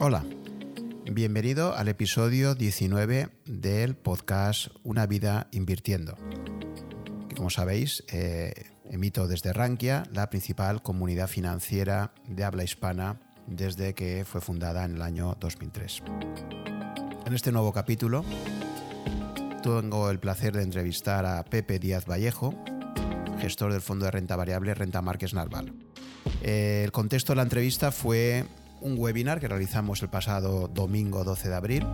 Hola, bienvenido al episodio 19 del podcast Una vida invirtiendo. Como sabéis, eh, emito desde Rankia, la principal comunidad financiera de habla hispana desde que fue fundada en el año 2003. En este nuevo capítulo tengo el placer de entrevistar a Pepe Díaz Vallejo, gestor del fondo de renta variable Renta Márquez Narval. Eh, el contexto de la entrevista fue un webinar que realizamos el pasado domingo 12 de abril,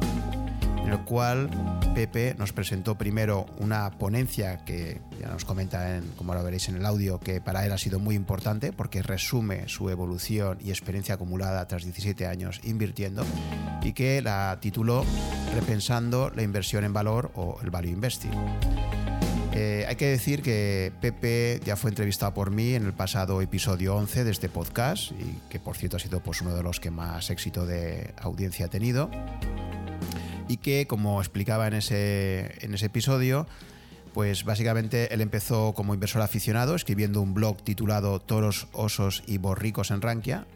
en el cual Pepe nos presentó primero una ponencia que ya nos comenta, en, como lo veréis en el audio, que para él ha sido muy importante porque resume su evolución y experiencia acumulada tras 17 años invirtiendo y que la tituló Repensando la inversión en valor o el value investing. Eh, hay que decir que Pepe ya fue entrevistado por mí en el pasado episodio 11 de este podcast y que por cierto ha sido pues, uno de los que más éxito de audiencia ha tenido. Y que como explicaba en ese, en ese episodio pues básicamente él empezó como inversor aficionado escribiendo un blog titulado Toros, Osos y Borricos en Rankia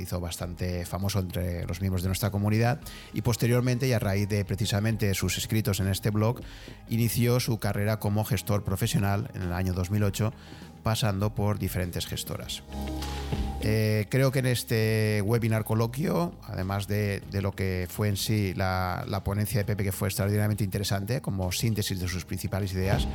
hizo bastante famoso entre los miembros de nuestra comunidad. Y posteriormente y a raíz de precisamente sus escritos en este blog inició su carrera como gestor profesional en el año 2008 pasando por diferentes gestoras. Eh, creo que en este webinar coloquio, además de, lo que fue en sí la, ponencia de Pepe, que fue extraordinariamente interesante como síntesis de sus principales ideas,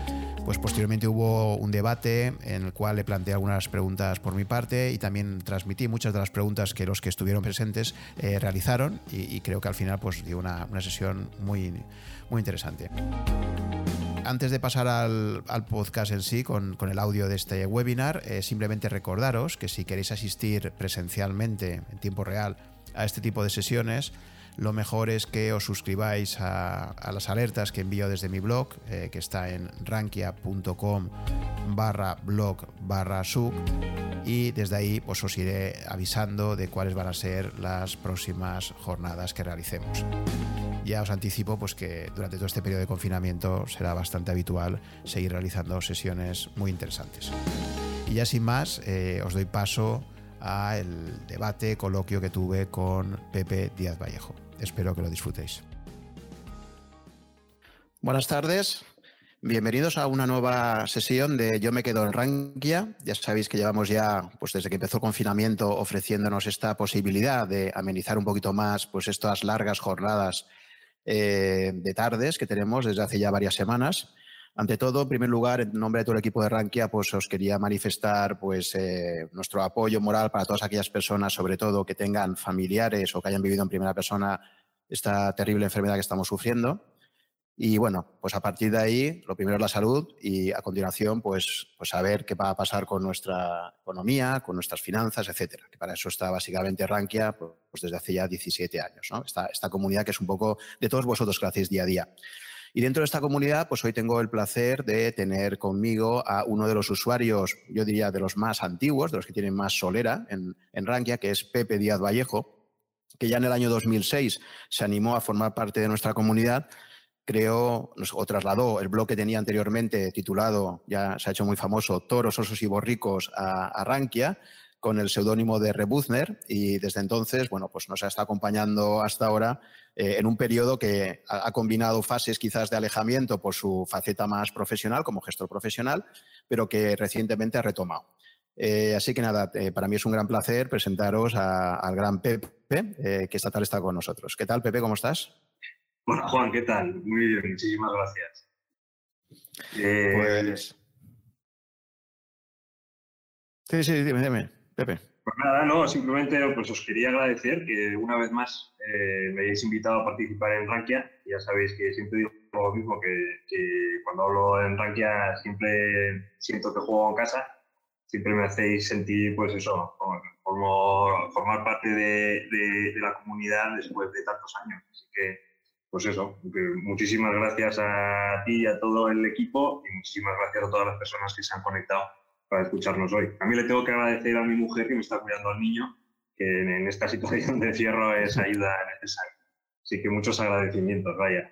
pues posteriormente hubo un debate en el cual le planteé algunas preguntas por mi parte y también transmití muchas de las preguntas que los que estuvieron presentes eh, realizaron y, creo que al final pues dio una, una sesión muy, muy interesante antes de pasar al, podcast en sí, con, el audio de este webinar, eh, simplemente recordaros que si queréis asistir presencialmente en tiempo real a este tipo de sesiones, lo mejor es que os suscribáis a, las alertas que envío desde mi blog, eh, que está en rankia.com barra blog barra sub y desde ahí pues, os iré avisando de cuáles van a ser las próximas jornadas que realicemos ya os anticipo pues, que durante todo este periodo de confinamiento será bastante habitual seguir realizando sesiones muy interesantes. Y ya sin más, eh, os doy paso al debate, coloquio que tuve con Pepe Díaz Vallejo. Espero que lo disfrutéis. Buenas tardes. Bienvenidos a una nueva sesión de Yo me quedo en Rankia. Ya sabéis que llevamos ya, pues desde que empezó el confinamiento, ofreciéndonos esta posibilidad de amenizar un poquito más pues estas largas jornadas eh, de tardes que tenemos desde hace ya varias semanas. Ante todo, en primer lugar, en nombre de todo el equipo de Rankia, pues os quería manifestar pues, eh, nuestro apoyo moral para todas aquellas personas, sobre todo que tengan familiares o que hayan vivido en primera persona esta terrible enfermedad que estamos sufriendo. Y bueno, pues a partir de ahí, lo primero es la salud y a continuación, pues, pues saber qué va a pasar con nuestra economía, con nuestras finanzas, etcétera. Que para eso está básicamente Rankia, pues, desde hace ya 17 años, ¿no? Esta, esta comunidad que es un poco de todos vosotros que hacéis día a día. Y dentro de esta comunidad, pues hoy tengo el placer de tener conmigo a uno de los usuarios, yo diría de los más antiguos, de los que tienen más solera en, en Rankia, que es Pepe Díaz Vallejo, que ya en el año 2006 se animó a formar parte de nuestra comunidad creó o trasladó el blog que tenía anteriormente titulado, ya se ha hecho muy famoso, Toros, Osos y Borricos a, a Rankia, con el seudónimo de Rebuzner y desde entonces, bueno, pues nos ha estado acompañando hasta ahora eh, en un periodo que ha, combinado fases quizás de alejamiento por su faceta más profesional como gestor profesional, pero que recientemente ha retomado. Eh, así que nada, eh, para mí es un gran placer presentaros al gran Pepe, que esta tarde está con nosotros. ¿Qué tal, Pepe? ¿Cómo estás? Hola Juan, ¿qué tal? Muy bien, muchísimas gracias. Pues... Sí, sí, dime, dime, Pues nada, no, simplemente pues os quería agradecer que una vez más eh, me hayáis invitado a participar en Rankia. Ya sabéis que siempre digo lo mismo, que, cuando hablo en Rankia siempre siento que juego en casa, siempre me hacéis sentir, pues eso, formar parte de, de la comunidad después de tantos años. Así que pues eso, muchísimas gracias a ti y a todo el equipo y muchísimas gracias a todas las personas que se han conectado para escucharnos hoy. A mí le tengo que agradecer a mi mujer que me está cuidando al niño, que en, esta situación de encierro es ayuda necesaria. Así que muchos agradecimientos, vaya.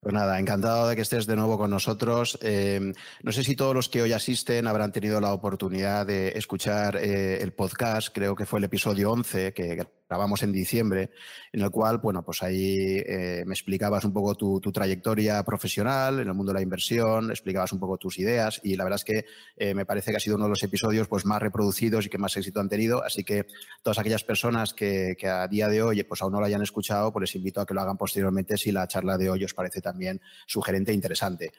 Pues nada, encantado de que estés de nuevo con nosotros. Eh, no sé si todos los que hoy asisten habrán tenido la oportunidad de escuchar eh, el podcast, creo que fue el episodio 11 que grabamos en diciembre, en el cual, bueno, pues ahí eh, me explicabas un poco tu, trayectoria profesional en el mundo de la inversión, explicabas un poco tus ideas y la verdad es que eh, me parece que ha sido uno de los episodios pues, más reproducidos y que más éxito han tenido. Así que todas aquellas personas que, a día de hoy pues, aún no lo hayan escuchado, pues les invito a que lo hagan posteriormente si la charla de hoy os parece también sugerente e interesante.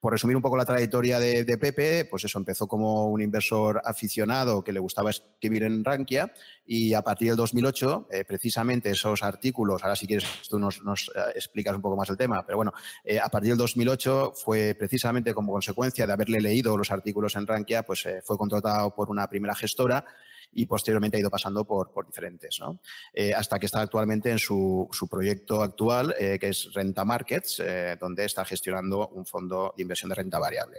Por resumir un poco la trayectoria de, de Pepe, pues eso empezó como un inversor aficionado que le gustaba escribir en Rankia y a partir del 2008, eh, precisamente esos artículos, ahora si quieres tú nos, eh, explicas un poco más el tema, pero bueno, eh, a partir del 2008 fue precisamente como consecuencia de haberle leído los artículos en Rankia, pues fue contratado por una primera gestora y posteriormente ha ido pasando por, diferentes, ¿no? Eh, hasta que está actualmente en su, su proyecto actual, eh, que es Renta Markets, eh, donde está gestionando un fondo de inversión de renta variable.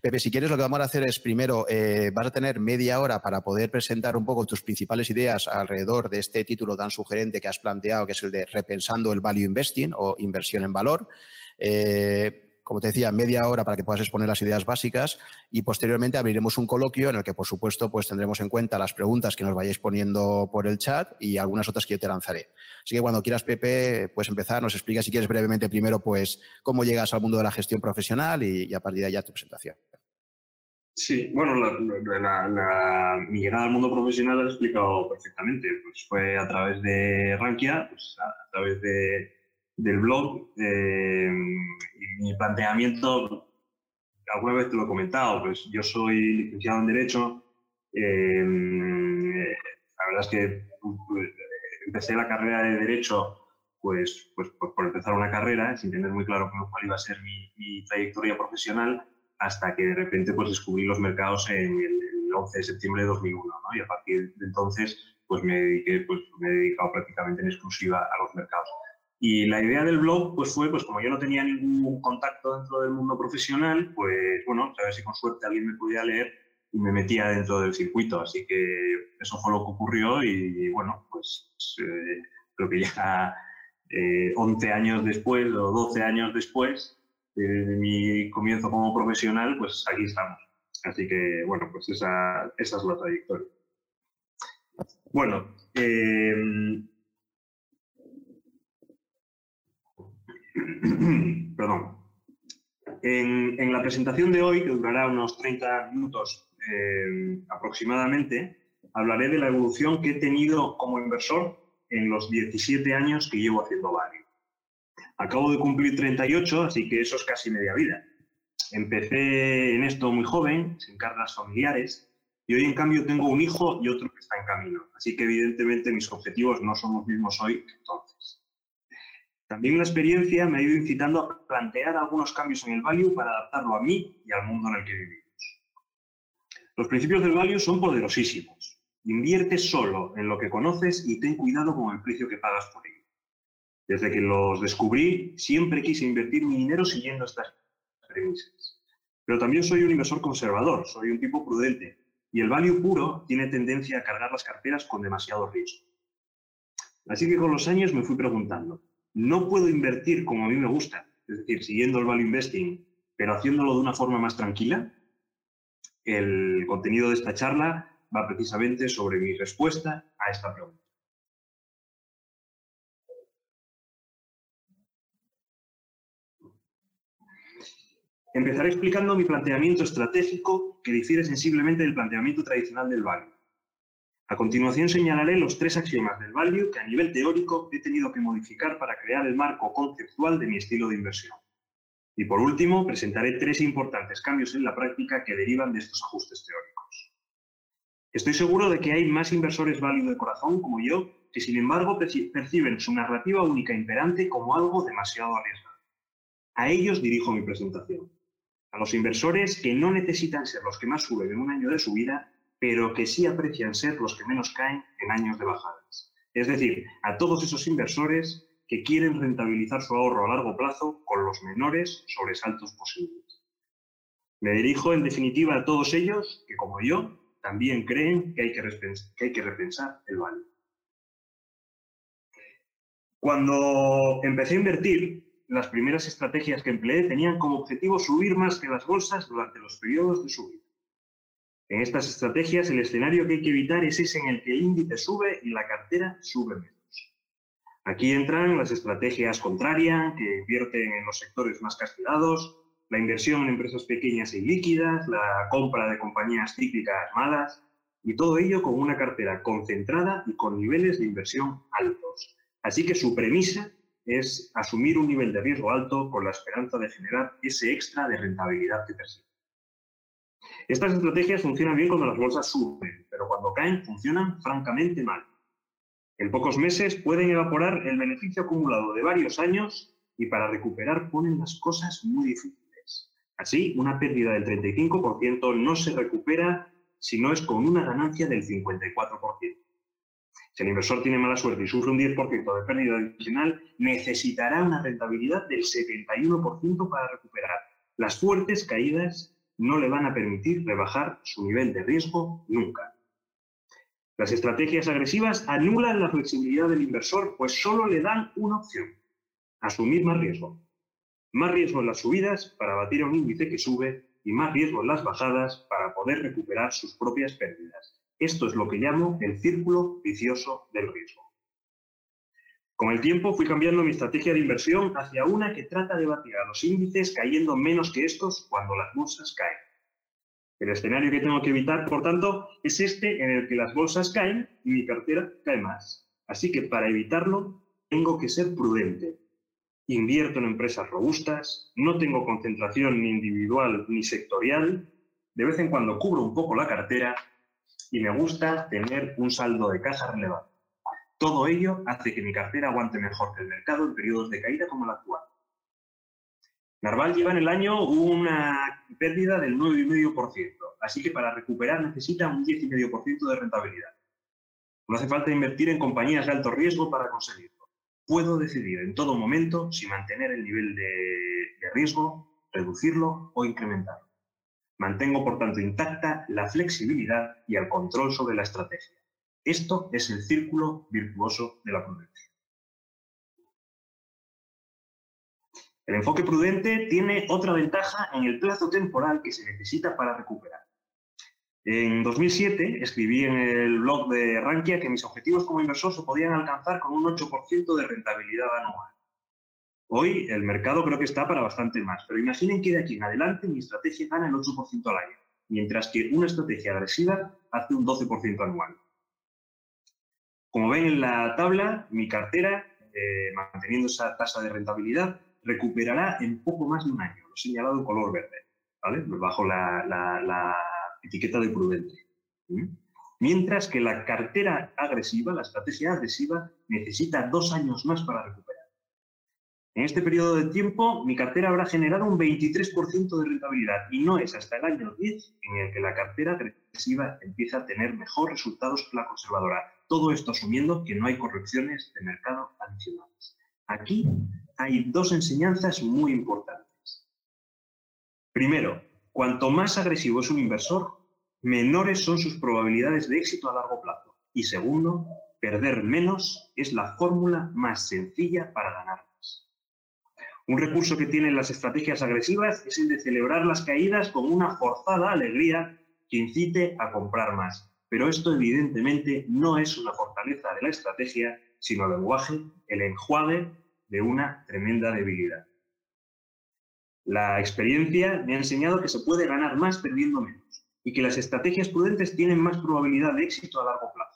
Pepe, si quieres, lo que vamos a hacer es primero, vas a tener media hora para poder presentar un poco tus principales ideas alrededor de este título tan sugerente que has planteado, que es el de Repensando el Value Investing o Inversión en Valor como te decía, media hora para que puedas exponer las ideas básicas y posteriormente abriremos un coloquio en el que, por supuesto, pues tendremos en cuenta las preguntas que nos vayáis poniendo por el chat y algunas otras que yo te lanzaré. Así que cuando quieras, Pepe, puedes empezar, nos explica si quieres brevemente primero, pues, cómo llegas al mundo de la gestión profesional y, a partir de allá tu presentación. Sí, bueno, mi llegada al mundo profesional lo he explicado perfectamente. Pues fue a través de Rankia, pues a través de del blog eh, mi planteamiento, alguna vez te lo he comentado, pues yo soy licenciado en Derecho. Eh, la verdad es que eh, empecé la carrera de Derecho pues, pues, por empezar una carrera, sin tener muy claro cuál iba a ser mi, trayectoria profesional, hasta que de repente pues, descubrí los mercados en el, 11 de septiembre de 2001. ¿no? Y a partir de entonces pues, me, dediqué, pues, me he dedicado prácticamente en exclusiva a los mercados. Y la idea del blog pues fue, pues como yo no tenía ningún contacto dentro del mundo profesional, pues bueno, a ver si con suerte alguien me podía leer y me metía dentro del circuito. Así que eso fue lo que ocurrió y, bueno, pues eh, creo que ya 11 eh, años después o 12 años después de, mi comienzo como profesional, pues aquí estamos. Así que bueno, pues esa, esa es la trayectoria. Bueno, eh, Perdón. En, la presentación de hoy, que durará unos 30 minutos eh, aproximadamente, hablaré de la evolución que he tenido como inversor en los 17 años que llevo haciendo Value. Acabo de cumplir 38, así que eso es casi media vida. Empecé en esto muy joven, sin cargas familiares, y hoy en cambio tengo un hijo y otro que está en camino. Así que evidentemente mis objetivos no son los mismos hoy que entonces. También la experiencia me ha ido incitando a plantear algunos cambios en el value para adaptarlo a mí y al mundo en el que vivimos. Los principios del value son poderosísimos. Invierte solo en lo que conoces y ten cuidado con el precio que pagas por ello. Desde que los descubrí, siempre quise invertir mi dinero siguiendo estas premisas. Pero también soy un inversor conservador, soy un tipo prudente, y el value puro tiene tendencia a cargar las carteras con demasiado riesgo. Así que con los años me fui preguntando, no puedo invertir como a mí me gusta, es decir, siguiendo el value investing, pero haciéndolo de una forma más tranquila. El contenido de esta charla va precisamente sobre mi respuesta a esta pregunta. Empezaré explicando mi planteamiento estratégico que difiere sensiblemente del planteamiento tradicional del value. A continuación señalaré los tres axiomas del value que a nivel teórico he tenido que modificar para crear el marco conceptual de mi estilo de inversión. Y por último, presentaré tres importantes cambios en la práctica que derivan de estos ajustes teóricos. Estoy seguro de que hay más inversores value de corazón como yo que sin embargo perciben su narrativa única imperante como algo demasiado arriesgado. A ellos dirijo mi presentación. A los inversores que no necesitan ser los que más suben en un año de su vida, pero que sí aprecian ser los que menos caen en años de bajadas. Es decir, a todos esos inversores que quieren rentabilizar su ahorro a largo plazo con los menores sobresaltos posibles. Me dirijo, en definitiva, a todos ellos que, como yo, también creen que hay que, que, hay que repensar el valor. Cuando empecé a invertir, las primeras estrategias que empleé tenían como objetivo subir más que las bolsas durante los periodos de subida. En estas estrategias, el escenario que hay que evitar es ese en el que el índice sube y la cartera sube menos. Aquí entran las estrategias contrarias, que invierten en los sectores más castigados, la inversión en empresas pequeñas y líquidas, la compra de compañías cíclicas malas, y todo ello con una cartera concentrada y con niveles de inversión altos. Así que su premisa es asumir un nivel de riesgo alto con la esperanza de generar ese extra de rentabilidad que persigue. Estas estrategias funcionan bien cuando las bolsas suben, pero cuando caen funcionan francamente mal. En pocos meses pueden evaporar el beneficio acumulado de varios años y para recuperar ponen las cosas muy difíciles. Así, una pérdida del 35% no se recupera si no es con una ganancia del 54%. Si el inversor tiene mala suerte y sufre un 10% de pérdida adicional, necesitará una rentabilidad del 71% para recuperar. Las fuertes caídas no le van a permitir rebajar su nivel de riesgo nunca. Las estrategias agresivas anulan la flexibilidad del inversor, pues solo le dan una opción, asumir más riesgo. Más riesgo en las subidas para batir a un índice que sube y más riesgo en las bajadas para poder recuperar sus propias pérdidas. Esto es lo que llamo el círculo vicioso del riesgo. Con el tiempo fui cambiando mi estrategia de inversión hacia una que trata de batir a los índices cayendo menos que estos cuando las bolsas caen. El escenario que tengo que evitar, por tanto, es este en el que las bolsas caen y mi cartera cae más. Así que para evitarlo, tengo que ser prudente. Invierto en empresas robustas, no tengo concentración ni individual ni sectorial, de vez en cuando cubro un poco la cartera y me gusta tener un saldo de caja relevante. Todo ello hace que mi cartera aguante mejor que el mercado en periodos de caída como el actual. Narval lleva en el año una pérdida del 9,5%, así que para recuperar necesita un 10,5% de rentabilidad. No hace falta invertir en compañías de alto riesgo para conseguirlo. Puedo decidir en todo momento si mantener el nivel de, de riesgo, reducirlo o incrementarlo. Mantengo, por tanto, intacta la flexibilidad y el control sobre la estrategia. Esto es el círculo virtuoso de la prudencia. El enfoque prudente tiene otra ventaja en el plazo temporal que se necesita para recuperar. En 2007 escribí en el blog de Rankia que mis objetivos como inversor se podían alcanzar con un 8% de rentabilidad anual. Hoy el mercado creo que está para bastante más, pero imaginen que de aquí en adelante mi estrategia gana el 8% al año, mientras que una estrategia agresiva hace un 12% anual. Como ven en la tabla, mi cartera, eh, manteniendo esa tasa de rentabilidad, recuperará en poco más de un año. Lo he señalado en color verde, ¿vale? Bajo la, etiqueta de prudente. Mientras que la cartera agresiva, la estrategia agresiva, necesita dos años más para recuperar. En este periodo de tiempo, mi cartera habrá generado un 23% de rentabilidad y no es hasta el año 10 en el que la cartera agresiva empieza a tener mejor resultados que la conservadora. Todo esto asumiendo que no hay correcciones de mercado adicionales. Aquí hay dos enseñanzas muy importantes. Primero, cuanto más agresivo es un inversor, menores son sus probabilidades de éxito a largo plazo. Y segundo, perder menos es la fórmula más sencilla para ganar. Un recurso que tienen las estrategias agresivas es el de celebrar las caídas con una forzada alegría que incite a comprar más. Pero esto evidentemente no es una fortaleza de la estrategia, sino el lenguaje, el enjuague de una tremenda debilidad. La experiencia me ha enseñado que se puede ganar más perdiendo menos y que las estrategias prudentes tienen más probabilidad de éxito a largo plazo.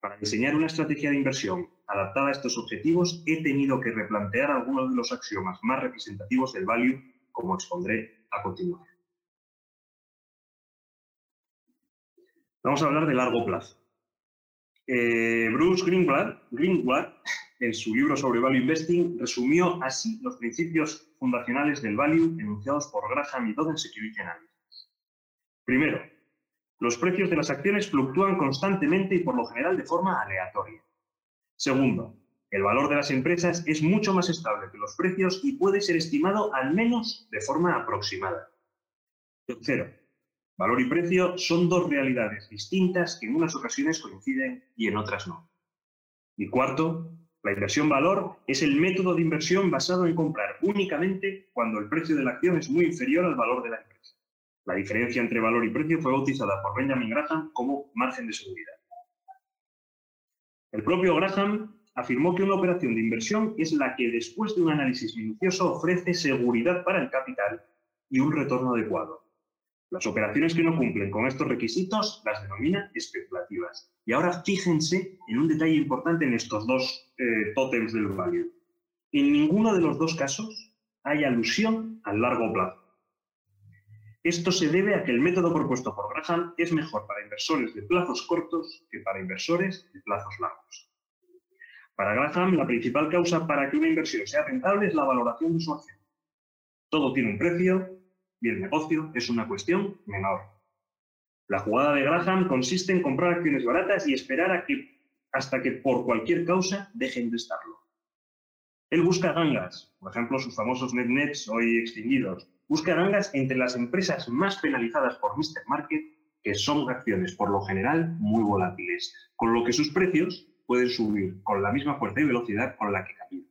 Para diseñar una estrategia de inversión adaptada a estos objetivos, he tenido que replantear algunos de los axiomas más representativos del value, como expondré a continuación. Vamos a hablar de largo plazo. Eh, Bruce Greenblatt, Greenblatt en su libro sobre Value Investing, resumió así los principios fundacionales del value enunciados por Graham y Dodd en Security Analysis. Primero, los precios de las acciones fluctúan constantemente y por lo general de forma aleatoria. Segundo, el valor de las empresas es mucho más estable que los precios y puede ser estimado al menos de forma aproximada. Tercero, valor y precio son dos realidades distintas que en unas ocasiones coinciden y en otras no. Y cuarto, la inversión valor es el método de inversión basado en comprar únicamente cuando el precio de la acción es muy inferior al valor de la empresa. La diferencia entre valor y precio fue bautizada por Benjamin Graham como margen de seguridad. El propio Graham afirmó que una operación de inversión es la que después de un análisis minucioso ofrece seguridad para el capital y un retorno adecuado. Las operaciones que no cumplen con estos requisitos las denomina especulativas. Y ahora fíjense en un detalle importante en estos dos eh, tótems del value. En ninguno de los dos casos hay alusión al largo plazo. Esto se debe a que el método propuesto por Graham es mejor para inversores de plazos cortos que para inversores de plazos largos. Para Graham, la principal causa para que una inversión sea rentable es la valoración de su acción. Todo tiene un precio y el negocio es una cuestión menor. La jugada de Graham consiste en comprar acciones baratas y esperar a que, hasta que por cualquier causa dejen de estarlo. Él busca gangas, por ejemplo, sus famosos net-nets hoy extinguidos, busca gangas entre las empresas más penalizadas por Mr. Market, que son acciones por lo general muy volátiles, con lo que sus precios pueden subir con la misma fuerza y velocidad con la que caen.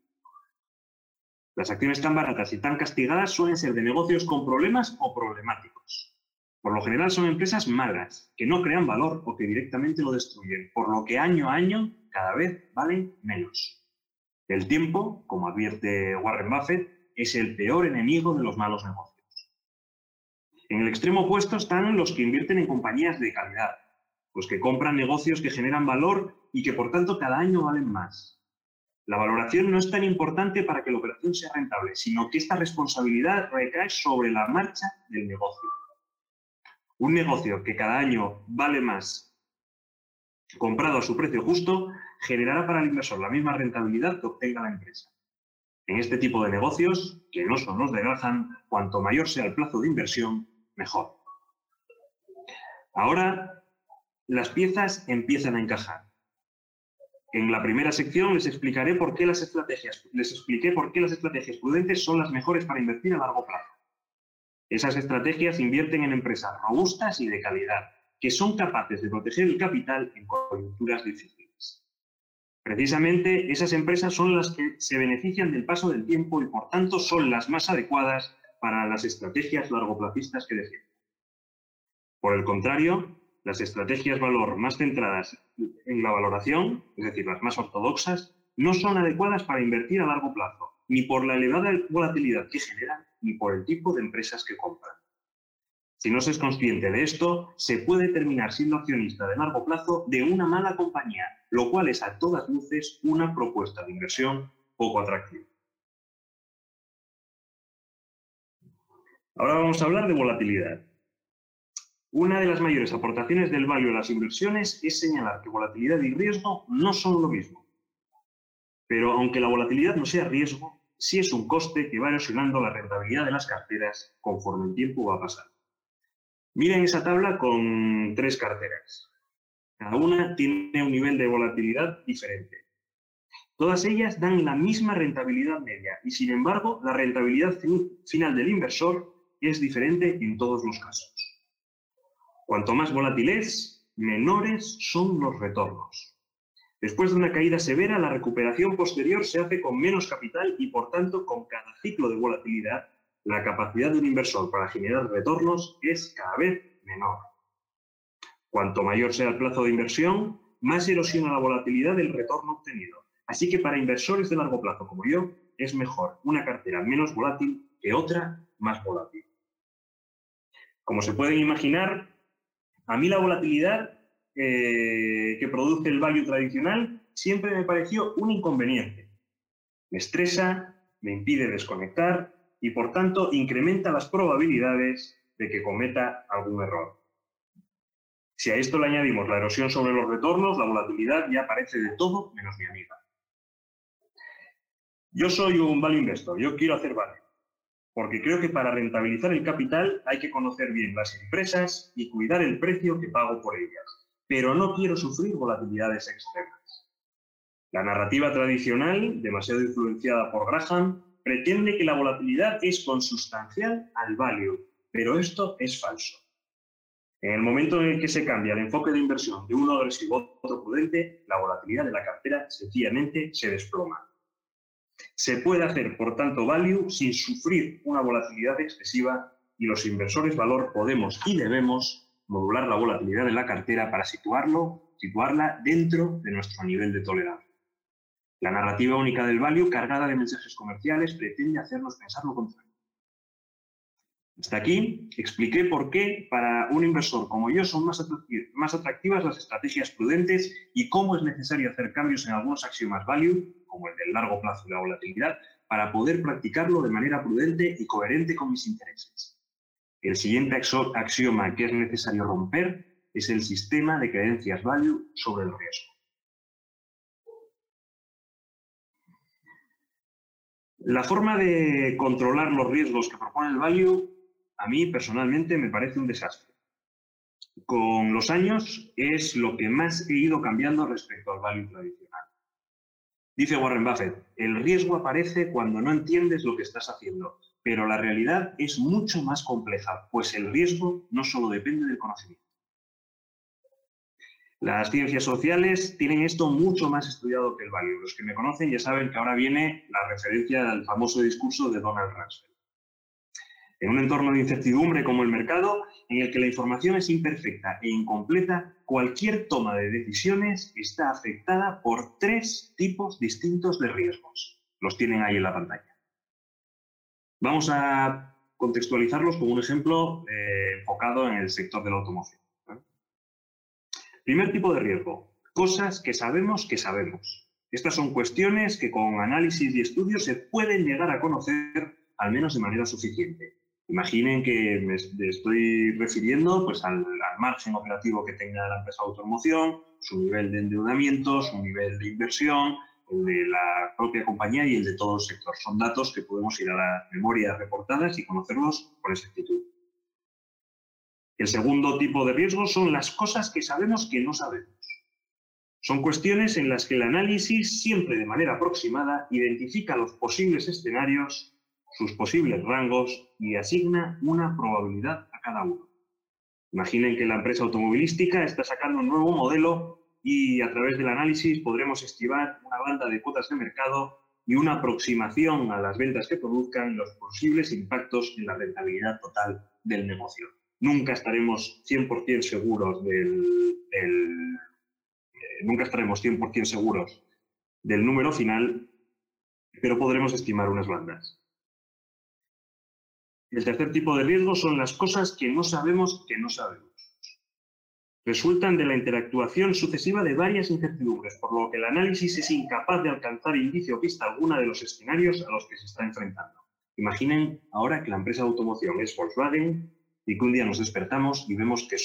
Las acciones tan baratas y tan castigadas suelen ser de negocios con problemas o problemáticos. Por lo general son empresas malas, que no crean valor o que directamente lo destruyen, por lo que año a año cada vez valen menos. El tiempo, como advierte Warren Buffett, es el peor enemigo de los malos negocios. En el extremo opuesto están los que invierten en compañías de calidad, los que compran negocios que generan valor y que por tanto cada año valen más. La valoración no es tan importante para que la operación sea rentable, sino que esta responsabilidad recae sobre la marcha del negocio. Un negocio que cada año vale más comprado a su precio justo generará para el inversor la misma rentabilidad que obtenga la empresa. En este tipo de negocios, que no son los de Graham, cuanto mayor sea el plazo de inversión, mejor. Ahora las piezas empiezan a encajar. En la primera sección les explicaré por qué las estrategias, les expliqué por qué las estrategias prudentes son las mejores para invertir a largo plazo. Esas estrategias invierten en empresas robustas y de calidad, que son capaces de proteger el capital en coyunturas difíciles. Precisamente esas empresas son las que se benefician del paso del tiempo y por tanto son las más adecuadas para las estrategias largoplacistas que defienden. Por el contrario, las estrategias valor más centradas en la valoración, es decir, las más ortodoxas, no son adecuadas para invertir a largo plazo, ni por la elevada volatilidad que generan, ni por el tipo de empresas que compran. Si no se es consciente de esto, se puede terminar siendo accionista de largo plazo de una mala compañía, lo cual es a todas luces una propuesta de inversión poco atractiva. Ahora vamos a hablar de volatilidad. Una de las mayores aportaciones del value a las inversiones es señalar que volatilidad y riesgo no son lo mismo. Pero aunque la volatilidad no sea riesgo, sí es un coste que va erosionando la rentabilidad de las carteras conforme el tiempo va pasando. Miren esa tabla con tres carteras. Cada una tiene un nivel de volatilidad diferente. Todas ellas dan la misma rentabilidad media y, sin embargo, la rentabilidad final del inversor es diferente en todos los casos. Cuanto más volátil es, menores son los retornos. Después de una caída severa, la recuperación posterior se hace con menos capital y, por tanto, con cada ciclo de volatilidad, la capacidad de un inversor para generar retornos es cada vez menor. Cuanto mayor sea el plazo de inversión, más erosiona la volatilidad del retorno obtenido. Así que para inversores de largo plazo como yo, es mejor una cartera menos volátil que otra más volátil. Como se pueden imaginar, a mí la volatilidad eh, que produce el value tradicional siempre me pareció un inconveniente. Me estresa, me impide desconectar y por tanto incrementa las probabilidades de que cometa algún error. Si a esto le añadimos la erosión sobre los retornos, la volatilidad ya parece de todo menos mi amiga. Yo soy un value investor, yo quiero hacer value porque creo que para rentabilizar el capital hay que conocer bien las empresas y cuidar el precio que pago por ellas, pero no quiero sufrir volatilidades extremas. La narrativa tradicional, demasiado influenciada por Graham, pretende que la volatilidad es consustancial al value, pero esto es falso. En el momento en el que se cambia el enfoque de inversión de uno agresivo a otro prudente, la volatilidad de la cartera sencillamente se desploma. Se puede hacer, por tanto, value sin sufrir una volatilidad excesiva y los inversores valor podemos y debemos modular la volatilidad de la cartera para situarlo, situarla dentro de nuestro nivel de tolerancia. La narrativa única del value, cargada de mensajes comerciales, pretende hacernos pensar lo contrario. Hasta aquí expliqué por qué para un inversor como yo son más atractivas las estrategias prudentes y cómo es necesario hacer cambios en algunos axiomas value, como el del largo plazo y la volatilidad, para poder practicarlo de manera prudente y coherente con mis intereses. El siguiente axioma que es necesario romper es el sistema de creencias value sobre el riesgo. La forma de controlar los riesgos que propone el value a mí personalmente me parece un desastre. Con los años es lo que más he ido cambiando respecto al value tradicional. Dice Warren Buffett, el riesgo aparece cuando no entiendes lo que estás haciendo, pero la realidad es mucho más compleja, pues el riesgo no solo depende del conocimiento. Las ciencias sociales tienen esto mucho más estudiado que el value. Los que me conocen ya saben que ahora viene la referencia al famoso discurso de Donald Rumsfeld. En un entorno de incertidumbre como el mercado, en el que la información es imperfecta e incompleta, cualquier toma de decisiones está afectada por tres tipos distintos de riesgos. Los tienen ahí en la pantalla. Vamos a contextualizarlos con un ejemplo eh, enfocado en el sector de la automoción. Primer tipo de riesgo, cosas que sabemos que sabemos. Estas son cuestiones que con análisis y estudios se pueden llegar a conocer al menos de manera suficiente. Imaginen que me estoy refiriendo pues, al, margen operativo que tenga la empresa de automoción, su nivel de endeudamiento, su nivel de inversión, el de la propia compañía y el de todo el sector. Son datos que podemos ir a la memoria reportadas y conocerlos con exactitud. El segundo tipo de riesgo son las cosas que sabemos que no sabemos. Son cuestiones en las que el análisis, siempre de manera aproximada, identifica los posibles escenarios, sus posibles rangos y asigna una probabilidad a cada uno. Imaginen que la empresa automovilística está sacando un nuevo modelo y a través del análisis podremos estimar una banda de cuotas de mercado y una aproximación a las ventas que produzcan los posibles impactos en la rentabilidad total del negocio nunca estaremos 100% seguros del, eh, nunca estaremos 100% seguros del número final, pero podremos estimar unas bandas. El tercer tipo de riesgo son las cosas que no sabemos que no sabemos. Resultan de la interactuación sucesiva de varias incertidumbres, por lo que el análisis es incapaz de alcanzar indicio o pista alguna de los escenarios a los que se está enfrentando. Imaginen ahora que la empresa de automoción es Volkswagen y que un día nos despertamos y vemos que,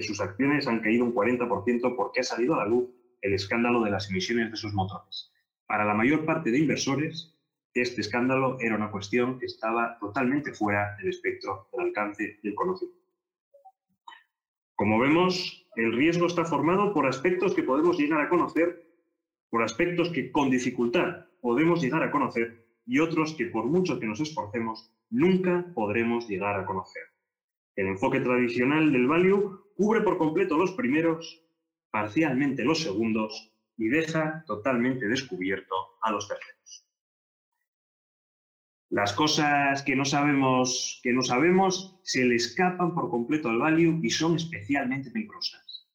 sus acciones han caído un 40% porque ha salido a la luz el escándalo de las emisiones de sus motores. Para la mayor parte de inversores, este escándalo era una cuestión que estaba totalmente fuera del espectro del alcance del conocimiento. Como vemos, el riesgo está formado por aspectos que podemos llegar a conocer, por aspectos que con dificultad podemos llegar a conocer y otros que por mucho que nos esforcemos nunca podremos llegar a conocer. El enfoque tradicional del value cubre por completo los primeros, parcialmente los segundos y deja totalmente descubierto a los terceros. Las cosas que no sabemos que no sabemos se le escapan por completo al value y son especialmente peligrosas.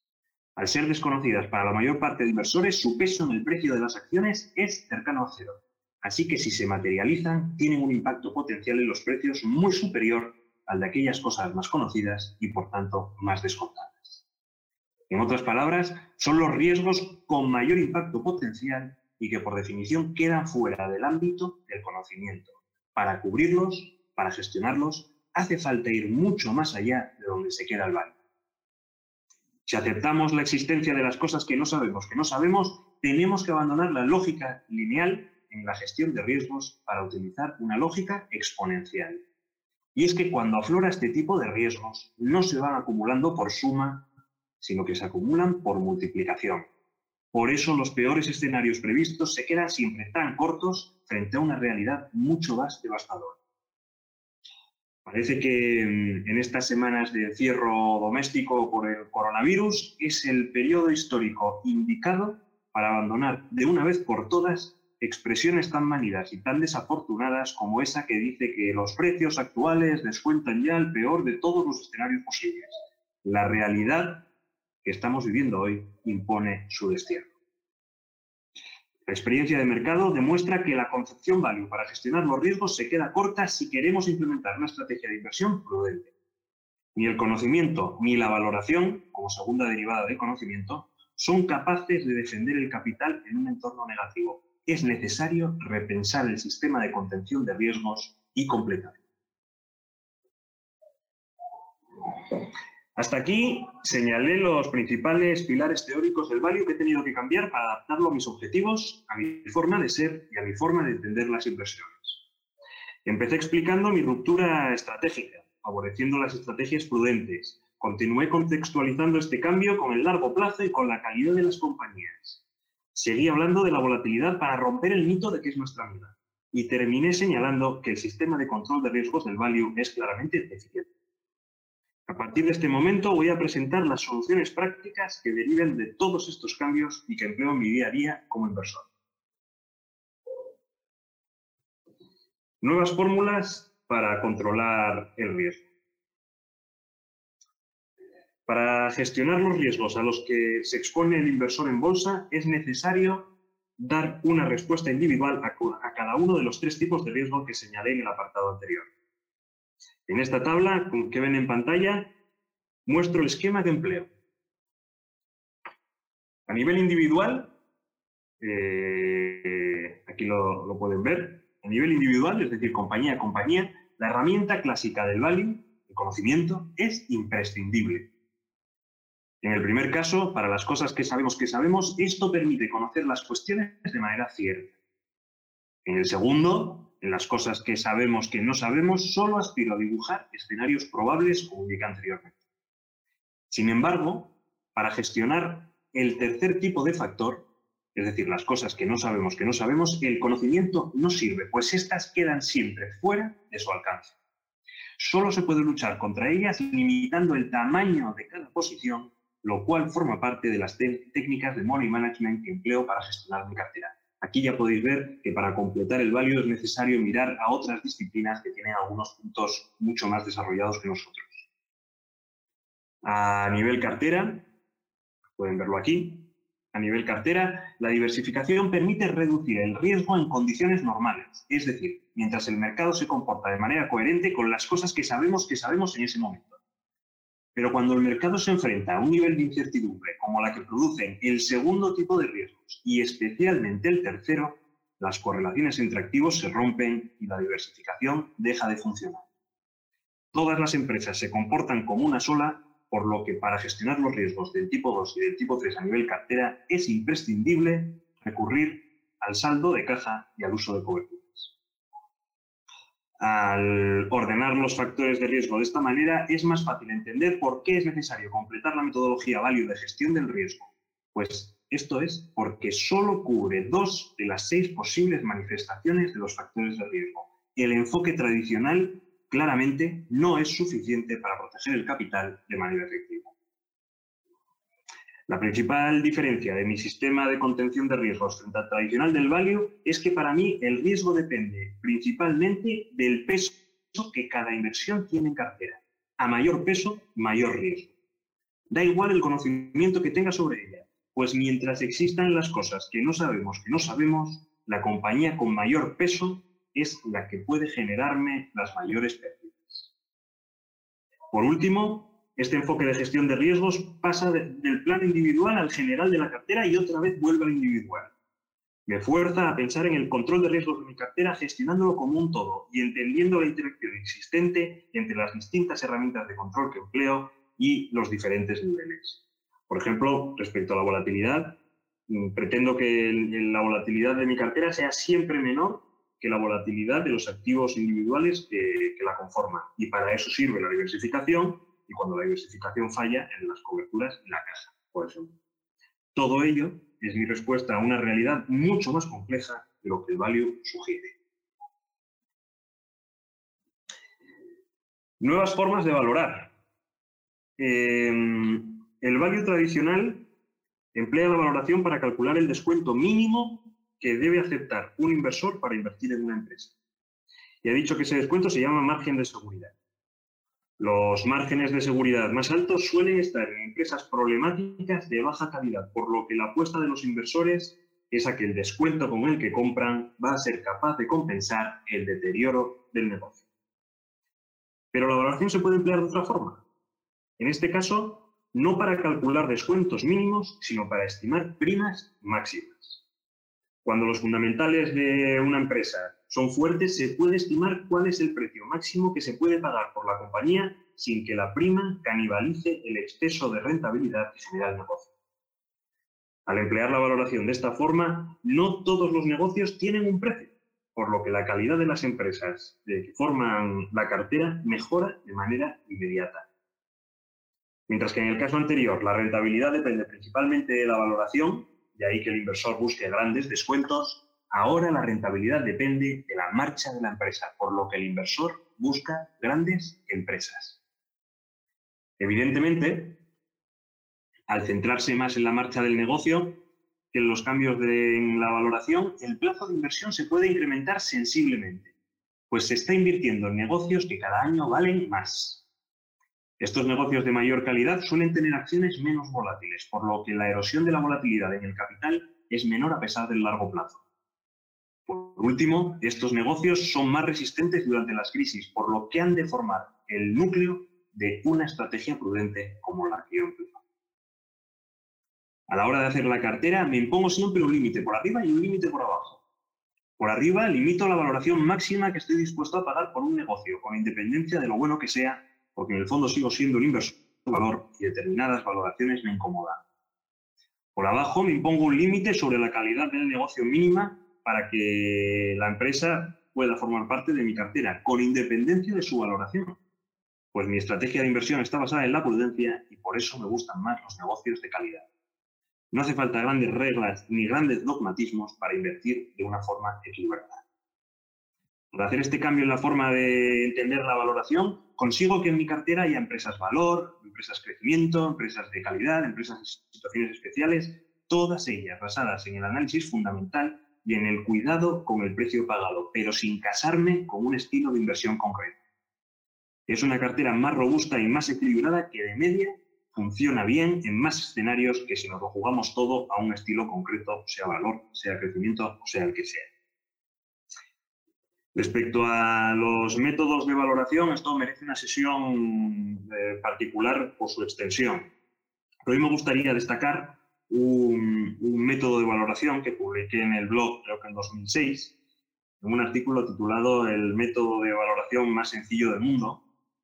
Al ser desconocidas para la mayor parte de inversores, su peso en el precio de las acciones es cercano a cero. Así que si se materializan, tienen un impacto potencial en los precios muy superior al de aquellas cosas más conocidas y, por tanto, más descontadas. En otras palabras, son los riesgos con mayor impacto potencial y que, por definición, quedan fuera del ámbito del conocimiento. Para cubrirlos, para gestionarlos, hace falta ir mucho más allá de donde se queda el baño. Si aceptamos la existencia de las cosas que no sabemos que no sabemos, tenemos que abandonar la lógica lineal en la gestión de riesgos para utilizar una lógica exponencial. Y es que cuando aflora este tipo de riesgos, no se van acumulando por suma, sino que se acumulan por multiplicación. Por eso los peores escenarios previstos se quedan siempre tan cortos frente a una realidad mucho más devastadora. Parece que mm, en estas semanas de encierro doméstico por el coronavirus es el periodo histórico indicado para abandonar de una vez por todas expresiones tan manidas y tan desafortunadas como esa que dice que los precios actuales descuentan ya el peor de todos los escenarios posibles. La realidad que estamos viviendo hoy impone su destierro. La experiencia de mercado demuestra que la concepción value para gestionar los riesgos se queda corta si queremos implementar una estrategia de inversión prudente. Ni el conocimiento ni la valoración, como segunda derivada del conocimiento, son capaces de defender el capital en un entorno negativo. Es necesario repensar el sistema de contención de riesgos y completarlo. Hasta aquí señalé los principales pilares teóricos del value que he tenido que cambiar para adaptarlo a mis objetivos, a mi forma de ser y a mi forma de entender las inversiones. Empecé explicando mi ruptura estratégica, favoreciendo las estrategias prudentes. Continué contextualizando este cambio con el largo plazo y con la calidad de las compañías. Seguí hablando de la volatilidad para romper el mito de que es nuestra amiga. Y terminé señalando que el sistema de control de riesgos del value es claramente deficiente. A partir de este momento voy a presentar las soluciones prácticas que deriven de todos estos cambios y que empleo en mi día a día como inversor. Nuevas fórmulas para controlar el riesgo. Para gestionar los riesgos a los que se expone el inversor en bolsa es necesario dar una respuesta individual a, cada uno de los tres tipos de riesgo que señalé en el apartado anterior. En esta tabla que ven en pantalla, muestro el esquema de empleo. A nivel individual, eh, aquí lo, pueden ver, a nivel individual, es decir, compañía a compañía, la herramienta clásica del value, el conocimiento, es imprescindible. En el primer caso, para las cosas que sabemos que sabemos, esto permite conocer las cuestiones de manera cierta. En el segundo, en las cosas que sabemos que no sabemos, solo aspiro a dibujar escenarios probables, como indica anteriormente. Sin embargo, para gestionar el tercer tipo de factor, es decir, las cosas que no sabemos que no sabemos, el conocimiento no sirve, pues éstas quedan siempre fuera de su alcance. Solo se puede luchar contra ellas limitando el tamaño de cada posición, lo cual forma parte de las técnicas de money management que empleo para gestionar mi cartera. Aquí ya podéis ver que para completar el value es necesario mirar a otras disciplinas que tienen algunos puntos mucho más desarrollados que nosotros. A nivel cartera, pueden verlo aquí, a nivel cartera, la diversificación permite reducir el riesgo en condiciones normales, es decir, mientras el mercado se comporta de manera coherente con las cosas que sabemos que sabemos en ese momento. Pero cuando el mercado se enfrenta a un nivel de incertidumbre como la que producen el segundo tipo de riesgos y especialmente el tercero, las correlaciones entre activos se rompen y la diversificación deja de funcionar. Todas las empresas se comportan como una sola, por lo que para gestionar los riesgos del tipo 2 y del tipo 3 a nivel cartera es imprescindible recurrir al saldo de caja y al uso de cobertura. Al ordenar los factores de riesgo de esta manera, es más fácil entender por qué es necesario completar la metodología Value de gestión del riesgo. Pues esto es porque solo cubre dos de las seis posibles manifestaciones de los factores de riesgo. El enfoque tradicional claramente no es suficiente para proteger el capital de manera efectiva. La principal diferencia de mi sistema de contención de riesgos frente al tradicional del value es que para mí el riesgo depende principalmente del peso que cada inversión tiene en cartera. A mayor peso, mayor riesgo. Da igual el conocimiento que tenga sobre ella, pues mientras existan las cosas que no sabemos que no sabemos, la compañía con mayor peso es la que puede generarme las mayores pérdidas. Por último, este enfoque de gestión de riesgos pasa del plan individual al general de la cartera y otra vez vuelve al individual. Me fuerza a pensar en el control de riesgos de mi cartera gestionándolo como un todo y entendiendo la interacción existente entre las distintas herramientas de control que empleo y los diferentes niveles. Por ejemplo, respecto a la volatilidad, mm, pretendo que la volatilidad de mi cartera sea siempre menor que la volatilidad de los activos individuales que la conforman. Y para eso sirve la diversificación y cuando la diversificación falla en las coberturas la caja, por ejemplo. Todo ello es mi respuesta a una realidad mucho más compleja de lo que el value sugiere. Nuevas formas de valorar. Em, el value tradicional emplea la valoración para calcular el descuento mínimo que debe aceptar un inversor para invertir en una empresa. Y ha dicho que ese descuento se llama margen de seguridad. Los márgenes de seguridad más altos suelen estar en empresas problemáticas de baja calidad, por lo que la apuesta de los inversores es a que el descuento con el que compran va a ser capaz de compensar el deterioro del negocio. Pero la valoración se puede emplear de otra forma. En este caso, no para calcular descuentos mínimos, sino para estimar primas máximas. Cuando los fundamentales de una empresa son fuertes, se puede estimar cuál es el precio máximo que se puede pagar por la compañía sin que la prima canibalice el exceso de rentabilidad que genera el negocio. Al emplear la valoración de esta forma, no todos los negocios tienen un precio, por lo que la calidad de las empresas que forman la cartera mejora de manera inmediata. Mientras que en el caso anterior la rentabilidad depende principalmente de la valoración, de ahí que el inversor busque grandes descuentos, Ahora la rentabilidad depende de la marcha de la empresa, por lo que el inversor busca grandes empresas. Evidentemente, al centrarse más en la marcha del negocio que en los cambios de, en la valoración, el plazo de inversión se puede incrementar sensiblemente, pues se está invirtiendo en negocios que cada año valen más. Estos negocios de mayor calidad suelen tener acciones menos volátiles, por lo que la erosión de la volatilidad en el capital es menor a pesar del largo plazo. Por último, estos negocios son más resistentes durante las crisis, por lo que han de formar el núcleo de una estrategia prudente como la que yo empleo. A la hora de hacer la cartera, me impongo siempre un límite por arriba y un límite por abajo. Por arriba, limito la valoración máxima que estoy dispuesto a pagar por un negocio, con independencia de lo bueno que sea, porque en el fondo sigo siendo un inversor de valor y determinadas valoraciones me incomodan. Por abajo, me impongo un límite sobre la calidad del negocio mínima para que la empresa pueda formar parte de mi cartera, con independencia de su valoración. Pues mi estrategia de inversión está basada en la prudencia y por eso me gustan más los negocios de calidad. No hace falta grandes reglas ni grandes dogmatismos para invertir de una forma equilibrada. Al hacer este cambio en la forma de entender la valoración, consigo que en mi cartera haya empresas valor, empresas crecimiento, empresas de calidad, empresas en situaciones especiales, todas ellas basadas en el análisis fundamental y en el cuidado con el precio pagado, pero sin casarme con un estilo de inversión concreto. Es una cartera más robusta y más equilibrada que de media funciona bien en más escenarios que si nos lo jugamos todo a un estilo concreto, sea valor, sea crecimiento o sea el que sea. Respecto a los métodos de valoración, esto merece una sesión eh, particular por su extensión. Pero hoy me gustaría destacar un, método de valoración que publiqué en el blog, creo que en 2006, en un artículo titulado El método de valoración más sencillo del mundo,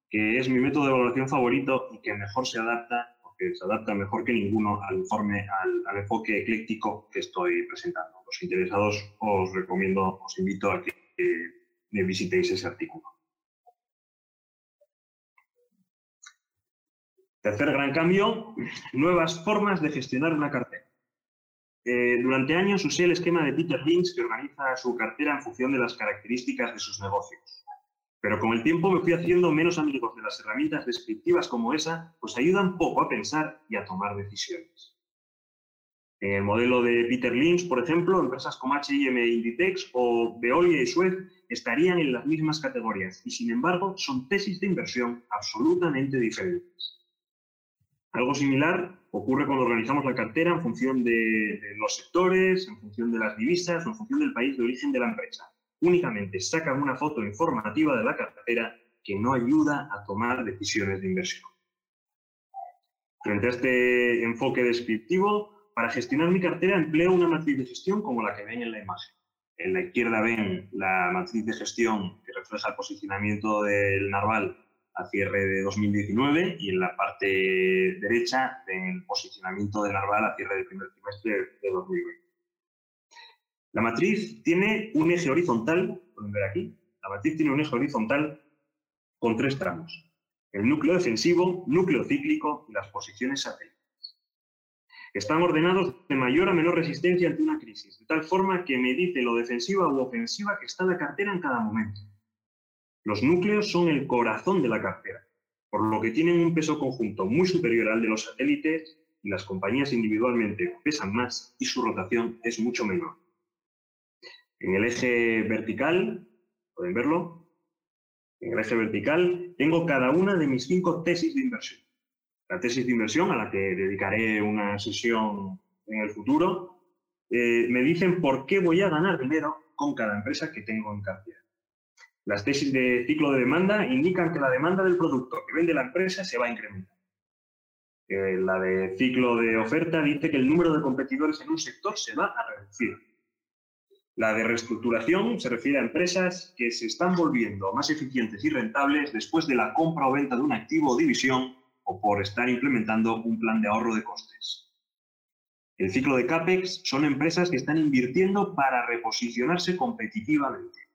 que es mi método de valoración favorito y que mejor se adapta, porque se adapta mejor que ninguno al informe, al, enfoque ecléctico que estoy presentando. Los interesados os recomiendo, os invito a que me visitéis ese artículo. Tercer gran cambio, nuevas formas de gestionar una cartera. Eh, durante años usé el esquema de Peter Lynch que organiza su cartera en función de las características de sus negocios. Pero con el tiempo me fui haciendo menos amigos de las herramientas descriptivas como esa, pues ayudan poco a pensar y a tomar decisiones. En el modelo de Peter Lynch, por ejemplo, empresas como H&M Inditex o Veolia y Suez estarían en las mismas categorías y, sin embargo, son tesis de inversión absolutamente diferentes. Algo similar ocurre cuando organizamos la cartera en función de, los sectores, en función de las divisas o en función del país de origen de la empresa. Únicamente sacan una foto informativa de la cartera que no ayuda a tomar decisiones de inversión. Frente a este enfoque descriptivo, para gestionar mi cartera empleo una matriz de gestión como la que ven en la imagen. En la izquierda ven la matriz de gestión que refleja el posicionamiento del narval a cierre de 2019 y en la parte derecha el posicionamiento de Narval a cierre del primer trimestre de 2020. La matriz tiene un eje horizontal, pueden ver aquí, la matriz tiene un eje horizontal con tres tramos. El núcleo defensivo, núcleo cíclico y las posiciones satélites. Están ordenados de mayor a menor resistencia ante una crisis, de tal forma que me dice lo defensiva u ofensiva que está la cartera en cada momento. Los núcleos son el corazón de la cartera, por lo que tienen un peso conjunto muy superior al de los satélites y las compañías individualmente pesan más y su rotación es mucho menor. En el eje vertical, pueden verlo, en el eje vertical tengo cada una de mis cinco tesis de inversión. La tesis de inversión, a la que dedicaré una sesión en el futuro, eh, me dicen por qué voy a ganar dinero con cada empresa que tengo en cartera. Las tesis de ciclo de demanda indican que la demanda del producto que vende la empresa se va a incrementar. Eh, la de ciclo de oferta dice que el número de competidores en un sector se va a reducir. La de reestructuración se refiere a empresas que se están volviendo más eficientes y rentables después de la compra o venta de un activo o división o por estar implementando un plan de ahorro de costes. El ciclo de CAPEX son empresas que están invirtiendo para reposicionarse competitivamente.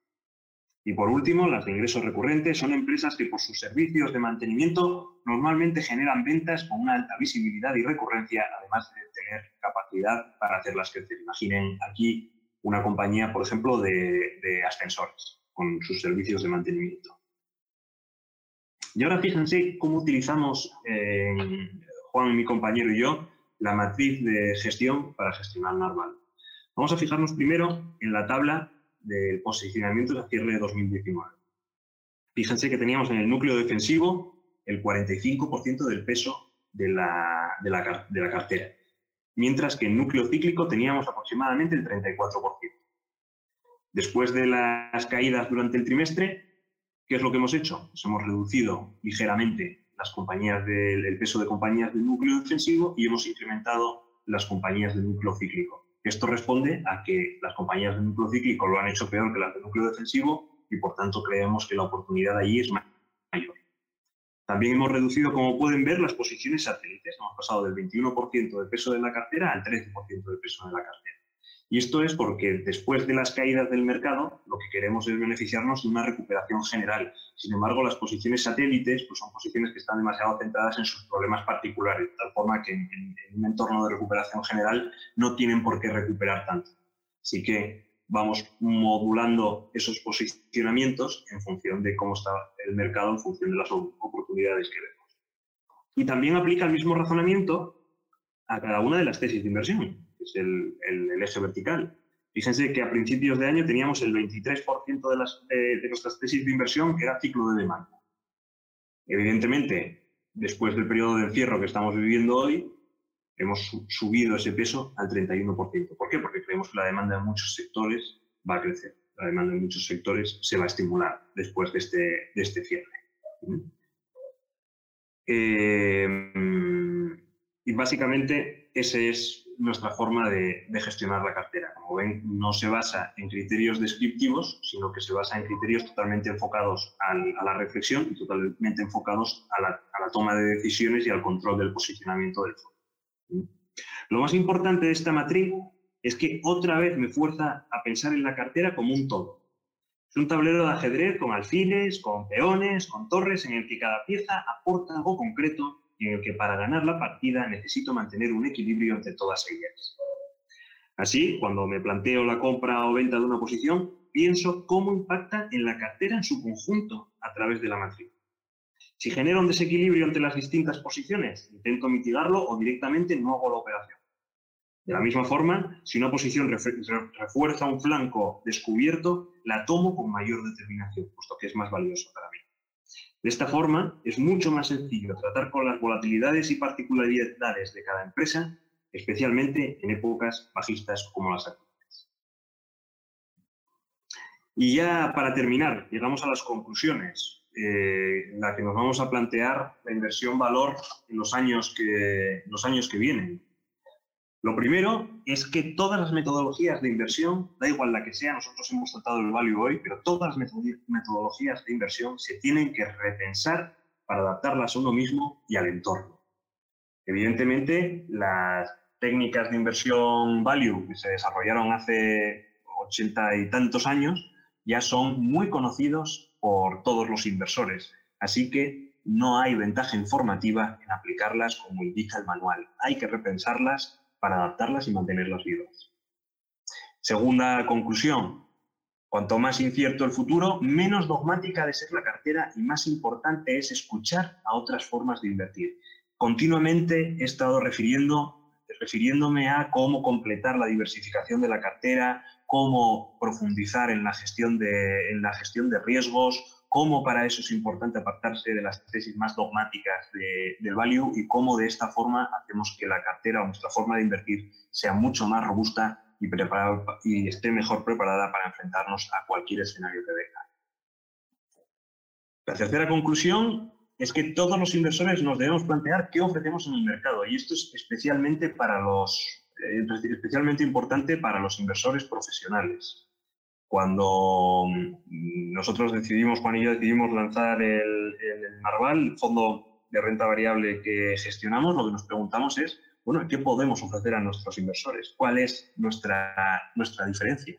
Y por último, las de ingresos recurrentes son empresas que por sus servicios de mantenimiento normalmente generan ventas con una alta visibilidad y recurrencia, además de tener capacidad para hacerlas crecer. Imaginen aquí una compañía, por ejemplo, de, ascensores, con sus servicios de mantenimiento. Y ahora fíjense cómo utilizamos, eh, Juan, mi compañero y yo, la matriz de gestión para gestionar normal. Vamos a fijarnos primero en la tabla del posicionamiento de cierre de 2019. Fíjense que teníamos en el núcleo defensivo el 45% del peso de la, de la cartera mientras que en núcleo cíclico teníamos aproximadamente el 34%. Después de las caídas durante el trimestre, ¿qué es lo que hemos hecho? Pues hemos reducido ligeramente las compañías del, el peso de compañías del núcleo defensivo y hemos incrementado las compañías del núcleo cíclico. Esto responde a que las compañías del núcleo cíclico lo han hecho peor que las del núcleo defensivo y por tanto creemos que la oportunidad allí es mayor. También hemos reducido, como pueden ver, las posiciones satélites. Hemos pasado del 21% de peso de la cartera al 13% de peso de la cartera. Y esto es porque después de las caídas del mercado, lo que queremos es beneficiarnos de una recuperación general. Sin embargo, las posiciones satélites pues son posiciones que están demasiado centradas en sus problemas particulares, de tal forma que en, en un entorno de recuperación general no tienen por qué recuperar tanto. Así que vamos modulando esos posicionamientos en función de cómo está el mercado, en función de las oportunidades que vemos. Y también aplica el mismo razonamiento a cada una de las tesis de inversión, es el, eje vertical. Fíjense que a principios de año teníamos el 23% de, las, de nuestras tesis de inversión que era ciclo de demanda. Evidentemente, después del periodo de encierro que estamos viviendo hoy, hemos subido ese peso al 31%. ¿Por qué? Porque creemos que la demanda en muchos sectores va a crecer. La demanda en muchos sectores se va a estimular después de este, de este cierre. Eh, y básicamente esa es nuestra forma de, gestionar la cartera. Como ven, no se basa en criterios descriptivos, sino que se basa en criterios totalmente enfocados a la reflexión y totalmente enfocados a la, a la toma de decisiones y al control del posicionamiento del fondo. Lo más importante de esta matriz es que otra vez me fuerza a pensar en la cartera como un todo. Es un tablero de ajedrez con alfiles, con peones, con torres, en el que cada pieza aporta algo concreto en el que para ganar la partida necesito mantener un equilibrio entre todas ellas. Así, cuando me planteo la compra o venta de una posición, pienso cómo impacta en la cartera en su conjunto a través de la matriz. Si genera un desequilibrio entre las distintas posiciones, intento mitigarlo o directamente no hago la operación. De la misma forma, si una posición refuerza un flanco descubierto, la tomo con mayor determinación, puesto que es más valioso para mí. De esta forma, es mucho más sencillo tratar con las volatilidades y particularidades de cada empresa, especialmente en épocas bajistas como las actuales. Y ya para terminar, llegamos a las conclusiones eh, en la que nos vamos a plantear la inversión valor en los años que, los años que vienen. Lo primero es que todas las metodologías de inversión, da igual la que sea, nosotros hemos tratado el value hoy, pero todas las metodologías de inversión se tienen que repensar para adaptarlas a uno mismo y al entorno. Evidentemente, las técnicas de inversión value que se desarrollaron hace ochenta y tantos años ya son muy conocidos por todos los inversores. Así que no hay ventaja informativa en aplicarlas como indica el manual. Hay que repensarlas para adaptarlas y mantenerlas vivas. Segunda conclusión. Cuanto más incierto el futuro, menos dogmática de ser la cartera y más importante es escuchar a otras formas de invertir. Continuamente he estado refiriendo, refiriéndome a cómo completar la diversificación de la cartera, cómo profundizar en la gestión de, en la gestión de riesgos, cómo para eso es importante apartarse de las tesis más dogmáticas del value y cómo de esta forma hacemos que la cartera o nuestra forma de invertir sea mucho más robusta y, y esté mejor preparada para enfrentarnos a cualquier escenario que venga. La tercera conclusión es que todos los inversores nos debemos plantear qué ofrecemos en el mercado y esto es especialmente para los eh, especialmente importante para los inversores profesionales. Cuando mm, nosotros decidimos, Juan y yo decidimos lanzar el, el el fondo de renta variable que gestionamos, lo que nos preguntamos es, bueno, ¿qué podemos ofrecer a nuestros inversores? ¿Cuál es nuestra, nuestra diferencia?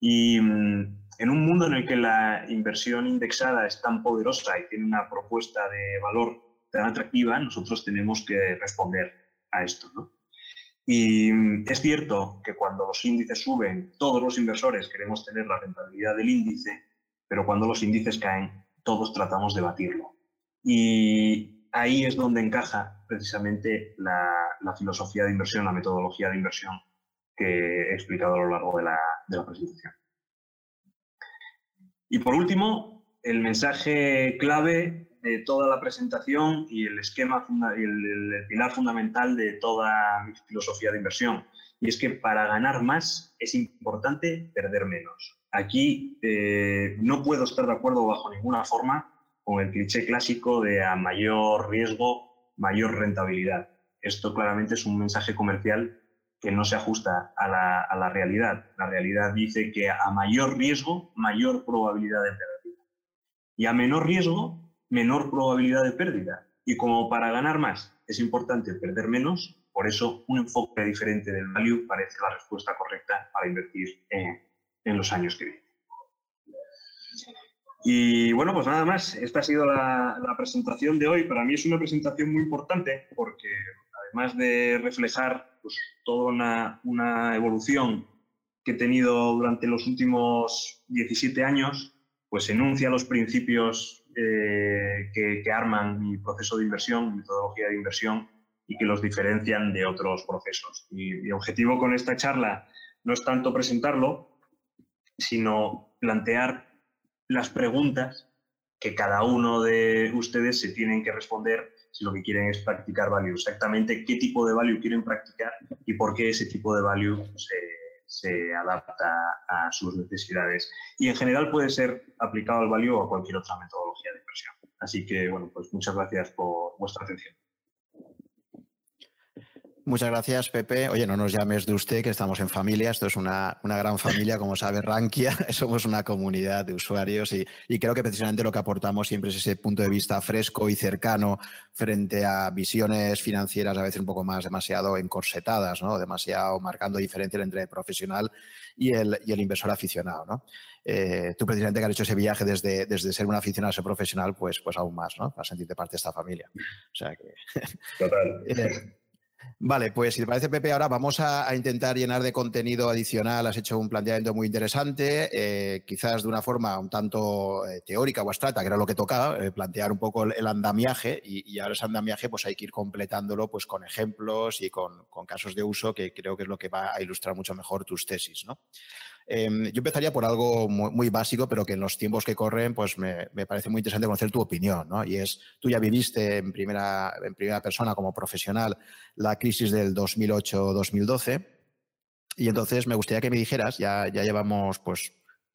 Y mm, en un mundo en el que la inversión indexada es tan poderosa y tiene una propuesta de valor tan atractiva, nosotros tenemos que responder a esto. Y mm, es cierto que cuando los índices suben, todos los inversores queremos tener la rentabilidad del índice, pero cuando los índices caen, todos tratamos de batirlo. Y ahí es donde encaja precisamente la, filosofía de inversión, la metodología de inversión que he explicado a lo largo de la presentación. Y por último, el mensaje clave toda la presentación y el esquema, el, pilar fundamental de toda mi filosofía de inversión. Y es que para ganar más es importante perder menos. Aquí eh, no puedo estar de acuerdo bajo ninguna forma con el cliché clásico de a mayor riesgo, mayor rentabilidad. Esto claramente es un mensaje comercial que no se ajusta a la, realidad. La realidad dice que a mayor riesgo, mayor probabilidad de pérdida. Y a menor riesgo, menor probabilidad de pérdida. Y como para ganar más es importante perder menos, por eso un enfoque diferente del value parece la respuesta correcta para invertir en, los años que vienen. Y bueno, pues nada más, esta ha sido la, la presentación de hoy. Para mí es una presentación muy importante porque además de reflejar pues, toda una, evolución que he tenido durante los últimos 17 años, pues enuncia los principios eh, que, arman mi proceso de inversión, mi metodología de inversión y que los diferencian de otros procesos. Y mi objetivo con esta charla no es tanto presentarlo, sino plantear las preguntas que cada uno de ustedes se tienen que responder si lo que quieren es practicar value. Exactamente qué tipo de value quieren practicar y por qué ese tipo de value se, adapta a sus necesidades. Y en general puede ser aplicado al value o a cualquier otra metodología de inversión. Así que, bueno, pues muchas gracias por vuestra atención. Muchas gracias, Pepe. Oye, no nos llames de usted, que estamos en familia. Esto es una, gran familia, como sabe Rankia. Somos una comunidad de usuarios y, creo que precisamente lo que aportamos siempre es ese punto de vista fresco y cercano frente a visiones financieras a veces un poco más demasiado encorsetadas, ¿no? demasiado marcando diferencia entre el profesional y el, y el inversor aficionado. ¿no? Eh, tú precisamente que has hecho ese viaje desde, desde ser un aficionado a ser profesional, pues, pues aún más, ¿no? Para sentirte parte de esta familia. O sea que... Total. Eh, Vale, pues si te parece, Pepe, ahora vamos a, intentar llenar de contenido adicional. Has hecho un planteamiento muy interesante, eh, quizás de una forma un tanto eh, teórica o abstracta, que era lo que tocaba, eh, plantear un poco el, andamiaje y, ahora ese andamiaje pues hay que ir completándolo pues con ejemplos y con, casos de uso que creo que es lo que va a ilustrar mucho mejor tus tesis, ¿no? Em, yo empezaría por algo muy, básico, pero que en los tiempos que corren, pues me, parece muy interesante conocer tu opinión, ¿no? Y es, tú ya viviste en primera, en primera persona como profesional la crisis del 2008-2012, y entonces me gustaría que me dijeras, ya, ya llevamos pues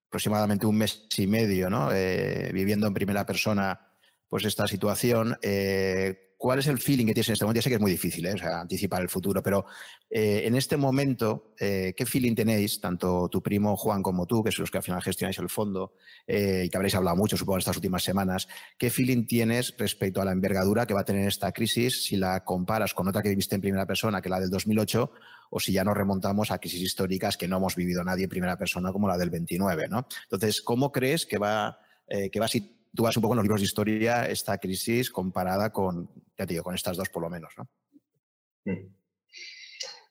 aproximadamente un mes y medio, ¿no? Eh, viviendo en primera persona pues esta situación. Eh, ¿Cuál es el feeling que tienes en este momento? Ya sé que es muy difícil ¿eh? anticipar el futuro, pero eh, en este momento, eh, ¿qué feeling tenéis, tanto tu primo Juan como tú, que son los que al final gestionáis el fondo y que habréis hablado mucho, supongo, en estas últimas semanas? ¿Qué feeling tienes respecto a la envergadura que va a tener esta crisis si la comparas con otra que viviste en primera persona, que la del 2008, o si ya nos remontamos a crisis históricas que no hemos vivido nadie en primera persona como la del 29? ¿no? Entonces, ¿cómo crees que va, que va a tú vas un poco en los libros de historia esta crisis comparada con, ya te digo, con estas dos por lo menos, ¿no?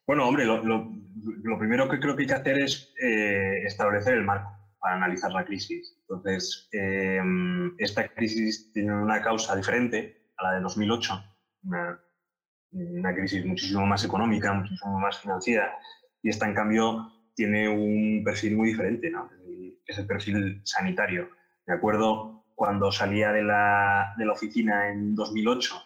Bueno, hombre, lo, primero que creo que hay que hacer es eh, establecer el marco para analizar la crisis. Entonces, em, esta crisis tiene una causa diferente a la de 2008, una, una crisis muchísimo más económica, muchísimo más financiera, y esta, en cambio, tiene un perfil muy diferente, ¿no? es el perfil sanitario. Me acuerdo cuando salía de la, de la oficina en 2008,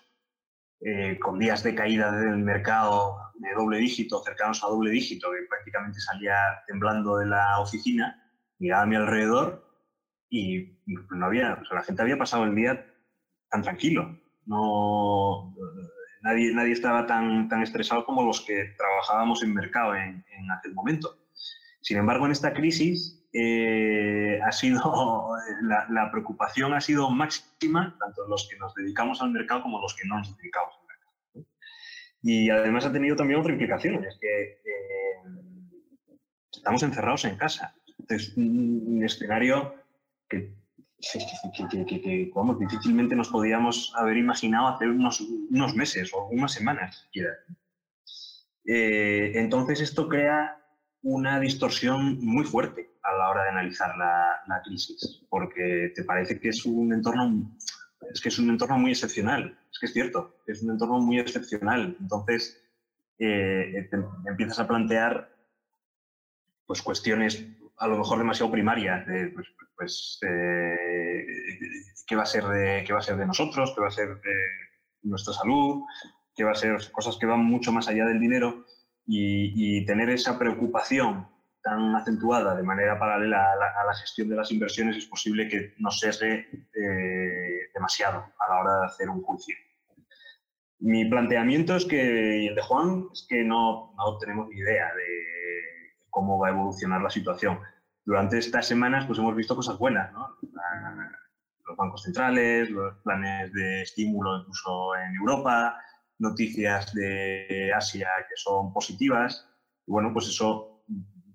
eh, con días de caída del mercado de doble dígito, cercanos a doble dígito, que prácticamente salía temblando de la oficina, miraba a mi alrededor y no había, la gente había pasado el día tan tranquilo. No, nadie, nadie estaba tan, tan estresado como los que trabajábamos en mercado en, en aquel momento. Sin embargo, en esta crisis eh, ha sido, la, preocupación ha sido máxima, tanto los que nos dedicamos al mercado como los que no nos dedicamos al mercado. Y además ha tenido también otra implicación, es que eh, estamos encerrados en casa. Es un, escenario que, que, difícilmente nos podíamos haber imaginado hace unos, unos meses o unas semanas. Eh, entonces esto crea una distorsión muy fuerte a la hora de analizar la, crisis, porque te parece que es un entorno es que es un entorno muy excepcional, es que es cierto, es un entorno muy excepcional. Entonces, eh, empiezas a plantear pues, cuestiones a lo mejor demasiado primarias, de, pues, pues eh, qué, va a ser de, qué va a ser de nosotros, qué va a ser de nuestra salud, qué va a ser cosas que van mucho más allá del dinero y, tener esa preocupación tan acentuada de manera paralela a la, gestión de las inversiones es posible que nos sesgue eh, demasiado a la hora de hacer un juicio. Mi planteamiento es que, y el de Juan, es que no, no tenemos ni idea de cómo va a evolucionar la situación. Durante estas semanas pues hemos visto cosas buenas, ¿no? los bancos centrales, los planes de estímulo incluso en Europa, noticias de Asia que son positivas. Y bueno, pues eso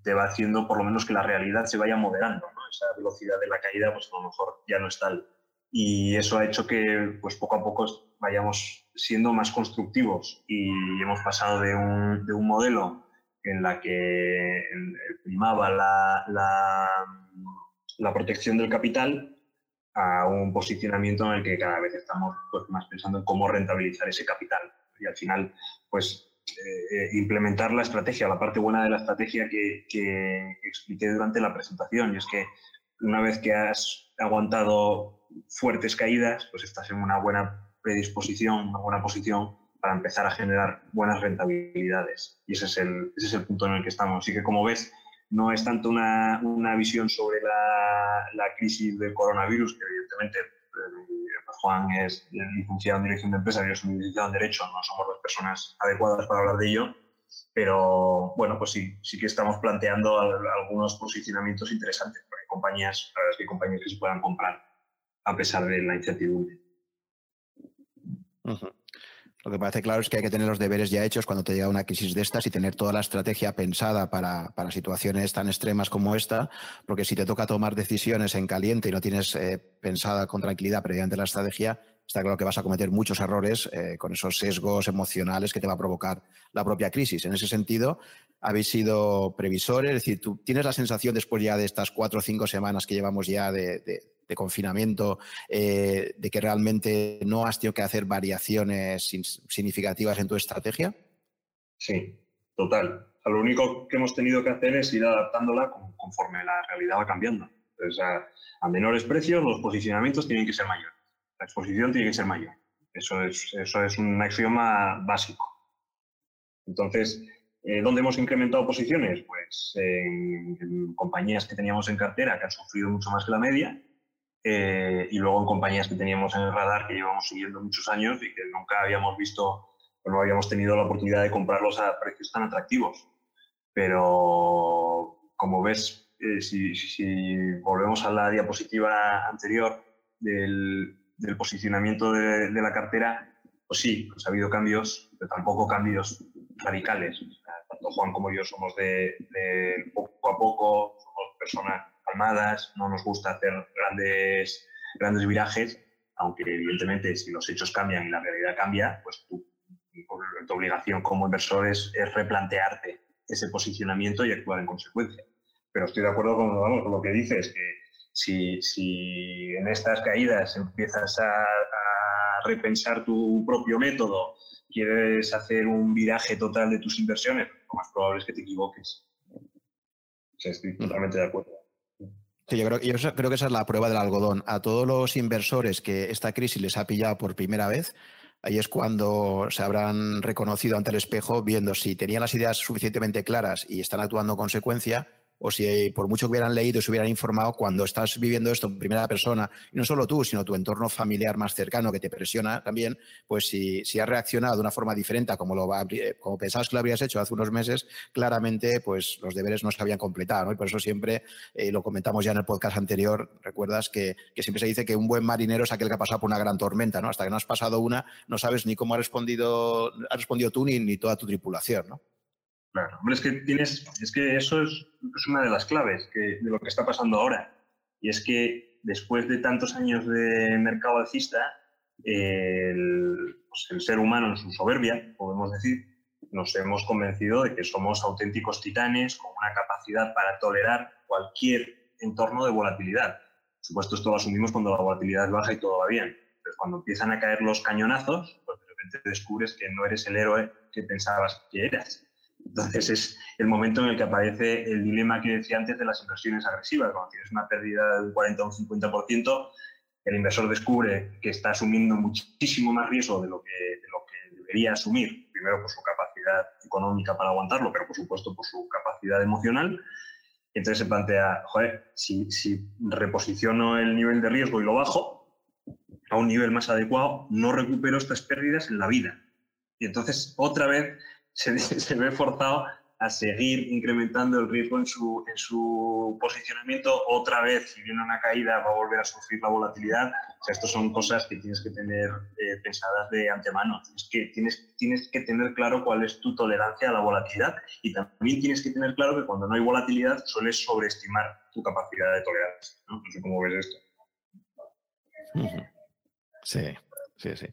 te va haciendo por lo menos que la realidad se vaya moderando. Esa velocidad de la caída, pues a lo mejor ya no es tal. Y eso ha hecho que pues poco a poco vayamos siendo más constructivos y hemos pasado de un, de un modelo en la que primaba la, la protección del capital a un posicionamiento en el que cada vez estamos pues, más pensando en cómo rentabilizar ese capital. Y al final, pues eh, eh, implementar la estrategia, la parte buena de la estrategia que, que, expliqué durante la presentación, y es que una vez que has aguantado fuertes caídas, pues estás en una buena predisposición, una buena posición para empezar a generar buenas rentabilidades. Y ese es el, ese es el punto en el que estamos. Así que como ves, no es tanto una, una visión sobre la, la, crisis del coronavirus, que evidentemente eh, Juan es licenciado en Dirección de Empresas, yo soy licenciado en Derecho, no somos las personas adecuadas para hablar de ello, pero bueno, pues sí, sí que estamos planteando algunos posicionamientos interesantes, porque hay compañías, hay compañías que se puedan comprar a pesar de la incertidumbre. Lo que parece claro es que hay que tener los deberes ya hechos cuando te llega una crisis de estas y tener toda la estrategia pensada para, situaciones tan extremas como esta, porque si te toca tomar decisiones en caliente y no tienes eh, pensada con tranquilidad previamente la estrategia, está claro que vas a cometer muchos errores eh, con esos sesgos emocionales que te va a provocar la propia crisis. En ese sentido, habéis sido previsores, es decir, tú tienes la sensación después ya de estas cuatro o cinco semanas que llevamos ya de confinamiento, eh, de que realmente no has tenido que hacer variaciones significativas en tu estrategia? Sí, total. lo único que hemos tenido que hacer es ir adaptándola conforme la realidad va cambiando. a, menores precios los posicionamientos tienen que ser mayores. La exposición tiene que ser mayor. Eso es, eso es un axioma básico. Entonces, eh, ¿dónde hemos incrementado posiciones? Pues en, compañías que teníamos en cartera que han sufrido mucho más que la media eh, y luego en compañías que teníamos en el radar que llevamos siguiendo muchos años y que nunca habíamos visto o no habíamos tenido la oportunidad de comprarlos a precios tan atractivos. Pero como ves, eh, si, si, volvemos a la diapositiva anterior del, del posicionamiento de, de, la cartera, pues sí, pues ha habido cambios, pero tampoco cambios radicales. tanto Juan como yo somos de, de poco a poco, somos personas no nos gusta hacer grandes, grandes virajes, aunque evidentemente si los hechos cambian y la realidad cambia, pues tu, obligación como inversor es, replantearte ese posicionamiento y actuar en consecuencia. Pero estoy de acuerdo con, lo que dices, que si, si, en estas caídas empiezas a, repensar tu propio método, quieres hacer un viraje total de tus inversiones, lo más probable es que te equivoques. estoy totalmente de acuerdo. Sí, yo creo, yo creo que esa es la prueba del algodón. A todos los inversores que esta crisis les ha pillado por primera vez, ahí es cuando se habrán reconocido ante el espejo viendo si tenían las ideas suficientemente claras y están actuando en consecuencia o si por mucho que hubieran leído y se hubieran informado, cuando estás viviendo esto en primera persona, y no solo tú, sino tu entorno familiar más cercano que te presiona también, pues si, si has reaccionado de una forma diferente a como, lo eh, pensabas que lo habrías hecho hace unos meses, claramente pues los deberes no se habían completado. Y por eso siempre, eh, lo comentamos ya en el podcast anterior, recuerdas que, que, siempre se dice que un buen marinero es aquel que ha pasado por una gran tormenta, ¿no? Hasta que no has pasado una, no sabes ni cómo ha respondido, ha respondido tú ni, ni toda tu tripulación, ¿no? Claro, hombre, es que tienes, es que eso es, una de las claves de lo que está pasando ahora. Y es que después de tantos años de mercado alcista, el, pues el ser humano en su soberbia, podemos decir, nos hemos convencido de que somos auténticos titanes con una capacidad para tolerar cualquier entorno de volatilidad. Por supuesto, esto lo asumimos cuando la volatilidad es baja y todo va bien. Pero cuando empiezan a caer los cañonazos, pues de repente descubres que no eres el héroe que pensabas que eras. Entonces es el momento en el que aparece el dilema que decía antes de las inversiones agresivas. Cuando tienes una pérdida del 40 o un 50%, el inversor descubre que está asumiendo muchísimo más riesgo de lo que, de lo que debería asumir, primero por su capacidad económica para aguantarlo, pero por supuesto por su capacidad emocional. Entonces se plantea, joder, si, si reposiciono el nivel de riesgo y lo bajo a un nivel más adecuado, no recupero estas pérdidas en la vida. Y entonces otra vez se, ve forzado a seguir incrementando el riesgo en su, en su posicionamiento. Otra vez, si viene una caída, va a volver a sufrir la volatilidad. O sea, estas son cosas que tienes que tener eh, pensadas de antemano. Tienes que, tienes, tienes que tener claro cuál es tu tolerancia a la volatilidad y también tienes que tener claro que cuando no hay volatilidad sueles sobreestimar tu capacidad de tolerancia. No, no sé cómo ves esto. Sí, sí, sí.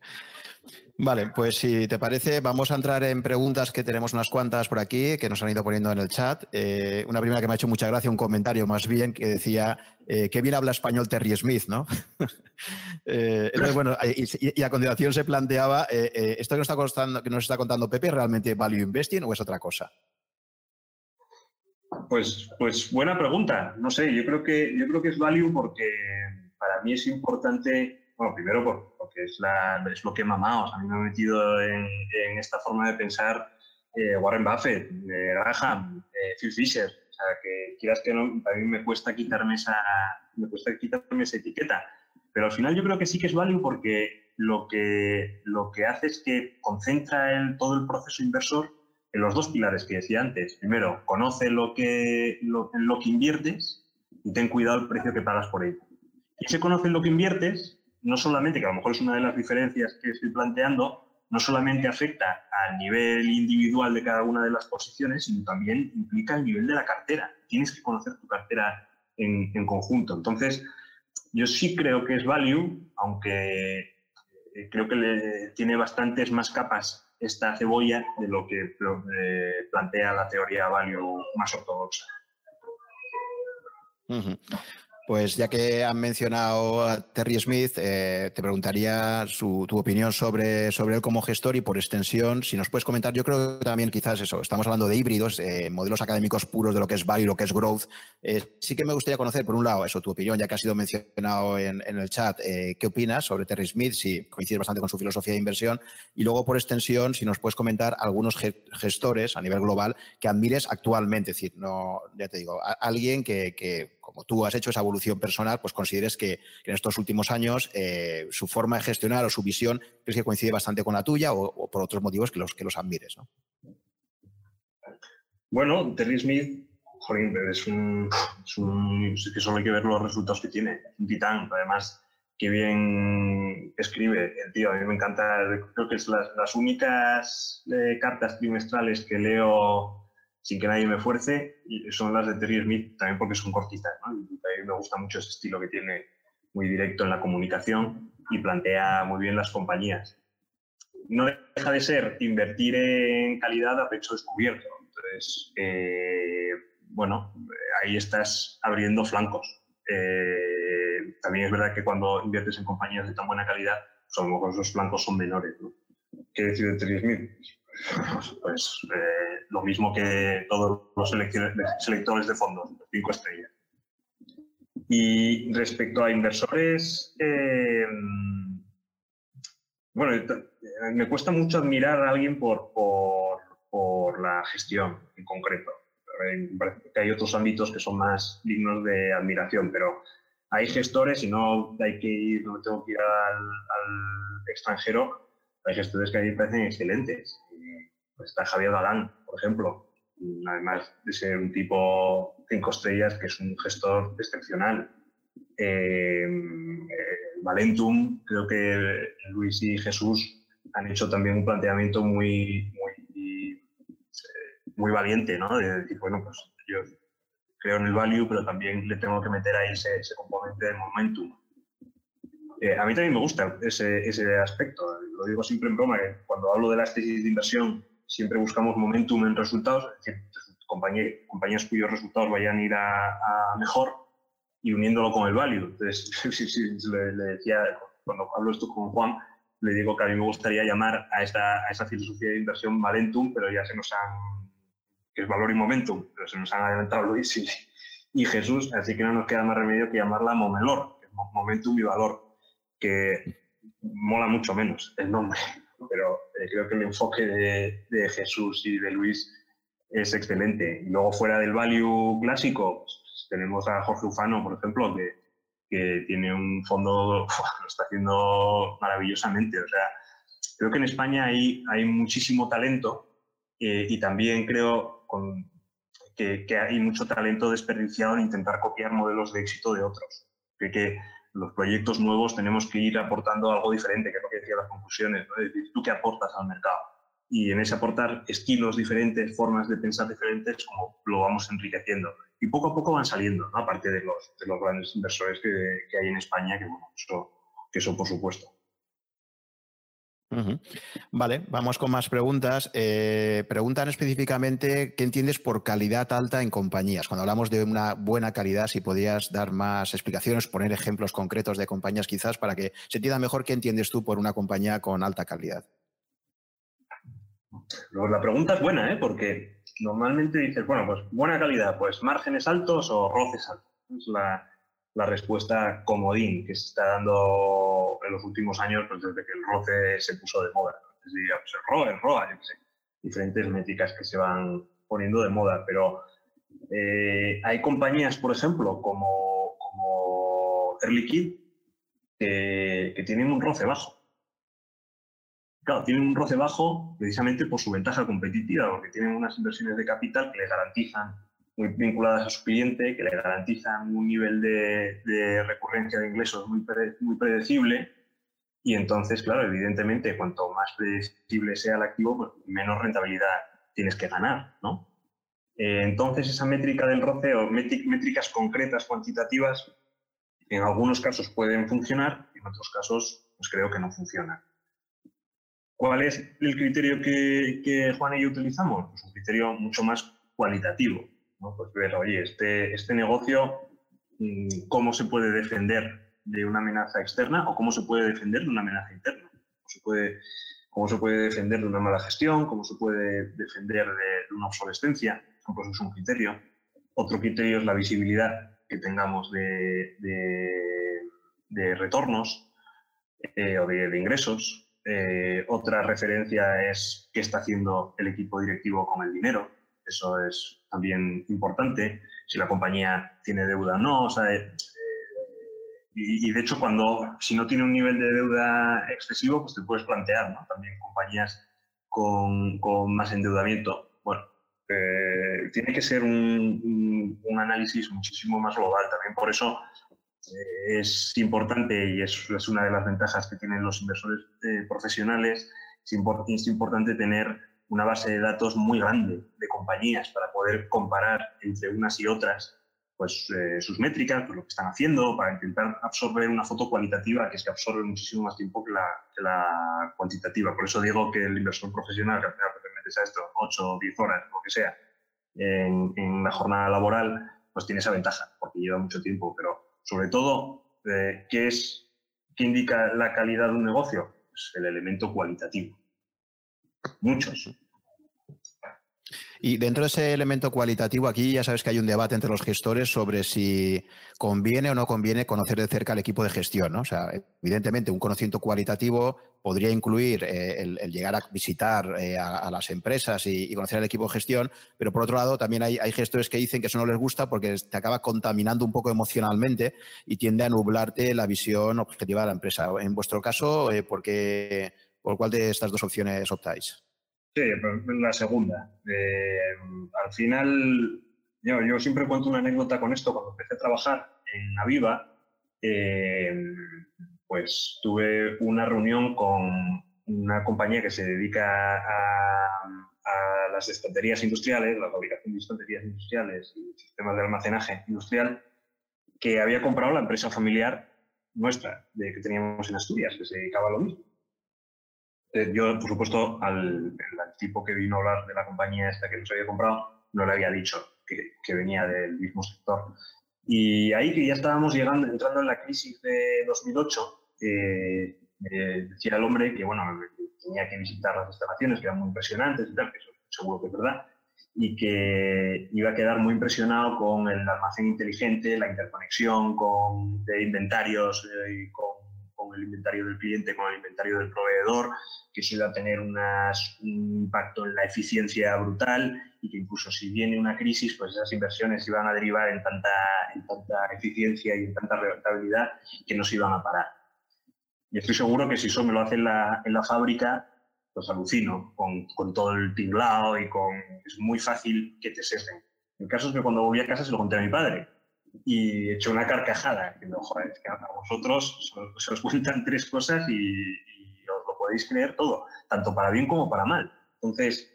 Vale, pues si te parece, vamos a entrar en preguntas que tenemos unas cuantas por aquí que nos han ido poniendo en el chat. Eh, una primera que me ha hecho mucha gracia, un comentario más bien que decía eh, que bien habla español Terry Smith, ¿no? Eh, bueno, y, a continuación se planteaba, ¿esto que nos, está que está contando Pepe realmente value investing o es otra cosa? Pues, pues buena pregunta. No sé, yo creo que yo creo que es value porque para mí es importante bueno, primero porque es, lo que he mamado. a mí me ha metido en, esta forma de pensar eh, Warren Buffett, eh, Graham, eh, Phil Fisher. O sea, que quieras que no, a mí me cuesta quitarme esa, me cuesta quitarme esa etiqueta. Pero al final yo creo que sí que es válido porque lo que, lo que hace es que concentra el, todo el proceso inversor en los dos pilares que decía antes. Primero, conoce lo que, lo, en lo que inviertes y ten cuidado el precio que pagas por ello. Y se conoce en lo que inviertes, no solamente, que a lo mejor es una de las diferencias que estoy planteando, no solamente afecta al nivel individual de cada una de las posiciones, sino también implica el nivel de la cartera. Tienes que conocer tu cartera en, conjunto. Entonces, yo sí creo que es value, aunque eh, creo que le, tiene bastantes más capas esta cebolla de lo que eh, plantea la teoría value más ortodoxa. Pues ya que han mencionado a Terry Smith, eh, te preguntaría su, tu opinión sobre, sobre él como gestor y por extensión, si nos puedes comentar, yo creo que también quizás eso, estamos hablando de híbridos, eh, modelos académicos puros de lo que es value y lo que es growth. Eh, sí que me gustaría conocer, por un lado, eso, tu opinión, ya que ha sido mencionado en, en el chat, ¿qué opinas sobre Terry Smith? Si coincides bastante con su filosofía de inversión. Y luego, por extensión, si nos puedes comentar algunos gestores a nivel global que admires actualmente, es decir, no, ya te digo, alguien que, que como tú has hecho esa evolución personal, pues consideres que, en estos últimos años eh, su forma de gestionar o su visión es que coincide bastante con la tuya o, por otros motivos que los, que los admires. ¿no? Bueno, Terry Smith, joder, es un, que solo hay que ver los resultados que tiene, un titán, además qué bien escribe el tío, a mí me encanta, creo que es las, únicas eh, cartas trimestrales que leo sin que nadie me fuerce, son las de Terry Smith, también porque son cortitas. ¿no? a mí me gusta mucho ese estilo que tiene muy directo en la comunicación y plantea muy bien las compañías. No deja de ser invertir en calidad a pecho descubierto. Entonces, eh, bueno, ahí estás abriendo flancos. Eh, también es verdad que cuando inviertes en compañías de tan buena calidad, pues a lo mejor esos flancos son menores. ¿no? ¿Qué decir de Terry Smith? Pues eh, lo mismo que todos los selectores de fondos, cinco estrellas. Y respecto a inversores, eh, bueno, eh, me cuesta mucho admirar a alguien por, por, la gestión en concreto. Parece que hay otros ámbitos que son más dignos de admiración, pero hay gestores y no hay que ir, no tengo que ir al extranjero, hay gestores que a parecen excelentes. Pues está Javier Galán, por ejemplo, además de ser un tipo cinco estrellas que es un gestor excepcional. Eh, eh, Valentum, creo que Luis y Jesús han hecho también un planteamiento muy, eh, muy valiente, ¿no? De decir, bueno, pues yo creo en el value, pero también le tengo que meter ahí ese componente de momentum. A mí también me gusta ese, ese, aspecto. Lo digo siempre en broma, que cuando hablo de las tesis de inversión, siempre buscamos momentum en resultados, es decir, compañías, cuyos resultados vayan a ir a, mejor y uniéndolo con el value. Entonces, le, decía, cuando hablo esto con Juan, le digo que a mí me gustaría llamar a esa, a esa filosofía de inversión Valentum, pero ya se nos han, que es valor y momentum, pero se nos han adelantado Luis y, y Jesús, así que no nos queda más remedio que llamarla Momelor, momentum y valor, que mola mucho menos el nombre pero eh, creo que el enfoque de, Jesús y de Luis es excelente. Y luego fuera del value clásico, pues, tenemos a Jorge Ufano, por ejemplo, que, que tiene un fondo, lo está haciendo maravillosamente. O sea, creo que en España hay, hay muchísimo talento eh, y también creo que, que, hay mucho talento desperdiciado en intentar copiar modelos de éxito de otros. Creo que los proyectos nuevos tenemos que ir aportando algo diferente, que es lo que decía las conclusiones, ¿no? es decir, tú qué aportas al mercado. Y en ese aportar estilos diferentes, formas de pensar diferentes, como lo vamos enriqueciendo. Y poco a poco van saliendo, aparte de los, de los grandes inversores que, que, hay en España, que, bueno, eso, que eso por supuesto. Vale, vamos con más preguntas. Eh, preguntan específicamente qué entiendes por calidad alta en compañías. Cuando hablamos de una buena calidad, si podías dar más explicaciones, poner ejemplos concretos de compañías quizás para que se entienda mejor qué entiendes tú por una compañía con alta calidad. La pregunta es buena, ¿eh? porque normalmente dices, bueno, pues buena calidad, pues márgenes altos o roces altos. Es la, la respuesta comodín que se está dando en los últimos años, pues desde que el roce se puso de moda. Desde pues, el ROA, el ROA, yo qué sé, diferentes métricas que se van poniendo de moda, pero eh, hay compañías, por ejemplo, como, como Air Liquide, que, que tienen un roce bajo. Claro, tienen un roce bajo precisamente por su ventaja competitiva, porque tienen unas inversiones de capital que les garantizan muy vinculadas a su cliente, que le garantizan un nivel de, recurrencia de ingresos muy, muy predecible. Y entonces, claro, evidentemente, cuanto más predecible sea el activo, pues menos rentabilidad tienes que ganar, ¿no? Eh, entonces, esa métrica del roce o métricas concretas, cuantitativas, en algunos casos pueden funcionar, en otros casos, pues creo que no funcionan. ¿Cuál es el criterio que, que Juan y yo utilizamos? Pues un criterio mucho más cualitativo. Pues ver, oye, este, este negocio, mm, ¿cómo se puede defender de una amenaza externa o cómo se puede defender de una amenaza interna? ¿Cómo se puede, cómo se puede defender de una mala gestión? ¿Cómo se puede defender de, una obsolescencia? Pues es un criterio. Otro criterio es la visibilidad que tengamos de, de, retornos eh, o de, ingresos. Eh, otra referencia es qué está haciendo el equipo directivo con el dinero eso es también importante, si la compañía tiene deuda o no, eh, y, de hecho cuando, si no tiene un nivel de deuda excesivo, pues te puedes plantear, ¿no? También compañías con, con más endeudamiento. Bueno, eh, tiene que ser un, un, análisis muchísimo más global. También por eso eh, es importante y es, es, una de las ventajas que tienen los inversores profesionales. Es, es importante tener una base de datos muy grande de compañías para poder comparar entre unas y otras pues, eh, sus métricas, pues, lo que están haciendo, para intentar absorber una foto cualitativa que que absorbe muchísimo más tiempo que la, la cuantitativa. Por eso digo que el inversor profesional, que al final te metes a esto 8 o 10 horas, lo que sea, en, en, la jornada laboral, pues tiene esa ventaja, porque lleva mucho tiempo. Pero sobre todo, eh, ¿qué, es, ¿qué indica la calidad de un negocio? Pues el elemento cualitativo. Muchos. Y dentro de ese elemento cualitativo, aquí ya sabes que hay un debate entre los gestores sobre si conviene o no conviene conocer de cerca al equipo de gestión. O sea, evidentemente, un conocimiento cualitativo podría incluir eh, el, llegar a visitar eh, a, las empresas y, conocer al equipo de gestión, pero por otro lado, también hay, gestores que dicen que eso no les gusta porque te acaba contaminando un poco emocionalmente y tiende a nublarte la visión objetiva de la empresa. En vuestro caso, eh, ¿por, ¿por cuál de estas dos opciones optáis? Sí, pues, la segunda. Eh, al final, yo, siempre cuento una anécdota con esto. Cuando empecé a trabajar en Aviva, eh, pues tuve una reunión con una compañía que se dedica a, a las estanterías industriales, la fabricación de estanterías industriales y sistemas de almacenaje industrial, que había comprado la empresa familiar nuestra, de, que teníamos en Asturias, que se dedicaba a lo mismo. Eh, yo, por supuesto, al, tipo que vino a hablar de la compañía esta que nos había comprado, no le había dicho que, venía del mismo sector. Y ahí que ya estábamos llegando, entrando en la crisis de 2008, eh, decía el hombre que, bueno, tenía que visitar las instalaciones, que eran muy impresionantes y tal, que eso seguro que es verdad, y que iba a quedar muy impresionado con el almacén inteligente, la interconexión con, de inventarios eh, y con el inventario del cliente, con el inventario del proveedor, que se iba a tener un impacto en la eficiencia brutal y que incluso si viene una crisis, pues esas inversiones iban a derivar en tanta, en tanta eficiencia y en tanta rentabilidad que no se iban a parar. Y estoy seguro que si eso me lo hace en la, en la fábrica, pues alucino con, con, todo el tinglado y con... Es muy fácil que te sesguen. El caso es que cuando volví a casa se lo conté a mi padre y he hecho una carcajada, diciendo, que a vosotros se os cuentan tres cosas y, os lo podéis creer todo, tanto para bien como para mal. Entonces,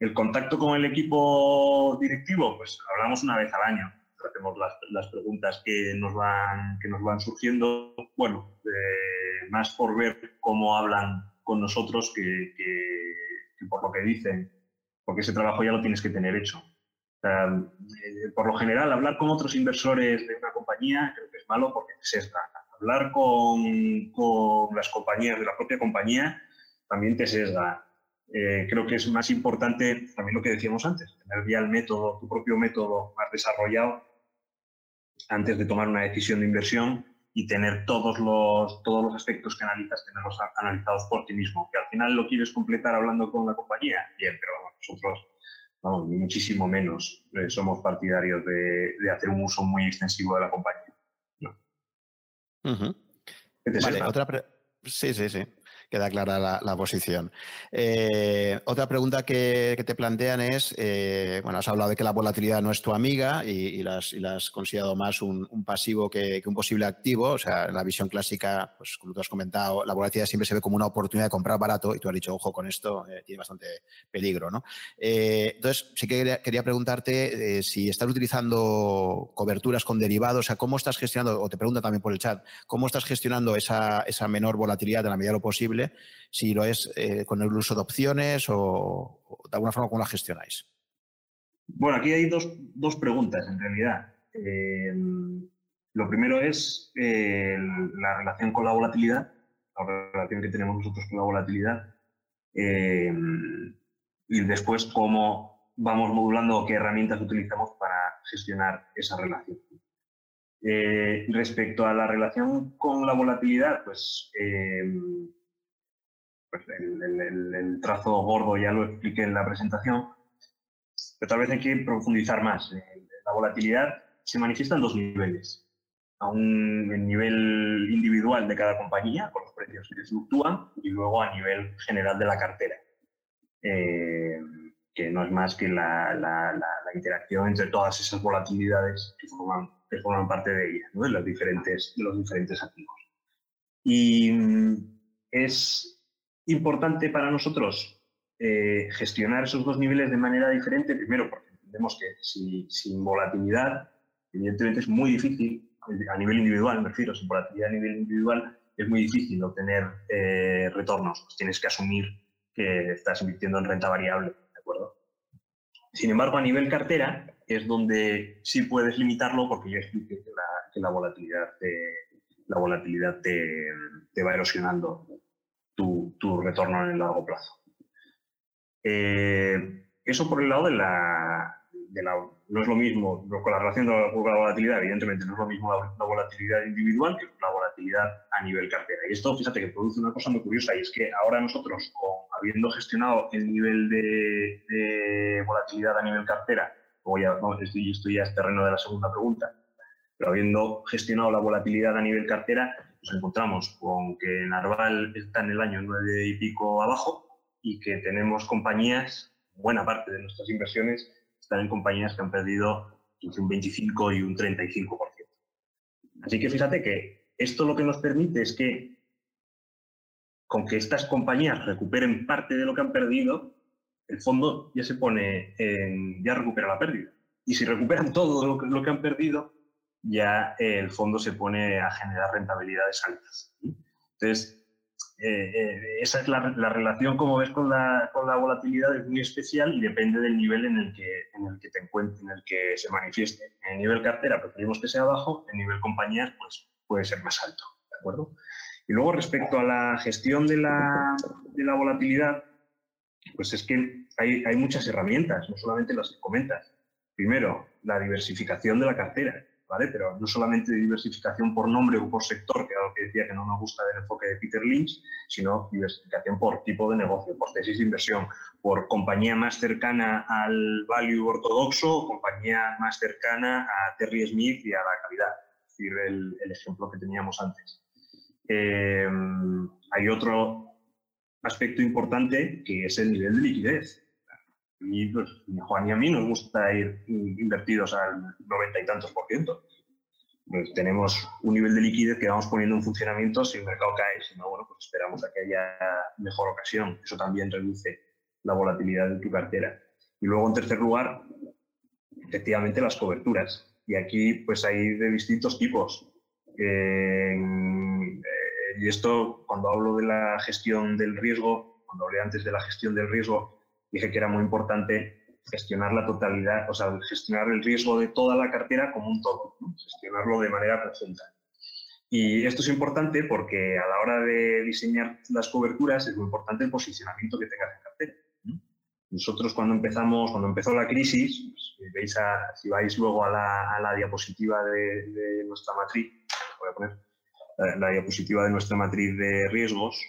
el contacto con el equipo directivo, pues hablamos una vez al año, hacemos las, las preguntas que nos van, que nos van surgiendo, bueno, más por ver cómo hablan con nosotros que, que por lo que dicen, porque ese trabajo ya lo tienes que tener hecho. Eh, por lo general, hablar con otros inversores de una compañía creo que es malo porque se sesga. Hablar con, con, las compañías de la propia compañía también te sesga. Eh, creo que es más importante también lo que decíamos antes, tener ya el método, tu propio método más desarrollado antes de tomar una decisión de inversión y tener todos los, todos los aspectos que analizas, tenerlos analizados por ti mismo. Que al final lo quieres completar hablando con la compañía, bien, pero nosotros vamos, muchísimo menos. Eh, somos partidarios de, hacer un uso muy extensivo de la compañía. vale, otra sí, sí, sí queda clara la, posición. Eh, otra pregunta que, te plantean es, eh, bueno, has hablado de que la volatilidad no es tu amiga y, la, has, considerado más un, pasivo que, un posible activo. O sea, en la visión clásica, pues como tú has comentado, la volatilidad siempre se ve como una oportunidad de comprar barato y tú has dicho, ojo, con esto eh, tiene bastante peligro, ¿no? entonces, sí que quería, preguntarte si estás utilizando coberturas con derivados, o sea, ¿cómo estás gestionando, o te pregunta también por el chat, cómo estás gestionando esa, esa menor volatilidad en la medida de lo posible si lo es eh, con el uso de opciones o, de alguna forma cómo la gestionáis. Bueno, aquí hay dos, preguntas en realidad. Eh, lo primero es eh, la relación con la volatilidad, la relación que tenemos nosotros con la volatilidad, y después cómo vamos modulando o qué herramientas utilizamos para gestionar esa relación. respecto a la relación con la volatilidad, pues pues el, trazo gordo ya lo expliqué en la presentación, pero tal vez hay que profundizar más. Eh, la volatilidad se manifiesta en dos niveles. A un nivel individual de cada compañía, con los precios que fluctúan, y luego a nivel general de la cartera, eh, que no es más que la, interacción entre todas esas volatilidades que forman, que forman parte de ella, de, los diferentes, de los diferentes activos. Y mm, es importante para nosotros eh, gestionar esos dos niveles de manera diferente, primero porque entendemos que sin volatilidad, evidentemente es muy difícil, a nivel individual me refiero, sin volatilidad a nivel individual, es muy difícil obtener eh, retornos, pues tienes que asumir que estás invirtiendo en renta variable, ¿de acuerdo? Sin embargo, a nivel cartera es donde sí puedes limitarlo porque yo expliqué que la, volatilidad, te, la volatilidad te va erosionando tu, retorno en el largo plazo. Eh, Eso por el lado de la, no es lo mismo, con la relación con la volatilidad, evidentemente, no es lo mismo la, volatilidad individual que la volatilidad a nivel cartera. Y esto, fíjate, que produce una cosa muy curiosa, y es que ahora nosotros, habiendo gestionado el nivel de, volatilidad a nivel cartera, voy a, esto ya es terreno de la segunda pregunta, pero habiendo gestionado la volatilidad a nivel cartera, nos encontramos con que Narval está en el año 9 y pico abajo y que tenemos compañías, buena parte de nuestras inversiones, están en compañías que han perdido entre un 25 y un 35%. Así que fíjate que esto lo que nos permite es que con que estas compañías recuperen parte de lo que han perdido, el fondo ya se pone en, ya recupera la pérdida. Y si recuperan todo lo que, lo que han perdido, ya el fondo se pone a generar rentabilidades altas. Entonces, eh, eh, esa es la, relación, como ves, con la, volatilidad, es muy especial y depende del nivel en el que, en el que te encuentres, en el que se manifieste. En el nivel cartera preferimos que sea bajo, en nivel compañías pues, puede ser más alto. ¿de acuerdo? Y luego respecto a la gestión de la, de la volatilidad, pues es que hay, hay muchas herramientas, no solamente las que comentas. Primero, la diversificación de la cartera. Pero no solamente diversificación por nombre o por sector, que es algo que decía que no me gusta del enfoque de Peter Lynch, sino diversificación por tipo de negocio, por tesis de inversión, por compañía más cercana al value ortodoxo compañía más cercana a Terry Smith y a la calidad, es decir, el, ejemplo que teníamos antes. Eh, hay otro aspecto importante que es el nivel de liquidez. Pues, a Juan y a mí nos gusta ir invertidos al noventa y tantos por ciento. Pues tenemos un nivel de liquidez que vamos poniendo en funcionamiento si el mercado cae, si no, bueno, pues esperamos a que haya mejor ocasión. Eso también reduce la volatilidad de tu cartera. Y luego, en tercer lugar, efectivamente las coberturas. Y aquí pues hay de distintos tipos. Eh, y esto, cuando hablo de la gestión del riesgo, cuando hablé antes de la gestión del riesgo, dije que era muy importante gestionar la totalidad, o sea, gestionar el riesgo de toda la cartera como un todo, gestionarlo de manera conjunta. Y esto es importante porque a la hora de diseñar las coberturas es muy importante el posicionamiento que tengas en cartera. Nosotros cuando empezamos, cuando empezó la crisis, pues, veis si vais luego a la, diapositiva de, nuestra matriz, voy a poner eh, la diapositiva de nuestra matriz de riesgos,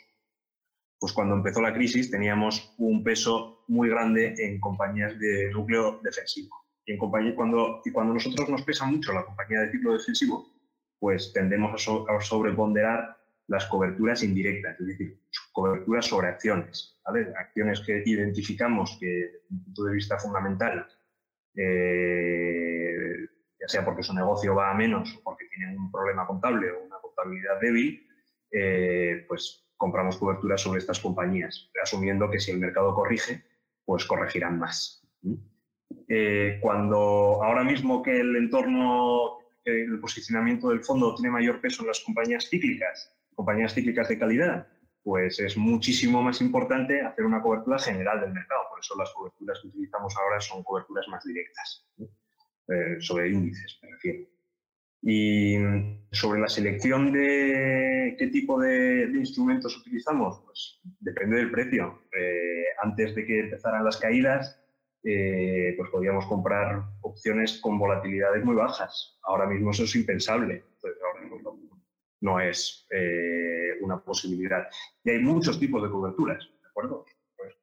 pues cuando empezó la crisis teníamos un peso muy grande en compañías de núcleo defensivo. Y, en compañía, cuando, y cuando nosotros nos pesa mucho la compañía de ciclo defensivo, pues tendemos a, sobreponderar las coberturas indirectas, es decir, coberturas sobre acciones. Acciones que identificamos que, desde un punto de vista fundamental, eh, ya sea porque su negocio va a menos o porque tienen un problema contable o una contabilidad débil, eh, pues compramos coberturas sobre estas compañías, asumiendo que si el mercado corrige, pues corregirán más. Eh, cuando ahora mismo que el entorno, el posicionamiento del fondo tiene mayor peso en las compañías cíclicas, compañías cíclicas de calidad, pues es muchísimo más importante hacer una cobertura general del mercado. Por eso las coberturas que utilizamos ahora son coberturas más directas, eh, sobre índices, me refiero. Y sobre la selección de qué tipo de, instrumentos utilizamos, pues depende del precio. Eh, antes de que empezaran las caídas, eh, pues podíamos comprar opciones con volatilidades muy bajas. Ahora mismo eso es impensable. mismo no, es eh, una posibilidad. Y hay muchos tipos de coberturas, ¿de acuerdo? Pues,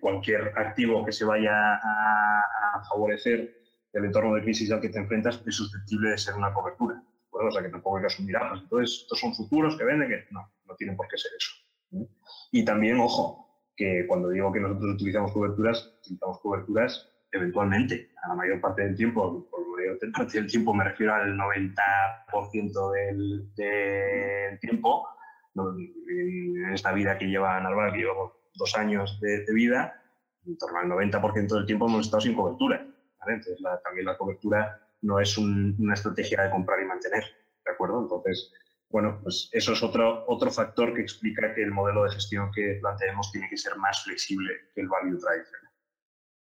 cualquier activo que se vaya a favorecer el entorno de crisis al que te enfrentas es susceptible de ser una cobertura. O sea, que tampoco hay que asumir, ah, pues entonces estos son futuros que venden, que no, no tienen por qué ser eso. Y también, ojo, que cuando digo que nosotros utilizamos coberturas, utilizamos coberturas eventualmente, a la mayor parte del tiempo, por la mayor parte del tiempo me refiero al 90% del, del, tiempo, en esta vida que lleva Narval, que llevamos dos años de, de vida, en torno al 90% del tiempo hemos estado sin cobertura. Entonces, también la cobertura no es una estrategia de comprar y mantener, ¿de acuerdo? Entonces, bueno, pues eso es otro, otro factor que explica que el modelo de gestión que planteemos tiene que ser más flexible que el value tradicional.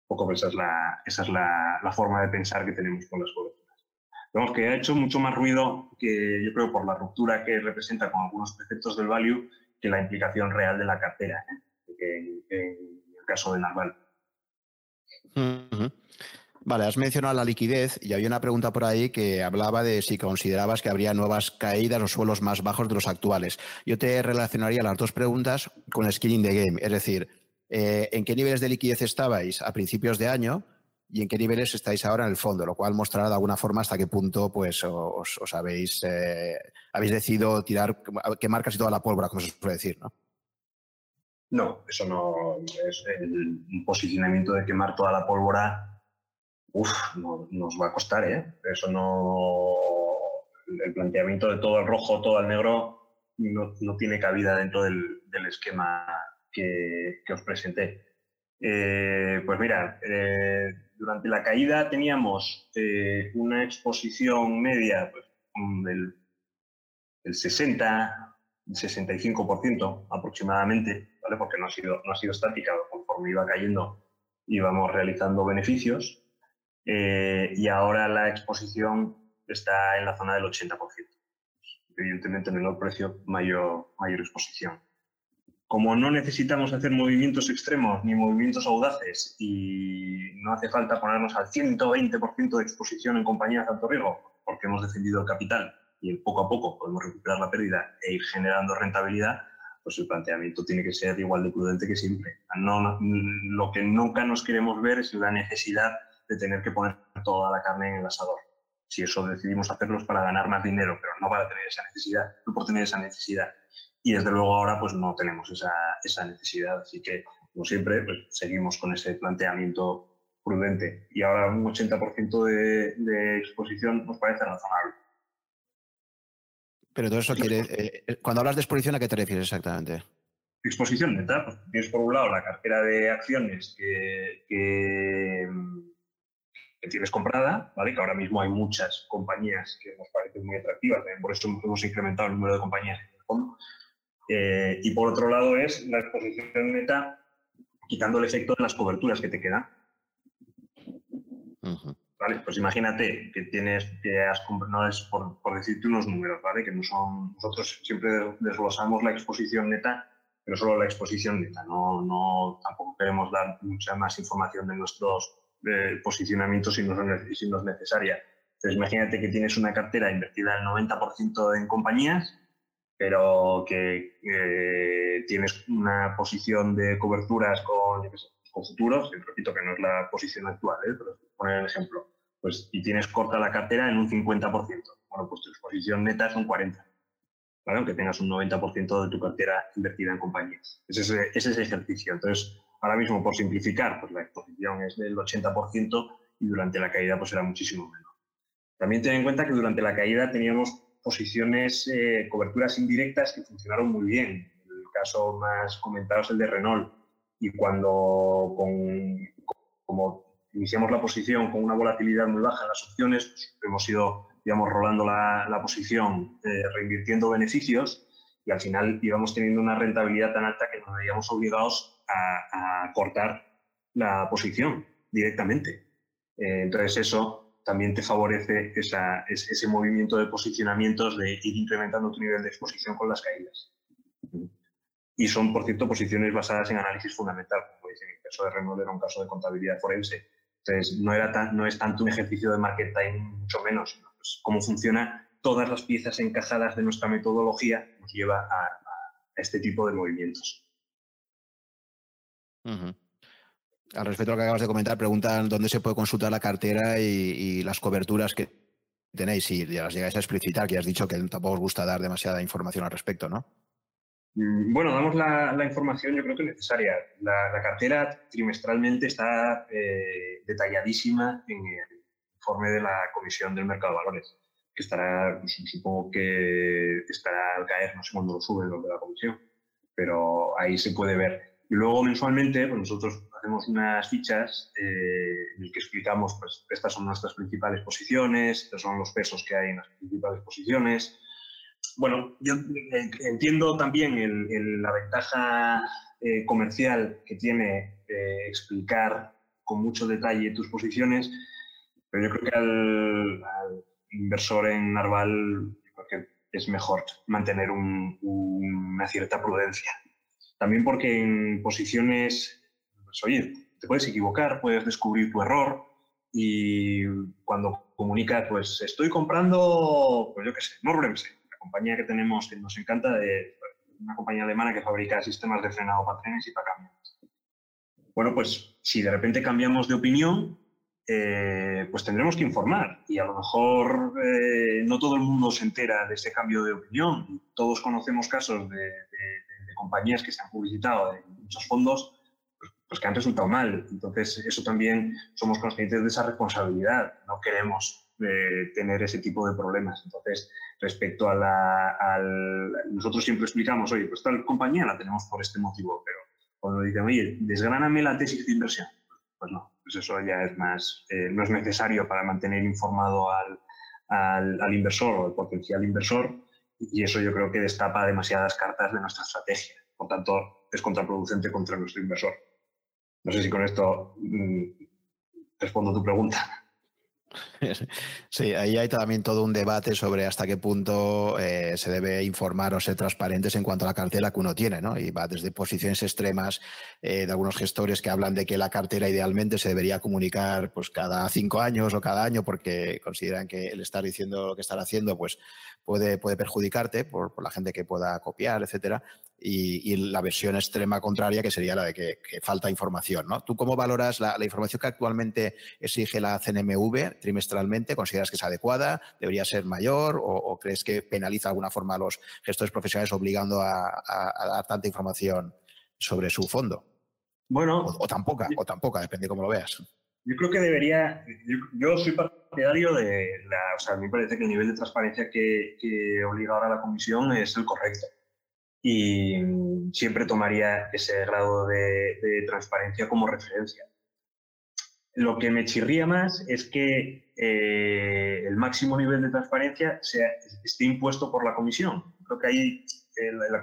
Un poco esa es, la, esa es la, la, forma de pensar que tenemos con las coberturas. Vemos que ha hecho mucho más ruido que yo creo por la ruptura que representa con algunos preceptos del value que la implicación real de la cartera, ¿eh? en el caso de Narval. Vale, has mencionado la liquidez y había una pregunta por ahí que hablaba de si considerabas que habría nuevas caídas o suelos más bajos de los actuales. Yo te relacionaría las dos preguntas con el skin in the game, es decir, eh, ¿en qué niveles de liquidez estabais a principios de año y en qué niveles estáis ahora en el fondo? Lo cual mostrará de alguna forma hasta qué punto pues, os, habéis, eh, habéis decidido tirar, quemar casi toda la pólvora, como se suele decir, ¿no? No, eso no es el posicionamiento de quemar toda la pólvora Uf, nos va a costar, ¿eh? Eso no. El planteamiento de todo el rojo, todo el negro, no, tiene cabida dentro del, esquema que, os presenté. Eh, pues mira, eh, durante la caída teníamos eh, una exposición media pues, del, del 60, 65% aproximadamente, ¿vale? porque no ha, sido, no ha sido estática, conforme iba cayendo íbamos realizando beneficios. Eh, y ahora la exposición está en la zona del 80%. Evidentemente, menor precio, mayor, mayor exposición. Como no necesitamos hacer movimientos extremos ni movimientos audaces y no hace falta ponernos al 120% de exposición en compañías de alto riesgo, porque hemos defendido el capital y poco a poco podemos recuperar la pérdida e ir generando rentabilidad, pues el planteamiento tiene que ser igual de prudente que siempre. No, lo que nunca nos queremos ver es la necesidad de tener que poner toda la carne en el asador. Si eso decidimos hacerlo es para ganar más dinero, pero no para tener esa necesidad, no por tener esa necesidad. Y desde luego ahora pues no tenemos esa, esa necesidad, así que como siempre pues, seguimos con ese planteamiento prudente. Y ahora un 80% de, de exposición nos parece razonable. Pero todo eso quiere. Eh, eh, cuando hablas de exposición, ¿a qué te refieres exactamente? Exposición neta, pues tienes por un lado la cartera de acciones que, que, que tienes comprada, ¿vale? que ahora mismo hay muchas compañías que nos parecen muy atractivas, por eso hemos incrementado el número de compañías en el fondo. Eh, y por otro lado es la exposición neta quitando el efecto de las coberturas que te quedan. ¿Vale? Pues imagínate que tienes, que has no es por, por, decirte unos números, ¿vale? Que no son, nosotros siempre desglosamos la exposición neta, pero solo la exposición neta, no, no tampoco queremos dar mucha más información de nuestros de posicionamiento si no, si no es necesaria. Entonces, imagínate que tienes una cartera invertida el 90% en compañías, pero que eh, tienes una posición de coberturas con, con futuros, repito que no es la posición actual, ¿eh? pero poner el ejemplo, pues, y tienes corta la cartera en un 50%. Bueno, pues tu exposición neta es un 40%. ¿vale? Aunque tengas un 90% de tu cartera invertida en compañías. Es ese, es ese ejercicio. Entonces, Ahora mismo, por simplificar, pues la exposición es del 80% y durante la caída pues era muchísimo menor. También ten en cuenta que durante la caída teníamos posiciones, eh, coberturas indirectas que funcionaron muy bien. El caso más comentado es el de Renault. Y cuando, como iniciamos la posición con una volatilidad muy baja en las opciones, pues, hemos ido, digamos, rolando la, posición, eh, reinvirtiendo beneficios y al final íbamos teniendo una rentabilidad tan alta que nos veíamos obligados a, cortar la posición directamente. Eh, entonces eso también te favorece ese movimiento de posicionamientos de ir incrementando tu nivel de exposición con las caídas. Y son, por cierto, posiciones basadas en análisis fundamental, como dice, el caso de Renault era un caso de contabilidad forense. Entonces, no, era no es tanto un ejercicio de market timing, mucho menos, sino pues, cómo funciona todas las piezas encajadas de nuestra metodología nos lleva a este tipo de movimientos. Al respecto a lo que acabas de comentar, preguntan dónde se puede consultar la cartera y, las coberturas que tenéis, si las llegáis a explicitar, que has dicho que tampoco os gusta dar demasiada información al respecto, ¿no? Mm, bueno, damos la, información yo creo que necesaria. La, cartera trimestralmente está eh, detalladísima en el informe de la Comisión del Mercado de Valores, que estará, pues, supongo que estará al caer, no sé cuándo lo suben los de la Comisión, pero ahí se puede ver y luego mensualmente pues nosotros hacemos unas fichas eh, en las que explicamos, pues estas son nuestras principales posiciones, estos son los pesos que hay en las principales posiciones. Bueno, yo entiendo también la ventaja eh, comercial que tiene eh, explicar con mucho detalle tus posiciones, pero yo creo que al, inversor en Narval es mejor mantener una cierta prudencia también porque en posiciones, pues oye, te puedes equivocar, puedes descubrir tu error y cuando comunicas, pues estoy comprando, pues yo qué sé, Norbremse, la compañía que tenemos que nos encanta, de, una compañía alemana que fabrica sistemas de frenado para trenes y para camiones. Bueno, pues si de repente cambiamos de opinión, eh, pues tendremos que informar y a lo mejor eh, no todo el mundo se entera de ese cambio de opinión. Todos conocemos casos de, compañías que se han publicitado en muchos fondos pues, pues, que han resultado mal. Entonces, eso también somos conscientes de esa responsabilidad. No queremos eh, tener ese tipo de problemas. Entonces, respecto a la... Al, nosotros siempre explicamos, oye, pues tal compañía la tenemos por este motivo, pero cuando dicen, oye, desgráname la tesis de inversión, pues no, pues eso ya es más, eh, no es necesario para mantener informado al, al, inversor o al potencial inversor y eso yo creo que destapa demasiadas cartas de nuestra estrategia. Por tanto, es contraproducente contra nuestro inversor. No sé si con esto mm, respondo tu pregunta. Sí, ahí hay también todo un debate sobre hasta qué punto eh, se debe informar o ser transparentes en cuanto a la cartera que uno tiene, ¿no? Y va desde posiciones extremas eh, de algunos gestores que hablan de que la cartera idealmente se debería comunicar pues cada cinco años o cada año porque consideran que el estar diciendo lo que están haciendo pues puede, puede perjudicarte por, por la gente que pueda copiar, etcétera y, la versión extrema contraria, que sería la de que, falta información. ¿no? ¿Tú cómo valoras la, información que actualmente exige la CNMV trimestralmente? ¿Consideras que es adecuada? ¿Debería ser mayor? ¿O, crees que penaliza de alguna forma a los gestores profesionales obligando a, dar tanta información sobre su fondo? Bueno. O, tampoco, o tampoco, depende de cómo lo veas. Yo creo que debería. Yo, soy partidario de. La, o sea, a mí me parece que el nivel de transparencia que, que obliga ahora la comisión es el correcto y siempre tomaría ese grado de, transparencia como referencia. Lo que me chirría más es que eh, el máximo nivel de transparencia sea, esté impuesto por la comisión. Creo que ahí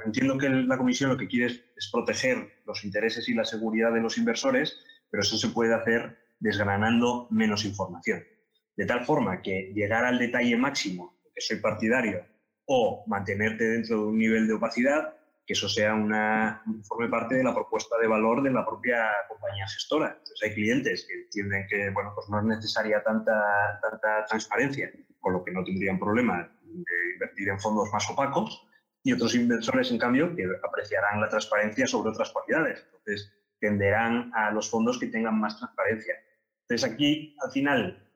entiendo que la comisión lo que quiere es, proteger los intereses y la seguridad de los inversores, pero eso se puede hacer desgranando menos información. De tal forma que llegar al detalle máximo, que soy partidario, o mantenerte dentro de un nivel de opacidad, que eso sea una, forme parte de la propuesta de valor de la propia compañía gestora. Entonces hay clientes que entienden que bueno, pues no es necesaria tanta, tanta transparencia, con lo que no tendrían problema de invertir en fondos más opacos, y otros inversores, en cambio, que apreciarán la transparencia sobre otras cualidades. Entonces tenderán a los fondos que tengan más transparencia. Entonces aquí, al final,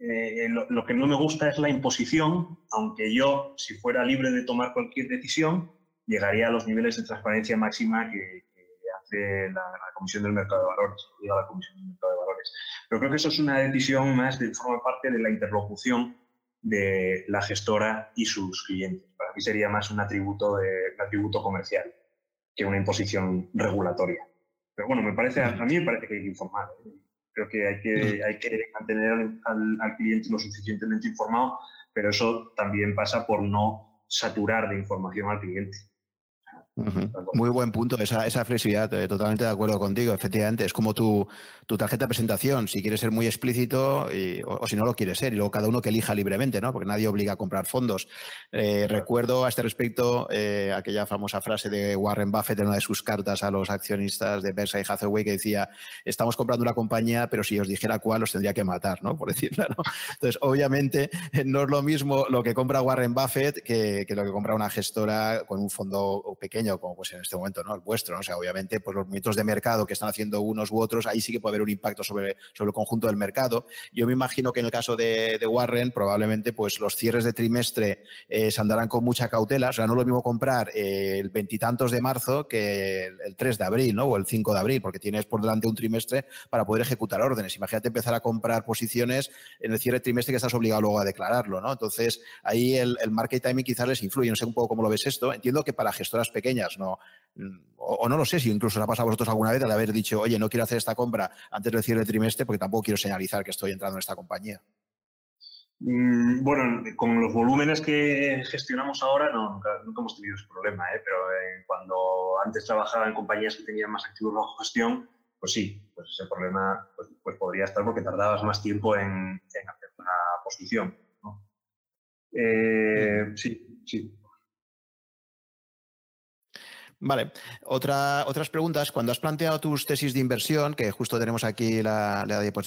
eh, lo, que no me gusta es la imposición, aunque yo, si fuera libre de tomar cualquier decisión, llegaría a los niveles de transparencia máxima que, hace la, Comisión del Mercado de Valores, la Comisión del Mercado de Valores. Pero creo que eso es una decisión más de forma parte de la interlocución de la gestora y sus clientes. Para mí sería más un atributo, de, un atributo comercial que una imposición regulatoria. Pero bueno, me parece, a mí me parece que hay que informar. ¿eh? Creo que hay que, hay que mantener al, cliente lo suficientemente informado, pero eso también pasa por no saturar de información al cliente. Muy buen punto, esa, esa flexibilidad, eh, totalmente de acuerdo contigo. Efectivamente, es como tu, tu tarjeta de presentación, si quieres ser muy explícito o, si no lo quieres ser, y luego cada uno que elija libremente, ¿no? porque nadie obliga a comprar fondos. Eh, recuerdo a este respecto eh, aquella famosa frase de Warren Buffett en una de sus cartas a los accionistas de Berkshire Hathaway que decía, estamos comprando una compañía, pero si os dijera cuál, os tendría que matar, ¿no? por decirlo. ¿no? Entonces, obviamente, no es lo mismo lo que compra Warren Buffett que, que lo que compra una gestora con un fondo pequeño como pues en este momento, ¿no? El vuestro, ¿no? O sea, obviamente, pues los movimientos de mercado que están haciendo unos u otros, ahí sí que puede haber un impacto sobre, sobre el conjunto del mercado. Yo me imagino que en el caso de, Warren, probablemente, pues los cierres de trimestre eh, se andarán con mucha cautela. O sea, no es lo mismo comprar eh, el veintitantos de marzo que el, 3 de abril, ¿no? O el 5 de abril, porque tienes por delante un trimestre para poder ejecutar órdenes. Imagínate empezar a comprar posiciones en el cierre de trimestre que estás obligado luego a declararlo, ¿no? Entonces, ahí el, el market timing quizás les influye. No sé un poco cómo lo ves esto. Entiendo que para gestoras pequeñas no, o, no lo sé si incluso os ha pasado a vosotros alguna vez de haber dicho, oye, no quiero hacer esta compra antes del cierre del trimestre porque tampoco quiero señalizar que estoy entrando en esta compañía. Mm, bueno, con los volúmenes que gestionamos ahora no, nunca, hemos tenido ese problema, ¿eh? pero eh, cuando antes trabajaba en compañías que tenían más activos bajo gestión, pues sí, pues ese problema pues, pues podría estar porque tardabas más tiempo en, hacer una posición. Eh, sí, sí. Vale. Otra, otras preguntas. Cuando has planteado tus tesis de inversión, que justo tenemos aquí la,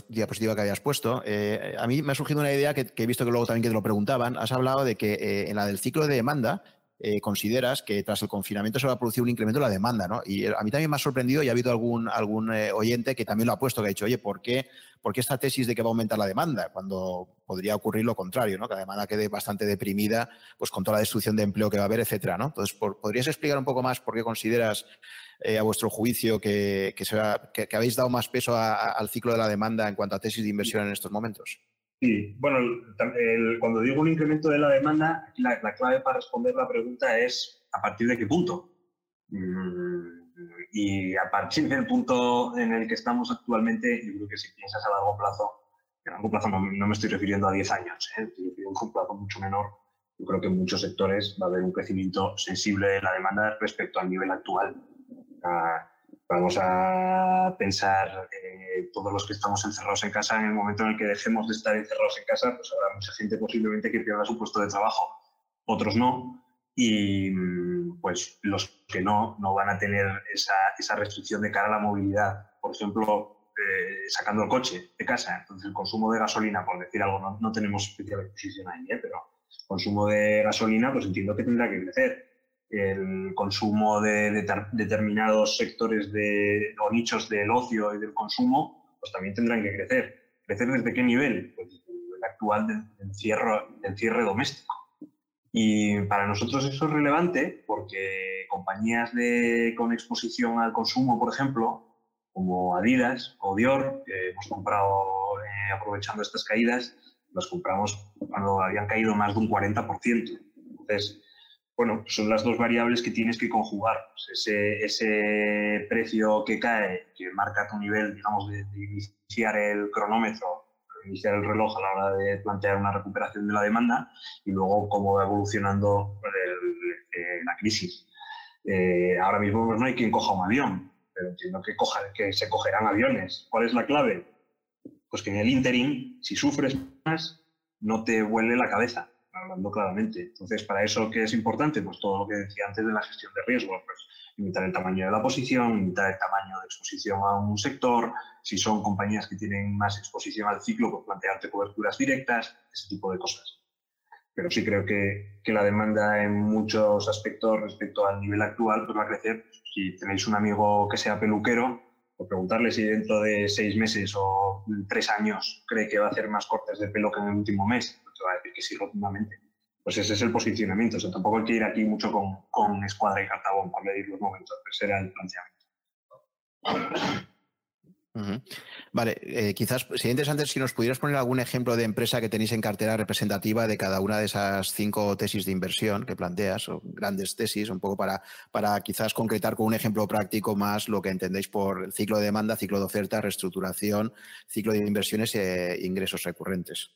diapositiva que habías puesto, eh, a mí me ha surgido una idea que, he visto que luego también que te lo preguntaban. Has hablado de que eh, en la del ciclo de demanda, eh, consideras que tras el confinamiento se va a producir un incremento de la demanda, ¿no? Y a mí también me ha sorprendido y ha habido algún, algún oyente que también lo ha puesto, que ha dicho, oye, ¿por qué, ¿por qué esta tesis de que va a aumentar la demanda? Cuando podría ocurrir lo contrario, ¿no? Que la demanda quede bastante deprimida, pues con toda la destrucción de empleo que va a haber, etcétera, ¿no? Entonces, ¿podrías explicar un poco más por qué consideras, eh, a vuestro juicio, que, habéis dado más peso al ciclo de la demanda en cuanto a tesis de inversión en estos momentos? Sí, bueno, cuando digo un incremento de la demanda, la, clave para responder la pregunta es a partir de qué punto. Mm, y a partir del punto en el que estamos actualmente, yo creo que si piensas a largo plazo, a largo plazo no, me estoy refiriendo a 10 años, ¿eh? estoy refiriendo a un plazo mucho menor, yo creo que en muchos sectores va a haber un crecimiento sensible de la demanda respecto al nivel actual. Ah, vamos a pensar eh, todos los que estamos encerrados en casa, en el momento en el que dejemos de estar encerrados en casa, pues habrá mucha gente posiblemente que pierda su puesto de trabajo, otros no, y pues los que no, no van a tener esa, esa restricción de cara a la movilidad. Por ejemplo, eh, sacando el coche de casa, entonces el consumo de gasolina, por decir algo, no, no tenemos especial exposición ahí, ¿eh? pero consumo de gasolina, pues entiendo que tendrá que crecer el consumo de, determinados sectores de, o nichos del ocio y del consumo, pues también tendrán que crecer. ¿Crecer desde qué nivel? Pues el actual del, del cierre doméstico. Y para nosotros eso es relevante porque compañías de, con exposición al consumo, por ejemplo, como Adidas o Dior, que hemos comprado eh, aprovechando estas caídas, las compramos cuando habían caído más de un 40%. Entonces, bueno, son las dos variables que tienes que conjugar. Pues ese, precio que cae, que marca tu nivel, digamos, de, iniciar el cronómetro, iniciar el reloj a la hora de plantear una recuperación de la demanda, y luego cómo va evolucionando eh, la crisis. Eh, ahora mismo pues, no hay quien coja un avión, pero entiendo que, coja, que se cogerán aviones. ¿Cuál es la clave? Pues que en el interim, si sufres más, no te vuele la cabeza hablando claramente. Entonces, ¿para eso qué es importante? Pues todo lo que decía antes de la gestión de riesgos, pues limitar el tamaño de la posición, limitar el tamaño de exposición a un sector, si son compañías que tienen más exposición al ciclo, pues plantearte coberturas directas, ese tipo de cosas. Pero sí creo que, que la demanda en muchos aspectos respecto al nivel actual pues va a crecer. Si tenéis un amigo que sea peluquero, pues preguntarle si dentro de seis meses o tres años cree que va a hacer más cortes de pelo que en el último mes va a decir que sí rotundamente. Pues ese es el posicionamiento. O sea, tampoco hay que ir aquí mucho con, con escuadra y cartabón para medir los momentos. Ese era el planteamiento. Vale, eh, quizás sería interesante si nos pudieras poner algún ejemplo de empresa que tenéis en cartera representativa de cada una de esas cinco tesis de inversión que planteas, o grandes tesis, un poco para, para quizás concretar con un ejemplo práctico más lo que entendéis por ciclo de demanda, ciclo de oferta, reestructuración, ciclo de inversiones e ingresos recurrentes.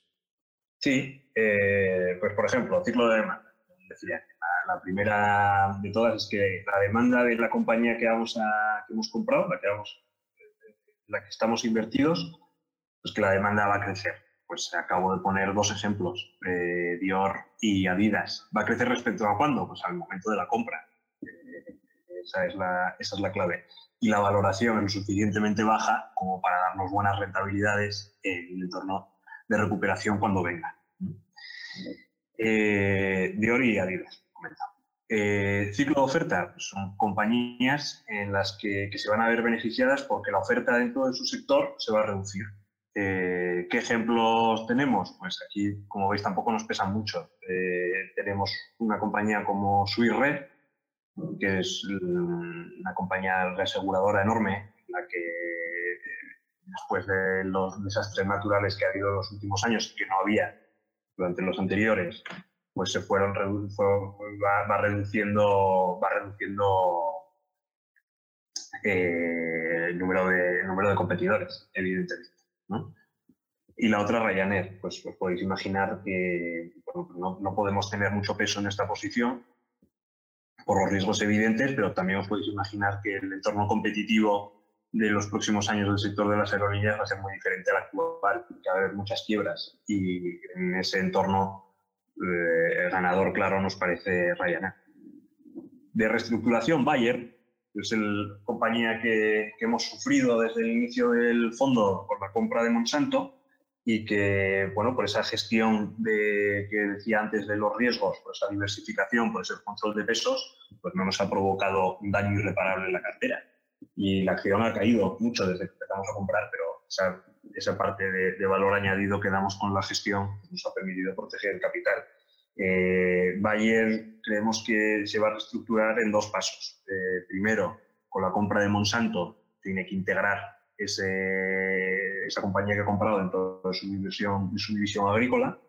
Sí, eh, pues por ejemplo, ciclo de demanda. la, primera de todas es que la demanda de la compañía que, vamos a, que hemos comprado, la que, vamos, la que estamos invertidos, pues que la demanda va a crecer. Pues acabo de poner dos ejemplos, eh, Dior y Adidas. ¿Va a crecer respecto a cuándo? Pues al momento de la compra. Eh, esa, es la, esa es la clave. Y la valoración lo suficientemente baja como para darnos buenas rentabilidades en el entorno de recuperación cuando venga. Eh, Dior y Adidas, eh, ciclo de oferta pues son compañías en las que, se van a ver beneficiadas porque la oferta dentro de su sector se va a reducir. Eh, ¿Qué ejemplos tenemos? Pues aquí, como veis, tampoco nos pesan mucho. Eh, tenemos una compañía como Suirre, que es una compañía reaseguradora enorme, la que después de los desastres naturales que ha habido en los últimos años que no había durante los anteriores, pues se fueron va, reduciendo va reduciendo eh, el número de número de competidores evidentemente y la otra Ryanair pues, pues podéis imaginar que no, no, podemos tener mucho peso en esta posición por los riesgos evidentes pero también os podéis imaginar que el entorno competitivo de los próximos años del sector de las aerolíneas va a ser muy diferente al actual, que va a haber muchas quiebras y en ese entorno eh, el ganador claro nos parece Ryanair. de reestructuración, Bayer, que es la compañía que, hemos sufrido desde el inicio del fondo por la compra de Monsanto y que, bueno, por esa gestión de, que decía antes de los riesgos, por esa diversificación, por ese control de pesos, pues no nos ha provocado un daño irreparable en la cartera. Y la acción ha caído mucho desde que empezamos a comprar, pero esa, parte de, valor añadido que damos con la gestión nos ha permitido proteger el capital. Eh, Bayer creemos que se va a reestructurar en dos pasos. Eh, primero, con la compra de Monsanto, tiene que integrar esa compañía que ha comprado dentro de su división, su división agrícola.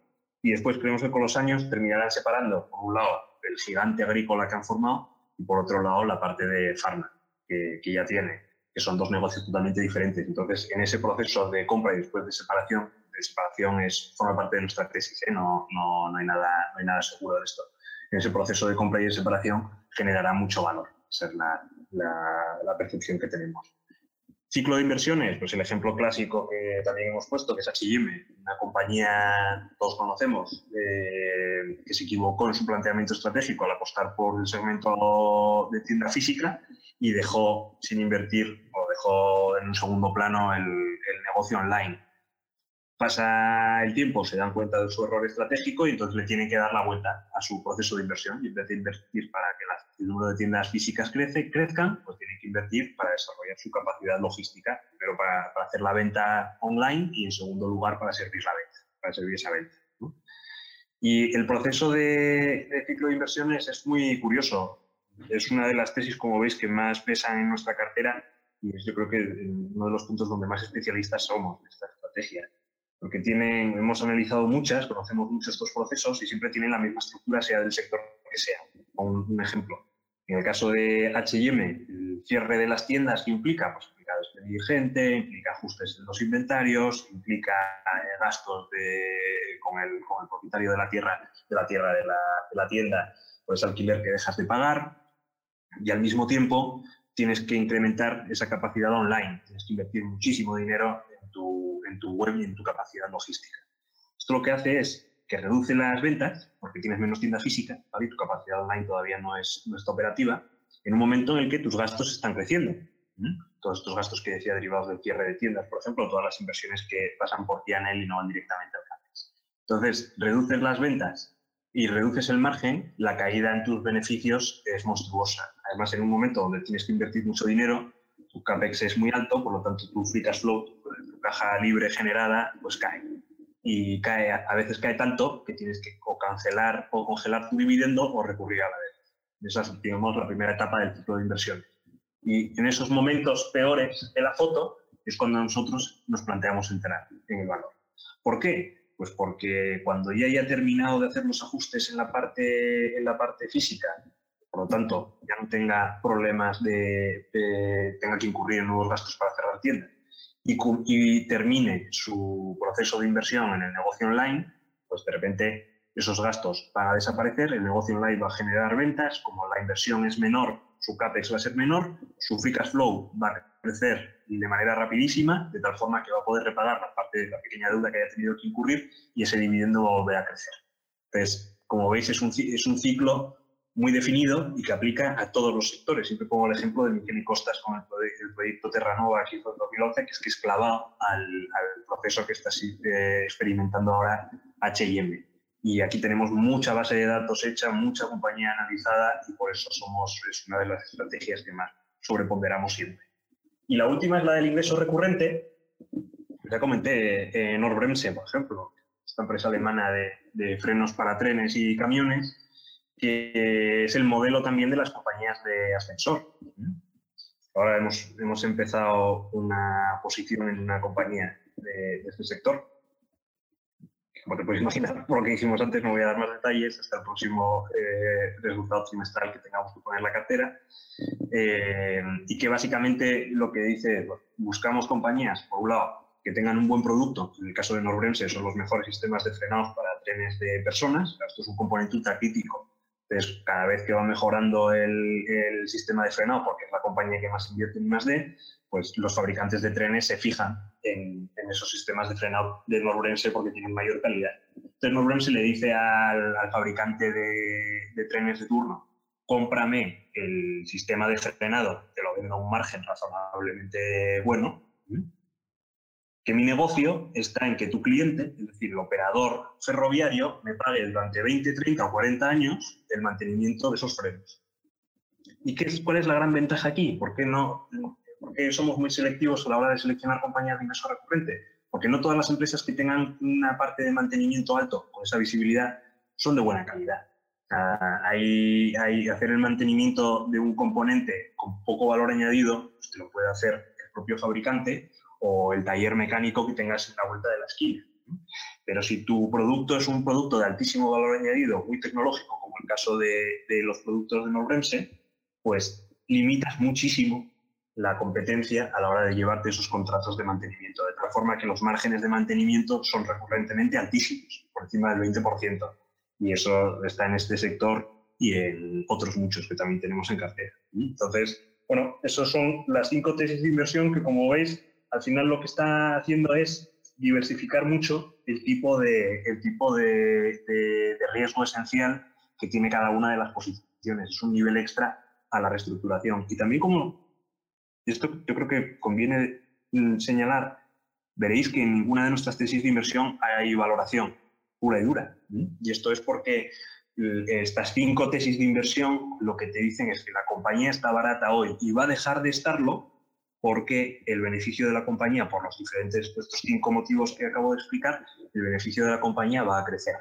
Y después creemos que con los años terminarán separando, por un lado, el gigante agrícola que han formado y por otro lado la parte de Farma, que, ya tiene, que son dos negocios totalmente diferentes. Entonces, en ese proceso de compra y después de separación, de separación es, forma parte de nuestra tesis, ¿eh? no, no, no, hay nada, no hay nada seguro de esto. En ese proceso de compra y de separación generará mucho valor, esa es la, la, la percepción que tenemos. Ciclo de inversiones, pues el ejemplo clásico que también hemos puesto, que es H&M, una compañía todos conocemos, eh, que se equivocó en su planteamiento estratégico al apostar por el segmento de tienda física y dejó sin invertir o dejó en un segundo plano el, el negocio online pasa el tiempo, se dan cuenta de su error estratégico y entonces le tienen que dar la vuelta a su proceso de inversión. Y en vez de invertir para que el número de tiendas físicas crece, crezcan, pues tienen que invertir para desarrollar su capacidad logística, primero para, hacer la venta online y en segundo lugar para servir la venta, para servir esa venta. Y el proceso de, de ciclo de inversiones es muy curioso. Es una de las tesis, como veis, que más pesan en nuestra cartera y es yo creo que uno de los puntos donde más especialistas somos en esta estrategia porque tienen, hemos analizado muchas, conocemos muchos estos procesos y siempre tienen la misma estructura, sea del sector que sea. Un, ejemplo, en el caso de H&M, el cierre de las tiendas, ¿qué implica? Pues implica despedir gente, implica ajustes en los inventarios, implica eh, gastos con, el, con, el, propietario de la tierra, de la, tierra de, la, de la tienda, pues alquiler que dejas de pagar y al mismo tiempo tienes que incrementar esa capacidad online, tienes que invertir muchísimo dinero en tu web y en tu capacidad logística. Esto lo que hace es que reduce las ventas, porque tienes menos tiendas físicas, y tu capacidad online todavía no, es, no está operativa, en un momento en el que tus gastos están creciendo. Todos estos gastos que decía derivados del cierre de tiendas, por ejemplo, todas las inversiones que pasan por P&L y no van directamente al CAPEX. Entonces, reduces las ventas y reduces el margen, la caída en tus beneficios es monstruosa. Además, en un momento donde tienes que invertir mucho dinero, tu CAPEX es muy alto, por lo tanto tu free cash flow, tu caja libre generada, pues cae. Y cae, a veces cae tanto que tienes que o cancelar o congelar tu dividendo o recurrir a la vez. Esa es, digamos, la primera etapa del ciclo de inversión. Y en esos momentos peores de la foto es cuando nosotros nos planteamos entrar en el valor. ¿Por qué? Pues porque cuando ya haya terminado de hacer los ajustes en la parte, en la parte física por lo tanto, ya no tenga problemas de, tenga que incurrir en nuevos gastos para cerrar tiendas y, y, termine su proceso de inversión en el negocio online, pues de repente esos gastos van a desaparecer, el negocio online va a generar ventas, como la inversión es menor, su CAPEX va a ser menor, su free cash flow va a crecer de manera rapidísima, de tal forma que va a poder repagar la parte de la pequeña deuda que haya tenido que incurrir y ese dividendo va a volver a crecer. Entonces, como veis, es un, es un ciclo muy definido y que aplica a todos los sectores. Siempre pongo el ejemplo de Miquel y Costas con el, proyecto Terranova que hizo en 2011, que es que es clavado al, proceso que está eh, experimentando ahora H&M. Y aquí tenemos mucha base de datos hecha, mucha compañía analizada y por eso somos, es una de las estrategias que más sobreponderamos siempre. Y la última es la del ingreso recurrente. Ya comenté eh, Norbremse, por ejemplo, esta empresa alemana de, frenos para trenes y camiones, que es el modelo también de las compañías de ascensor. Ahora hemos, hemos empezado una posición en una compañía de, este sector. Como te puedes imaginar, por lo que dijimos antes, no voy a dar más detalles hasta el próximo eh, resultado trimestral que tengamos que poner en la cartera. Eh, y que básicamente lo que dice es, buscamos compañías, por un lado, que tengan un buen producto. En el caso de Norbrense son los mejores sistemas de frenados para trenes de personas. Esto es un componente ultra crítico entonces, cada vez que va mejorando el, el, sistema de frenado, porque es la compañía que más invierte en más D, pues los fabricantes de trenes se fijan en, esos sistemas de frenado de Norbrense porque tienen mayor calidad. Entonces, Norbrense le dice al, fabricante de, de, trenes de turno, cómprame el sistema de frenado, te lo vendo a un margen razonablemente bueno, que mi negocio está en que tu cliente, es decir, el operador ferroviario, me pague durante 20, 30 o 40 años el mantenimiento de esos frenos. ¿Y qué, cuál es la gran ventaja aquí? ¿Por qué, no, somos muy selectivos a la hora de seleccionar compañías de ingreso recurrente? Porque no todas las empresas que tengan una parte de mantenimiento alto con esa visibilidad son de buena calidad. hay, hay, hacer el mantenimiento de un componente con poco valor añadido, pues te lo puede hacer el propio fabricante o el taller mecánico que tengas en la vuelta de la esquina. Pero si tu producto es un producto de altísimo valor añadido, muy tecnológico, como el caso de, los productos de Norbremse, pues limitas muchísimo la competencia a la hora de llevarte esos contratos de mantenimiento, de tal forma que los márgenes de mantenimiento son recurrentemente altísimos, por encima del 20%. Y eso está en este sector y en otros muchos que también tenemos en cartera. Entonces, bueno, esas son las cinco tesis de inversión que, como veis, al final lo que está haciendo es diversificar mucho el tipo de, el tipo de, riesgo esencial que tiene cada una de las posiciones. Es un nivel extra a la reestructuración. Y también como, esto yo creo que conviene mm, señalar, veréis que en ninguna de nuestras tesis de inversión hay valoración pura y dura. Y esto es porque eh, estas cinco tesis de inversión lo que te dicen es que la compañía está barata hoy y va a dejar de estarlo porque el beneficio de la compañía, por los diferentes, estos cinco motivos que acabo de explicar, el beneficio de la compañía va a crecer.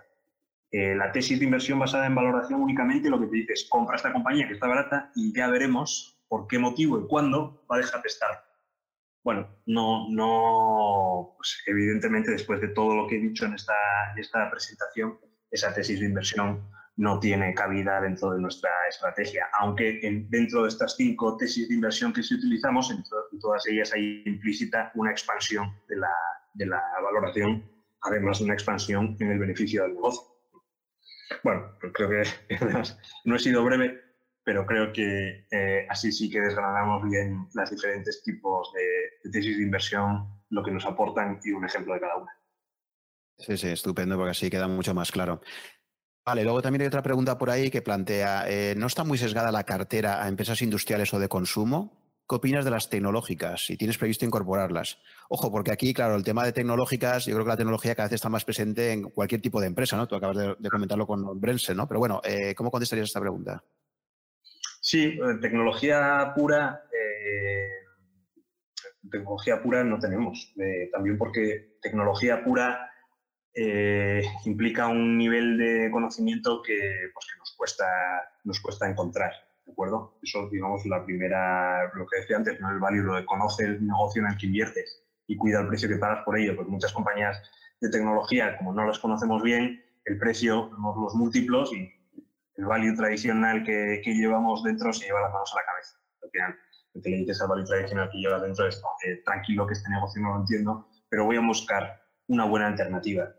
Eh, la tesis de inversión basada en valoración únicamente lo que te dice es compra esta compañía que está barata y ya veremos por qué motivo y cuándo va a dejar de estar. Bueno, no, no, pues evidentemente después de todo lo que he dicho en esta, en esta presentación, esa tesis de inversión no tiene cabida dentro de nuestra estrategia, aunque dentro de estas cinco tesis de inversión que se utilizamos, en, todas ellas hay implícita una expansión de la, de la, valoración, además de una expansión en el beneficio del negocio. Bueno, creo que no he sido breve, pero creo que eh, así sí que desgranamos bien los diferentes tipos de, de tesis de inversión, lo que nos aportan y un ejemplo de cada una. Sí, sí, estupendo, porque así queda mucho más claro. Vale, luego también hay otra pregunta por ahí que plantea, eh, ¿no está muy sesgada la cartera a empresas industriales o de consumo? ¿Qué opinas de las tecnológicas? Si tienes previsto incorporarlas. Ojo, porque aquí, claro, el tema de tecnológicas, yo creo que la tecnología cada vez está más presente en cualquier tipo de empresa, ¿no? Tú acabas de, comentarlo con Brense, ¿no? Pero bueno, eh, ¿cómo contestarías esta pregunta? Sí, eh, tecnología pura, tecnología pura no tenemos. también porque tecnología pura eh, implica un nivel de conocimiento que, pues, que, nos, cuesta, nos cuesta encontrar, ¿de acuerdo? Eso, digamos, la primera, lo que decía antes, ¿no? el value, lo de conoce el negocio en el que inviertes y cuida el precio que pagas por ello, porque muchas compañías de tecnología, como no las conocemos bien, el precio, los múltiplos y el value tradicional que, que, llevamos dentro se lleva las manos a la cabeza. Al final, lo que le dices al value tradicional que llevas dentro es, eh, tranquilo que este negocio no lo entiendo, pero voy a buscar una buena alternativa.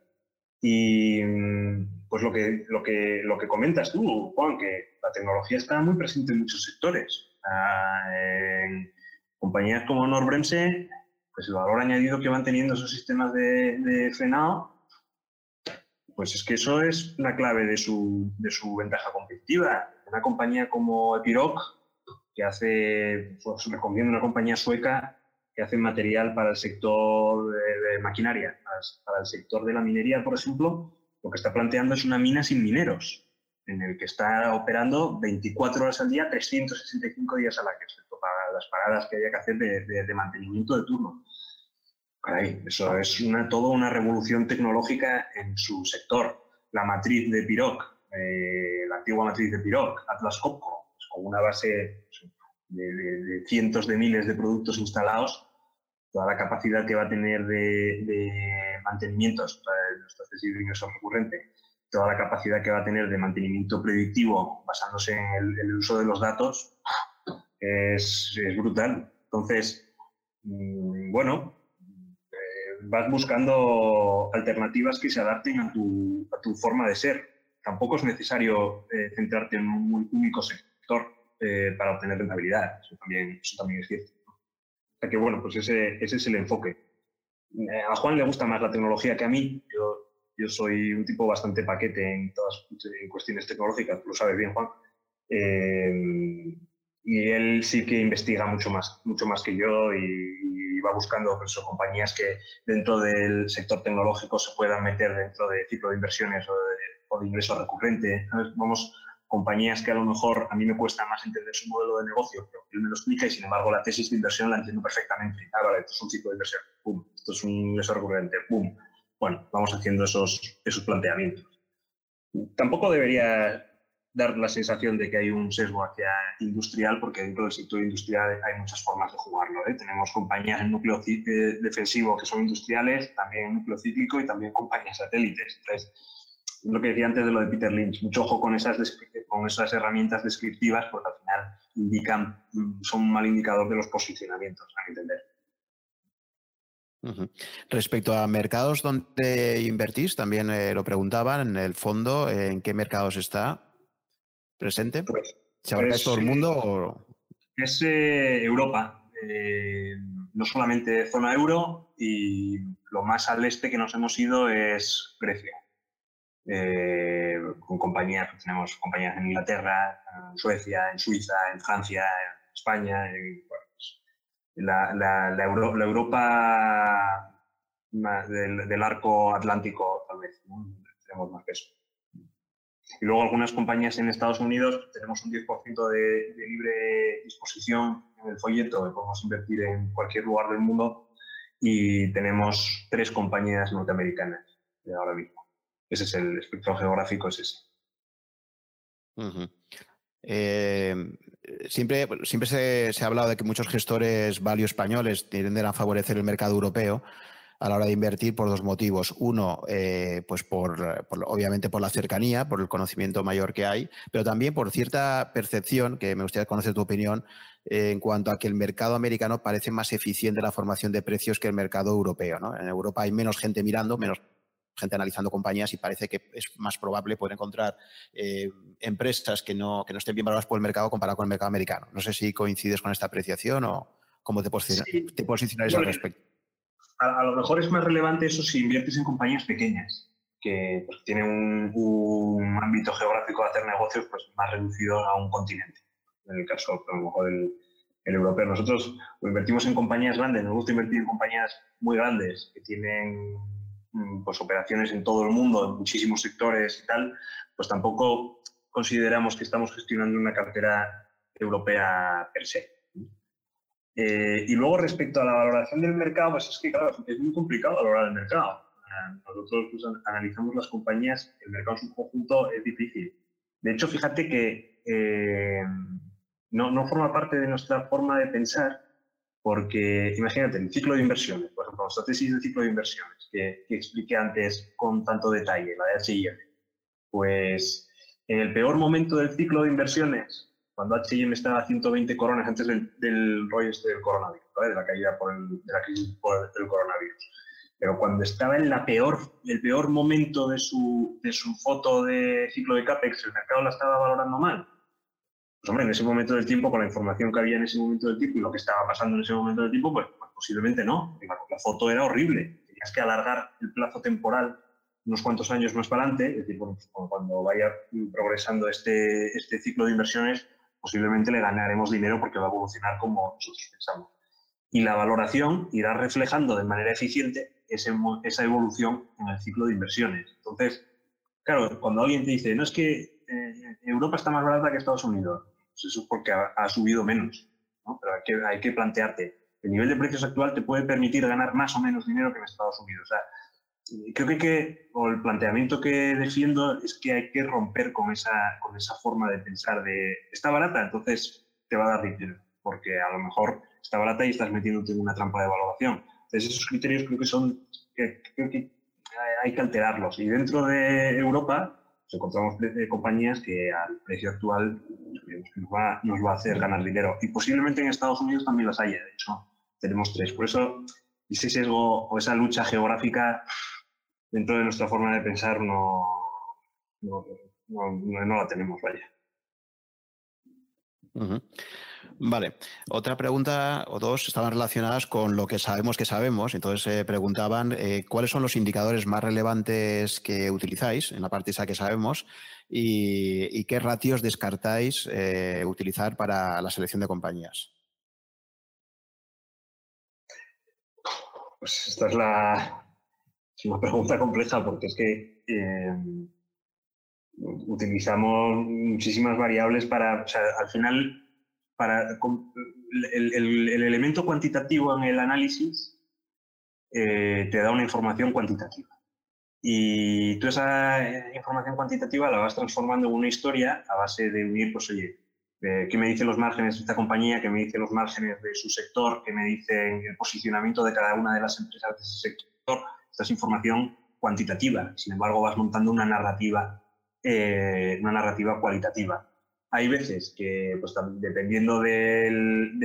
Y mm, pues lo que, lo, que, lo que comentas tú, Juan, que la tecnología está muy presente en muchos sectores. Ah, en compañías como Norbremse, pues el valor añadido que van teniendo esos sistemas de, frenado, pues es que eso es la clave de su, de su ventaja competitiva. Una compañía como Epiroc, que hace, pues recomiendo una compañía sueca que hace material para el sector de, maquinaria, para, el sector de la minería, por ejemplo, lo que está planteando es una mina sin mineros, en el que está operando 24 horas al día, 365 días al año, excepto para las paradas que haya que hacer de, mantenimiento de turno. Eso es una, toda una revolución tecnológica en su sector. La matriz de Piroc, eh, la antigua matriz de Piroc, Atlas Copco, pues con una base de, cientos de miles de productos instalados, toda la capacidad que va a tener de, de mantenimiento, nuestro accesible ingreso recurrente, toda la capacidad que va a tener de mantenimiento predictivo basándose en el, uso de los datos, es, es brutal. Entonces, mm, bueno, vas buscando alternativas que se adapten a tu, a tu, forma de ser. Tampoco es necesario eh, centrarte en un único sector eh, para obtener rentabilidad. Eso también, eso también es cierto que bueno, pues ese, ese es el enfoque. Eh, a Juan le gusta más la tecnología que a mí. Yo, yo soy un tipo bastante paquete en todas en cuestiones tecnológicas, lo sabes bien, Juan. Eh, y él sí que investiga mucho más, mucho más que yo y, va buscando pues, compañías que dentro del sector tecnológico se puedan meter dentro de ciclo de inversiones o de, ingreso recurrente. Vamos, compañías que a lo mejor a mí me cuesta más entender su modelo de negocio, pero él me lo explica y sin embargo la tesis de inversión la entiendo perfectamente. Ah, vale, esto es un ciclo de inversión, pum, esto es un ingreso recurrente, pum. Bueno, vamos haciendo esos, esos planteamientos. Tampoco debería dar la sensación de que hay un sesgo hacia industrial, porque dentro del sector industrial hay muchas formas de jugarlo. ¿eh? Tenemos compañías en núcleo eh, defensivo que son industriales, también en núcleo cíclico y también compañías satélites. Entonces, lo que decía antes de lo de Peter Lynch, mucho ojo con esas, herramientas descriptivas, porque al final indican, mm, son un mal indicador de los posicionamientos, a entender. Respecto a mercados donde invertís, también eh, lo preguntaban en el fondo, ¿en qué mercados está? Presente? Pues, ¿Se pues, todo el mundo? O... Es eh, Europa, eh, no solamente zona euro y lo más al este que nos hemos ido es Grecia. Eh, con compañías, tenemos compañías en Inglaterra, en Suecia, en Suiza, en Francia, en España, pues, la, la, Europa del, del, arco atlántico tal vez, tenemos más peso. Y luego algunas compañías en Estados Unidos tenemos un 10% de, libre disposición en el folleto, que podemos invertir en cualquier lugar del mundo y tenemos tres compañías norteamericanas ahora mismo. Ese es el espectro geográfico, es ese. Eh, siempre siempre se, se, ha hablado de que muchos gestores value españoles tienden a favorecer el mercado europeo a la hora de invertir por dos motivos. Uno, eh, pues por, obviamente por la cercanía, por el conocimiento mayor que hay, pero también por cierta percepción, que me gustaría conocer tu opinión, eh, en cuanto a que el mercado americano parece más eficiente en la formación de precios que el mercado europeo. En Europa hay menos gente mirando, menos gente analizando compañías y parece que es más probable poder encontrar eh, empresas que no, que no estén bien valoradas por el mercado comparado con el mercado americano. No sé si coincides con esta apreciación o cómo te, te posicionarías al respecto a, lo mejor es más relevante eso si inviertes en compañías pequeñas, que pues, tienen un, ámbito geográfico de hacer negocios pues, más reducido a un continente. En el caso, a lo mejor, el, europeo. Nosotros invertimos en compañías grandes, nos gusta invertir en compañías muy grandes que tienen mm, pues, operaciones en todo el mundo, en muchísimos sectores y tal, pues tampoco consideramos que estamos gestionando una cartera europea per se. Eh, y luego respecto a la valoración del mercado, pues es que claro, es muy complicado valorar el mercado. Eh, nosotros pues, analizamos las compañías, el mercado en su conjunto es difícil. De hecho, fíjate que eh, no, no, forma parte de nuestra forma de pensar, porque imagínate, el ciclo de inversiones, por ejemplo, nuestra tesis de ciclo de inversiones, que, que expliqué antes con tanto detalle, la de H&M, pues en el peor momento del ciclo de inversiones cuando H&M estaba a 120 coronas antes del, del rollo este del coronavirus, de la caída por el, de la crisis por el coronavirus. Pero cuando estaba en la peor, el peor momento de su, de su foto de ciclo de CAPEX, el mercado la estaba valorando mal. Pues hombre, en ese momento del tiempo, con la información que había en ese momento del tiempo y lo que estaba pasando en ese momento del tiempo, pues, pues posiblemente no. La, la, foto era horrible. Tenías que alargar el plazo temporal unos cuantos años más para adelante, es decir, pues cuando vaya progresando este, este ciclo de inversiones, posiblemente le ganaremos dinero porque va a evolucionar como nosotros pensamos. Y la valoración irá reflejando de manera eficiente esa evolución en el ciclo de inversiones. Entonces, claro, cuando alguien te dice, no es que eh, Europa está más barata que Estados Unidos, pues eso es porque ha, subido menos. Pero hay que, hay que plantearte, el nivel de precios actual te puede permitir ganar más o menos dinero que en Estados Unidos. O sea, creo que, que o el planteamiento que defiendo es que hay que romper con esa, con esa forma de pensar de está barata, entonces te va a dar dinero, porque a lo mejor está barata y estás metiéndote en una trampa de evaluación. Entonces esos criterios creo que son, creo que hay que alterarlos. Y dentro de Europa pues, encontramos compañías que al precio actual nos va, nos va a hacer ganar dinero. Y posiblemente en Estados Unidos también las haya, de hecho tenemos tres. Por eso ese sesgo o esa lucha geográfica dentro de nuestra forma de pensar no, no, no, la tenemos, vaya. Vale. Otra pregunta o dos estaban relacionadas con lo que sabemos que sabemos. Entonces se preguntaban eh, cuáles son los indicadores más relevantes que utilizáis en la parte esa que sabemos y, qué ratios descartáis eh, utilizar para la selección de compañías. Pues esta es la una pregunta compleja porque es que em, utilizamos muchísimas variables para, o sea, al final para el, elemento cuantitativo en el análisis eh, te da una información cuantitativa. Y tú esa eh, información cuantitativa la vas transformando en una historia a base de unir, pues oye, eh, qué me dicen los márgenes de esta compañía, qué me dicen los márgenes de su sector, qué me dicen el posicionamiento de cada una de las empresas de ese sector. Esta es información cuantitativa. Sin embargo, vas montando una narrativa, una narrativa cualitativa. Hay veces que, pues, dependiendo del,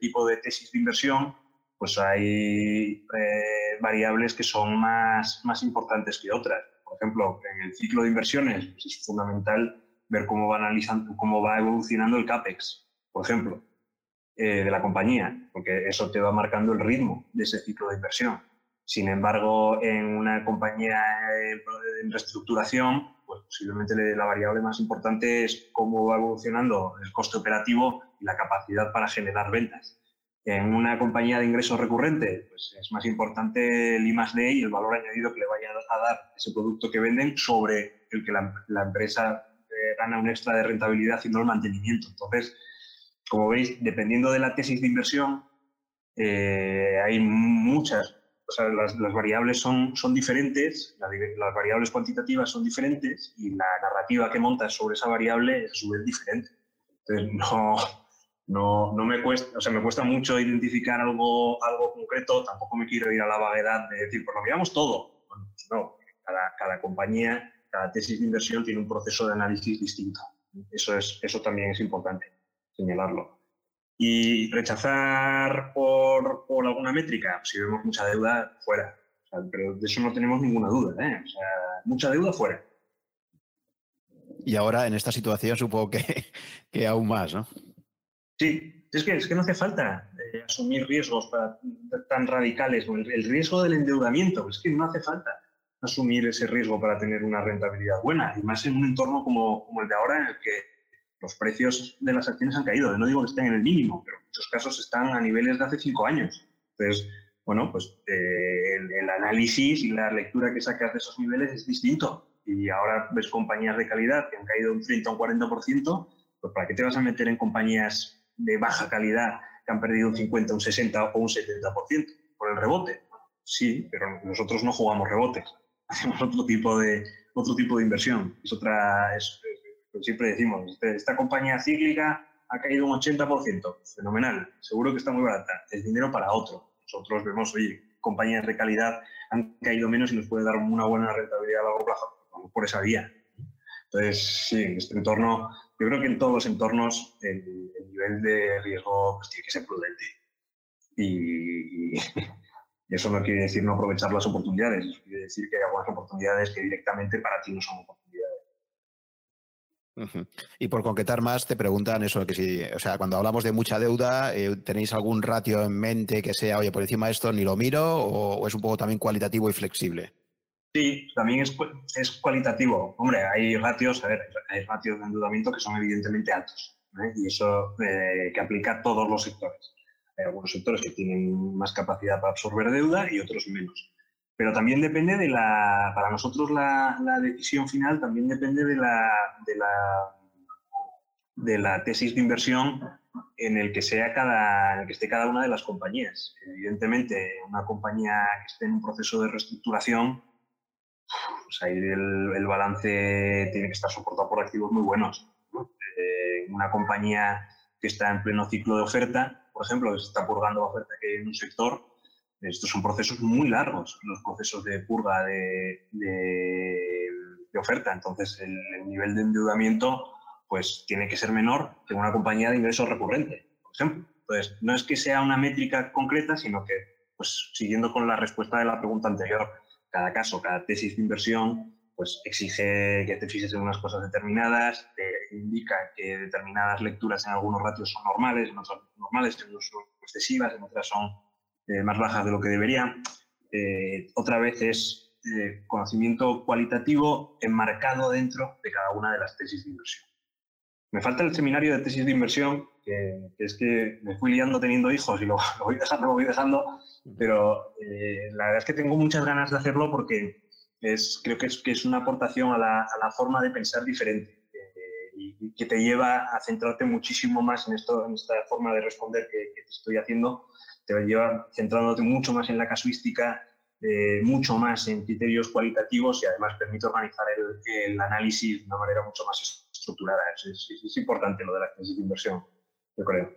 tipo de tesis de inversión, pues hay eh, variables que son más, más importantes que otras. Por ejemplo, en el ciclo de inversiones pues, es fundamental ver cómo va, analizando, cómo va evolucionando el CAPEX, por ejemplo, eh, de la compañía, porque eso te va marcando el ritmo de ese ciclo de inversión. Sin embargo, en una compañía en reestructuración, pues posiblemente la variable más importante es cómo va evolucionando el coste operativo y la capacidad para generar ventas. En una compañía de ingresos recurrentes, pues es más importante el I D y el valor añadido que le vaya a dar ese producto que venden sobre el que la, empresa eh, gana un extra de rentabilidad haciendo el mantenimiento. Entonces, como veis, dependiendo de la tesis de inversión, eh, hay muchas o sea, las, variables son, son diferentes, las, variables cuantitativas son diferentes y la narrativa que montas sobre esa variable es a su vez diferente. Entonces, no, no, no me cuesta, o sea, me cuesta mucho identificar algo, algo concreto, tampoco me quiero ir a la vaguedad de decir, pues lo miramos todo. Bueno, pues no, cada, cada compañía, cada tesis de inversión tiene un proceso de análisis distinto. Eso, es, eso también es importante señalarlo. Y rechazar por, por alguna métrica, si vemos mucha deuda, fuera. pero de eso no tenemos ninguna duda. ¿eh? O sea, mucha deuda fuera. Y ahora en esta situación supongo que, que aún más, ¿no? Sí, es que, es que no hace falta eh, asumir riesgos tan radicales. El, el, riesgo del endeudamiento, es que no hace falta asumir ese riesgo para tener una rentabilidad buena, y más en un entorno como, como el de ahora, en el que los precios de las acciones han caído. No digo que estén en el mínimo, pero en muchos casos están a niveles de hace cinco años. Entonces, bueno, pues eh, el, análisis y la lectura que sacas de esos niveles es distinto. Y ahora ves compañías de calidad que han caído un 30 o un 40%, pues ¿para qué te vas a meter en compañías de baja calidad que han perdido un 50, un 60 o un 70% por el rebote? Sí, pero nosotros no jugamos rebotes. Hacemos otro tipo de, otro tipo de inversión. Es otra, es, siempre decimos, esta compañía cíclica ha caído un 80%, fenomenal, seguro que está muy barata, es dinero para otro. Nosotros vemos, oye, compañías de calidad han caído menos y nos puede dar una buena rentabilidad a largo plazo, vamos por esa vía. Entonces, sí, en este entorno, yo creo que en todos los entornos el, nivel de riesgo pues, tiene que ser prudente. Y, y, eso no quiere decir no aprovechar las oportunidades, eso quiere decir que hay algunas oportunidades que directamente para ti no son oportunidades y por concretar más, te preguntan eso, que si, o sea, cuando hablamos de mucha deuda, eh, ¿tenéis algún ratio en mente que sea, oye, por encima de esto ni lo miro, o, es un poco también cualitativo y flexible? Sí, también es, es cualitativo. Hombre, hay ratios, a ver, hay ratios de endeudamiento que son evidentemente altos, ¿eh? y eso eh, que aplica a todos los sectores. Hay algunos sectores que tienen más capacidad para absorber deuda y otros menos. Pero también depende de la, para nosotros la, decisión final también depende de la, de la, de la tesis de inversión en el que sea cada, en el que esté cada una de las compañías. Evidentemente, una compañía que esté en un proceso de reestructuración, pues ahí el, balance tiene que estar soportado por activos muy buenos. Eh, una compañía que está en pleno ciclo de oferta, por ejemplo, que se está purgando la oferta que hay en un sector, estos son procesos muy largos, los procesos de purga de, oferta. Entonces, el, nivel de endeudamiento pues, tiene que ser menor que una compañía de ingresos recurrente, por ejemplo. Entonces, no es que sea una métrica concreta, sino que, pues, siguiendo con la respuesta de la pregunta anterior, cada caso, cada tesis de inversión, pues exige que te fijes en unas cosas determinadas, te indica que determinadas lecturas en algunos ratios son normales, en otras normales, en otras son excesivas, en otras son eh, más bajas de lo que deberían. Eh, otra vez es eh, conocimiento cualitativo enmarcado dentro de cada una de las tesis de inversión. Me falta el seminario de tesis de inversión, que, es que me fui liando teniendo hijos y lo, voy dejando, lo voy dejando, pero la verdad es que tengo muchas ganas de hacerlo porque es, creo que es, que es una aportación a la, a la forma de pensar diferente que te lleva a centrarte muchísimo más en, esto, en esta forma de responder que, te estoy haciendo, te lleva centrándote mucho más en la casuística, eh, mucho más en criterios cualitativos y además permite organizar el, el análisis de una manera mucho más estructurada. Es, es, importante lo de la crisis de inversión, yo creo.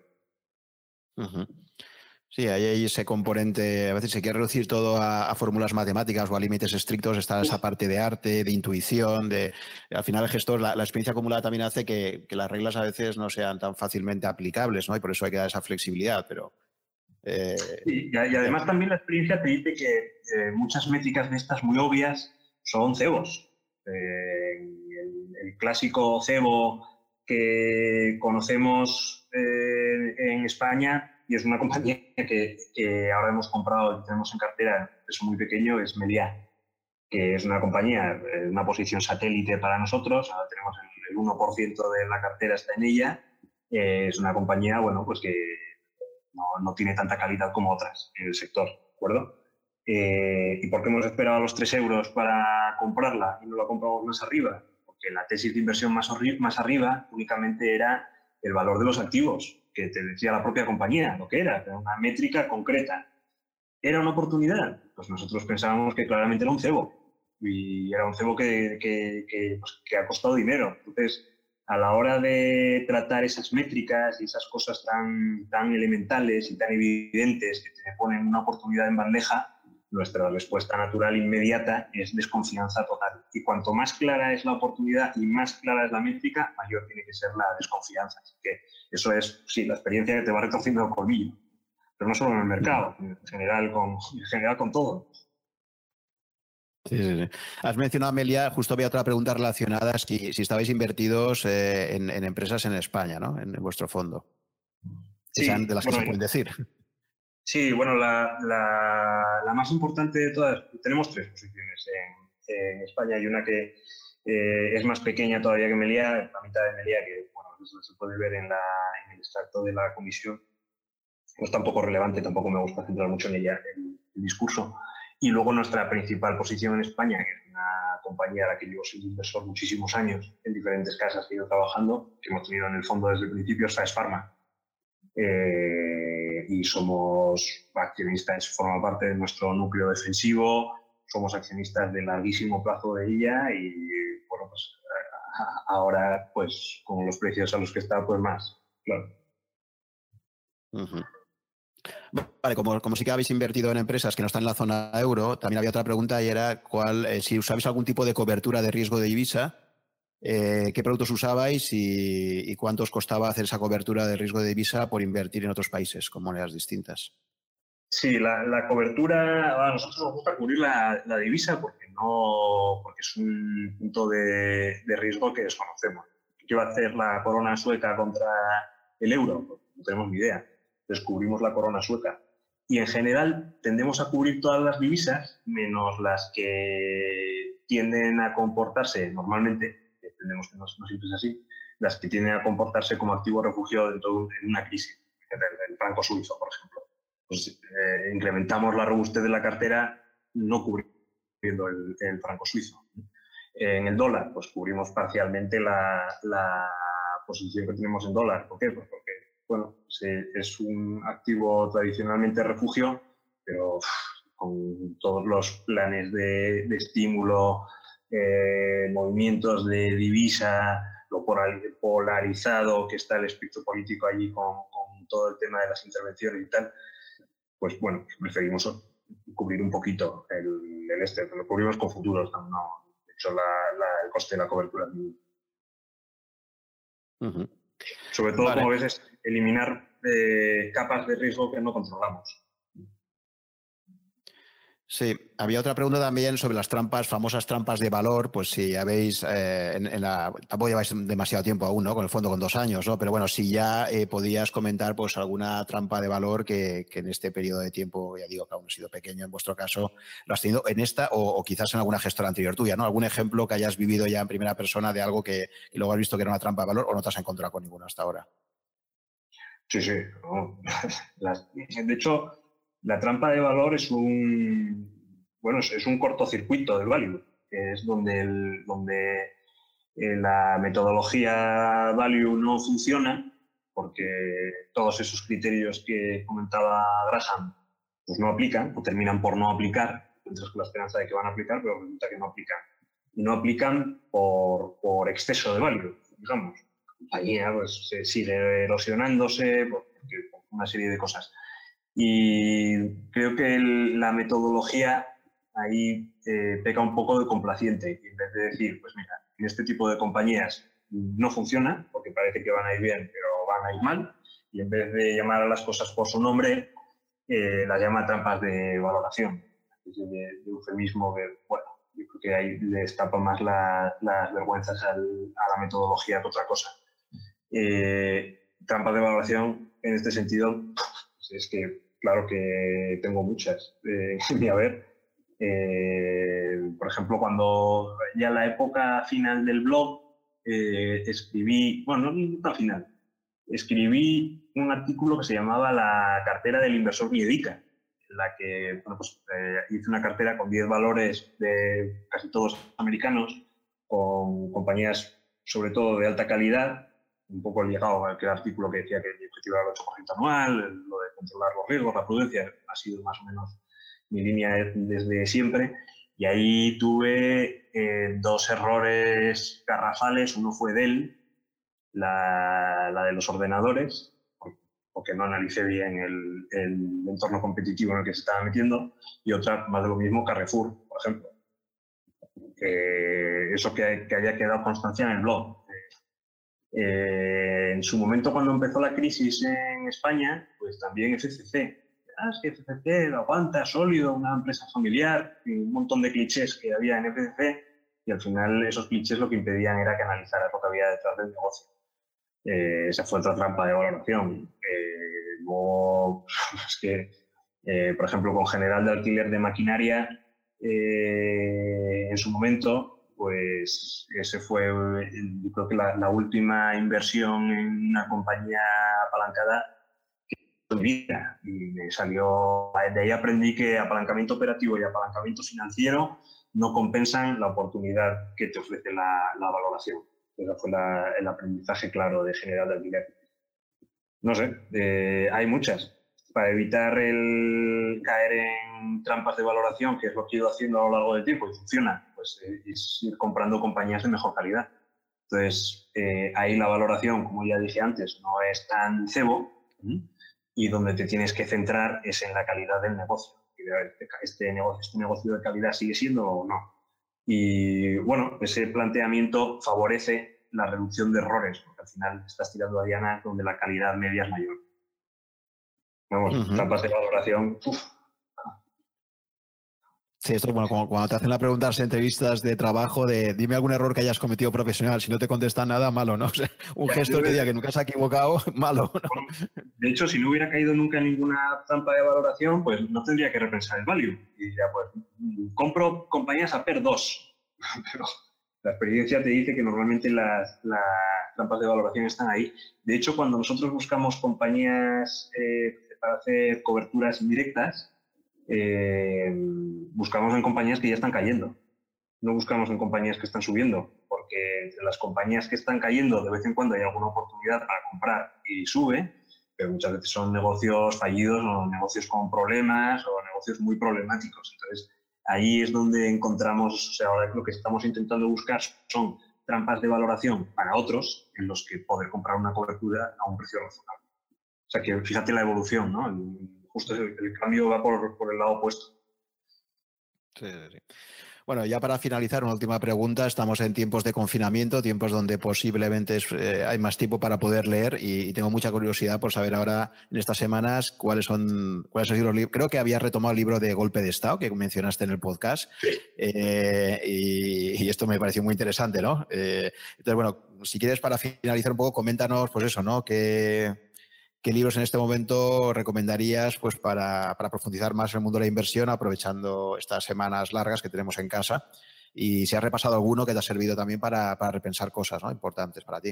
Sí, ahí hay ese componente, a veces se quiere reducir todo a, fórmulas matemáticas o a límites estrictos, está esa parte de arte, de intuición, de al final el gestor, la, experiencia acumulada también hace que, las reglas a veces no sean tan fácilmente aplicables, ¿no? Y por eso hay que dar esa flexibilidad, pero... Eh, y, además también la experiencia te dice que eh, muchas métricas de estas muy obvias son cebos. Eh, el, clásico cebo que conocemos en España y es una compañía que, ahora hemos comprado y tenemos en cartera, es muy pequeño, es Media, que es una compañía, eh, una posición satélite para nosotros, ahora tenemos el, 1% de la cartera está en ella, eh, es una compañía, bueno, pues que no, tiene tanta calidad como otras en el sector, ¿de? Eh, ¿Y por qué hemos esperado los 3 euros para comprarla y no la compramos más arriba? Porque la tesis de inversión más, más arriba únicamente era el valor de los activos que te decía la propia compañía, lo que era, una métrica concreta. ¿Era una oportunidad? Pues nosotros pensábamos que claramente era un cebo y era un cebo que, pues, que, ha costado dinero. Entonces, a la hora de tratar esas métricas y esas cosas tan, tan elementales y tan evidentes que te ponen una oportunidad en bandeja, nuestra respuesta natural inmediata es desconfianza total. Y cuanto más clara es la oportunidad y más clara es la métrica, mayor tiene que ser la desconfianza. Así que eso es, sí, la experiencia que te va retorciendo el colmillo. Pero no solo en el mercado, en general con, en general con todo. Sí, sí, sí. Has mencionado, Amelia, justo había otra pregunta relacionada, si, si estabais invertidos eh, en, empresas en España, ¿no? En, vuestro fondo. Sí, de las que se pueden decir. Sí, bueno, la, la, más importante de todas, tenemos tres posiciones en, en España y una que eh, es más pequeña todavía que Melia, la mitad de Melia, que bueno, eso se puede ver en, la, en el extracto de la comisión. No es tampoco relevante, tampoco me gusta centrar mucho en ella el, el discurso. Y luego nuestra principal posición en España, que es una compañía a la que llevo siendo inversor muchísimos años en diferentes casas que he ido trabajando, que hemos tenido en el fondo desde el principio, es Pharma. Eh, y somos accionistas, forma parte de nuestro núcleo defensivo, somos accionistas de larguísimo plazo de ella y, bueno, pues ahora, pues con los precios a los que está, pues más, claro. Vale, como, como sí que habéis invertido en empresas que no están en la zona euro, también había otra pregunta y era cuál, eh, si usabais algún tipo de cobertura de riesgo de divisa, eh, qué productos usabais y, cuánto os costaba hacer esa cobertura de riesgo de divisa por invertir en otros países con monedas distintas. Sí, la, cobertura, a nosotros nos gusta cubrir la, divisa porque no porque es un punto de, riesgo que desconocemos. ¿Qué va a hacer la corona sueca contra el euro? Pues no tenemos ni idea. Descubrimos la corona sueca. Y en general tendemos a cubrir todas las divisas, menos las que tienden a comportarse normalmente, entendemos que no, siempre es así, las que tienden a comportarse como activo refugio dentro de una crisis, el franco suizo, por ejemplo pues eh, incrementamos la robustez de la cartera no cubriendo el, franco suizo. En el dólar, pues cubrimos parcialmente la, posición que tenemos en dólar. ¿Por qué? Pues porque, bueno, es un activo tradicionalmente refugio, pero con todos los planes de, estímulo, eh, movimientos de divisa, lo polarizado que está el espectro político allí con, con todo el tema de las intervenciones y tal, pues bueno, preferimos cubrir un poquito el, el este, lo cubrimos con futuros, no, de hecho el coste de la cobertura. Sobre todo, como ves, es eliminar eh, capas de riesgo que no controlamos. Sí, había otra pregunta también sobre las trampas, famosas trampas de valor, pues si habéis, eh, en, la, tampoco lleváis demasiado tiempo aún, ¿no? Con el fondo, con dos años, ¿no? Pero bueno, si ya eh, podías comentar, pues alguna trampa de valor que, en este periodo de tiempo, ya digo que aún ha sido pequeño en vuestro caso, lo has tenido en esta o, quizás en alguna gestora anterior tuya, ¿no? Algún ejemplo que hayas vivido ya en primera persona de algo que, luego has visto que era una trampa de valor o no te has encontrado con ninguna hasta ahora. Sí, sí. de hecho, la trampa de valor es un, bueno, es, un cortocircuito del value, es donde, donde eh, la metodología value no funciona, porque todos esos criterios que comentaba Graham pues no aplican o terminan por no aplicar, mientras con la esperanza de que van a aplicar, pero resulta que no aplican. Y no aplican por, por exceso de value, digamos. La compañía pues, sigue erosionándose por una serie de cosas. Y creo que la metodología ahí eh, peca un poco de complaciente. en vez de decir, pues mira, en este tipo de compañías no funciona, porque parece que van a ir bien, pero van a ir mal, y en vez de llamar a las cosas por su nombre, eh, las llama trampas de valoración. De, de, eufemismo que, bueno, yo creo que ahí le tapa más las vergüenzas a la metodología que otra cosa. Eh, trampas de valoración, en este sentido, es que claro que tengo muchas eh, en mi haber. Eh, por ejemplo, cuando ya la época final del blog, eh, escribí, bueno, no la final, escribí un artículo que se llamaba La cartera del inversor Miedica, en la que pues, hice una cartera con 10 valores de casi todos americanos, con compañías sobre todo de alta calidad, un poco llegado a aquel artículo que decía que el objetivo era el 8% anual, lo de controlar los riesgos, la prudencia, ha sido más o menos mi línea desde siempre. Y ahí tuve eh, dos errores garrafales. Uno fue Dell, la, la de los ordenadores, porque no analicé bien el, el, entorno competitivo en el que se estaba metiendo. Y otra, más de lo mismo, Carrefour, por ejemplo. eso que, que haya quedado constancia en el blog eh, en su momento, cuando empezó la crisis en España, pues también FCC. Ah, es que FCC lo aguanta, sólido, una empresa familiar, un montón de clichés que había en FCC, y al final esos clichés lo que impedían era que analizaras lo que había detrás del negocio. Eh, esa fue otra trampa de valoración. Eh, luego, es que, por ejemplo, con General de Alquiler de Maquinaria, en su momento, pues ese fue, yo creo que la, última inversión en una compañía apalancada que vida y me salió, de ahí aprendí que apalancamiento operativo y apalancamiento financiero no compensan la oportunidad que te ofrece la, valoración. Ese fue el aprendizaje claro de general de alquiler. No sé, eh, hay muchas. Para evitar el caer en trampas de valoración, que es lo que he ido haciendo a lo largo del tiempo y funciona, pues eh, es ir comprando compañías de mejor calidad. Entonces, eh, ahí la valoración, como ya dije antes, no es tan cebo y donde te tienes que centrar es en la calidad del negocio. este negocio, este negocio de calidad sigue siendo o no. Y bueno, ese planteamiento favorece la reducción de errores, porque al final estás tirando a Diana donde la calidad media es mayor. Vamos, uh de valoración, Sí, esto bueno, como cuando te hacen la pregunta en entrevistas de trabajo de dime algún error que hayas cometido profesional, si no te contestan nada, malo, ¿no? un gesto que diga que nunca se ha equivocado, malo. De hecho, si no hubiera caído nunca en ninguna trampa de valoración, pues no tendría que repensar el value. Y ya pues, compro compañías a PER 2. Pero la experiencia te dice que normalmente las, las, trampas de valoración están ahí. De hecho, cuando nosotros buscamos compañías eh, para hacer coberturas indirectas, eh, buscamos en compañías que ya están cayendo. No buscamos en compañías que están subiendo, porque entre las compañías que están cayendo de vez en cuando hay alguna oportunidad para comprar y sube, pero muchas veces son negocios fallidos o negocios con problemas o negocios muy problemáticos. Entonces, ahí es donde encontramos, o sea, ahora lo que estamos intentando buscar son trampas de valoración para otros en los que poder comprar una cobertura a un precio razonable. O sea, que fíjate la evolución, ¿no? Justo el, cambio va por, el lado opuesto. Sí, sí, Bueno, ya para finalizar, una última pregunta. Estamos en tiempos de confinamiento, tiempos donde posiblemente eh, hay más tiempo para poder leer y, tengo mucha curiosidad por saber ahora, en estas semanas, cuáles son, cuáles son los libros. Creo que había retomado el libro de Golpe de Estado que mencionaste en el podcast eh, y, esto me pareció muy interesante, ¿no? Eh, entonces, bueno, si quieres para finalizar un poco, coméntanos, pues eso, ¿no? Que ¿Qué libros en este momento recomendarías pues, para, profundizar más en el mundo de la inversión, aprovechando estas semanas largas que tenemos en casa? Y si has repasado alguno que te ha servido también para, repensar cosas ¿no? importantes para ti.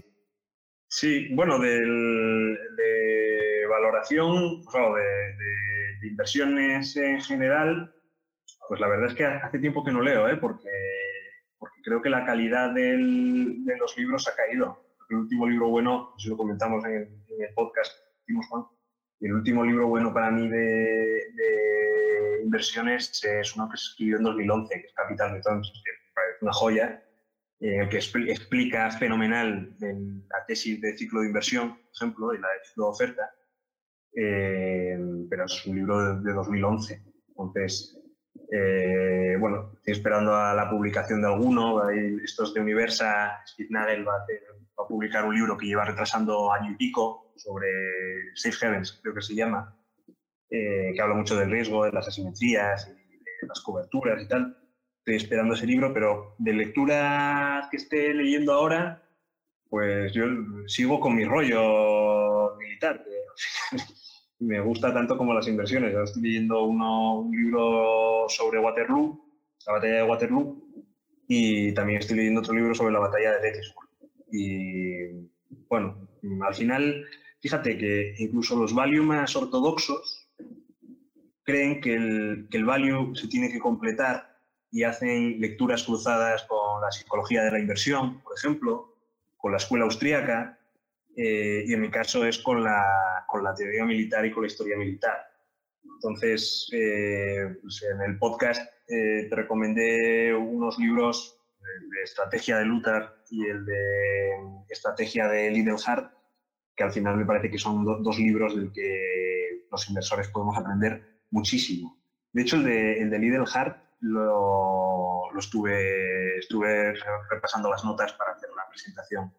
Sí, bueno, de valoración, de, inversiones en general, pues la verdad es que hace tiempo que no leo, ¿eh? porque, porque creo que la calidad de los libros ha caído. El último libro bueno, si lo comentamos en el podcast, el último libro bueno para mí de, inversiones es uno que escribió en 2011, que es Capital Returns, que parece una joya, en el que explica fenomenal la tesis de ciclo de inversión, por ejemplo, y la de ciclo de oferta, eh, pero es un libro de, 2011. Entonces, eh, bueno, estoy esperando a la publicación de alguno. Estos de Universa, Steve Nagel va a publicar un libro que lleva retrasando año y pico, sobre Safe Heavens, creo que se llama, eh, que habla mucho del riesgo, de las asimetrías, y de las coberturas y tal. Estoy esperando ese libro, pero de lecturas que esté leyendo ahora, pues yo sigo con mi rollo militar, me gusta tanto como las inversiones. Estoy leyendo uno, un libro sobre Waterloo, la batalla de Waterloo, y también estoy leyendo otro libro sobre la batalla de Gettysburg. Y bueno, al final Fíjate que incluso los value más ortodoxos creen que el, que el value se tiene que completar y hacen lecturas cruzadas con la psicología de la inversión, por ejemplo, con la escuela austríaca, eh, y en mi caso es con la, con la, teoría militar y con la historia militar. Entonces, eh, pues en el podcast eh, te recomendé unos libros de, estrategia de Luther y el de estrategia de Hart que al final me parece que son dos libros del que los inversores podemos aprender muchísimo. De hecho, el de, el de Lidl Hart lo, estuve, estuve repasando las notas para hacer la presentación,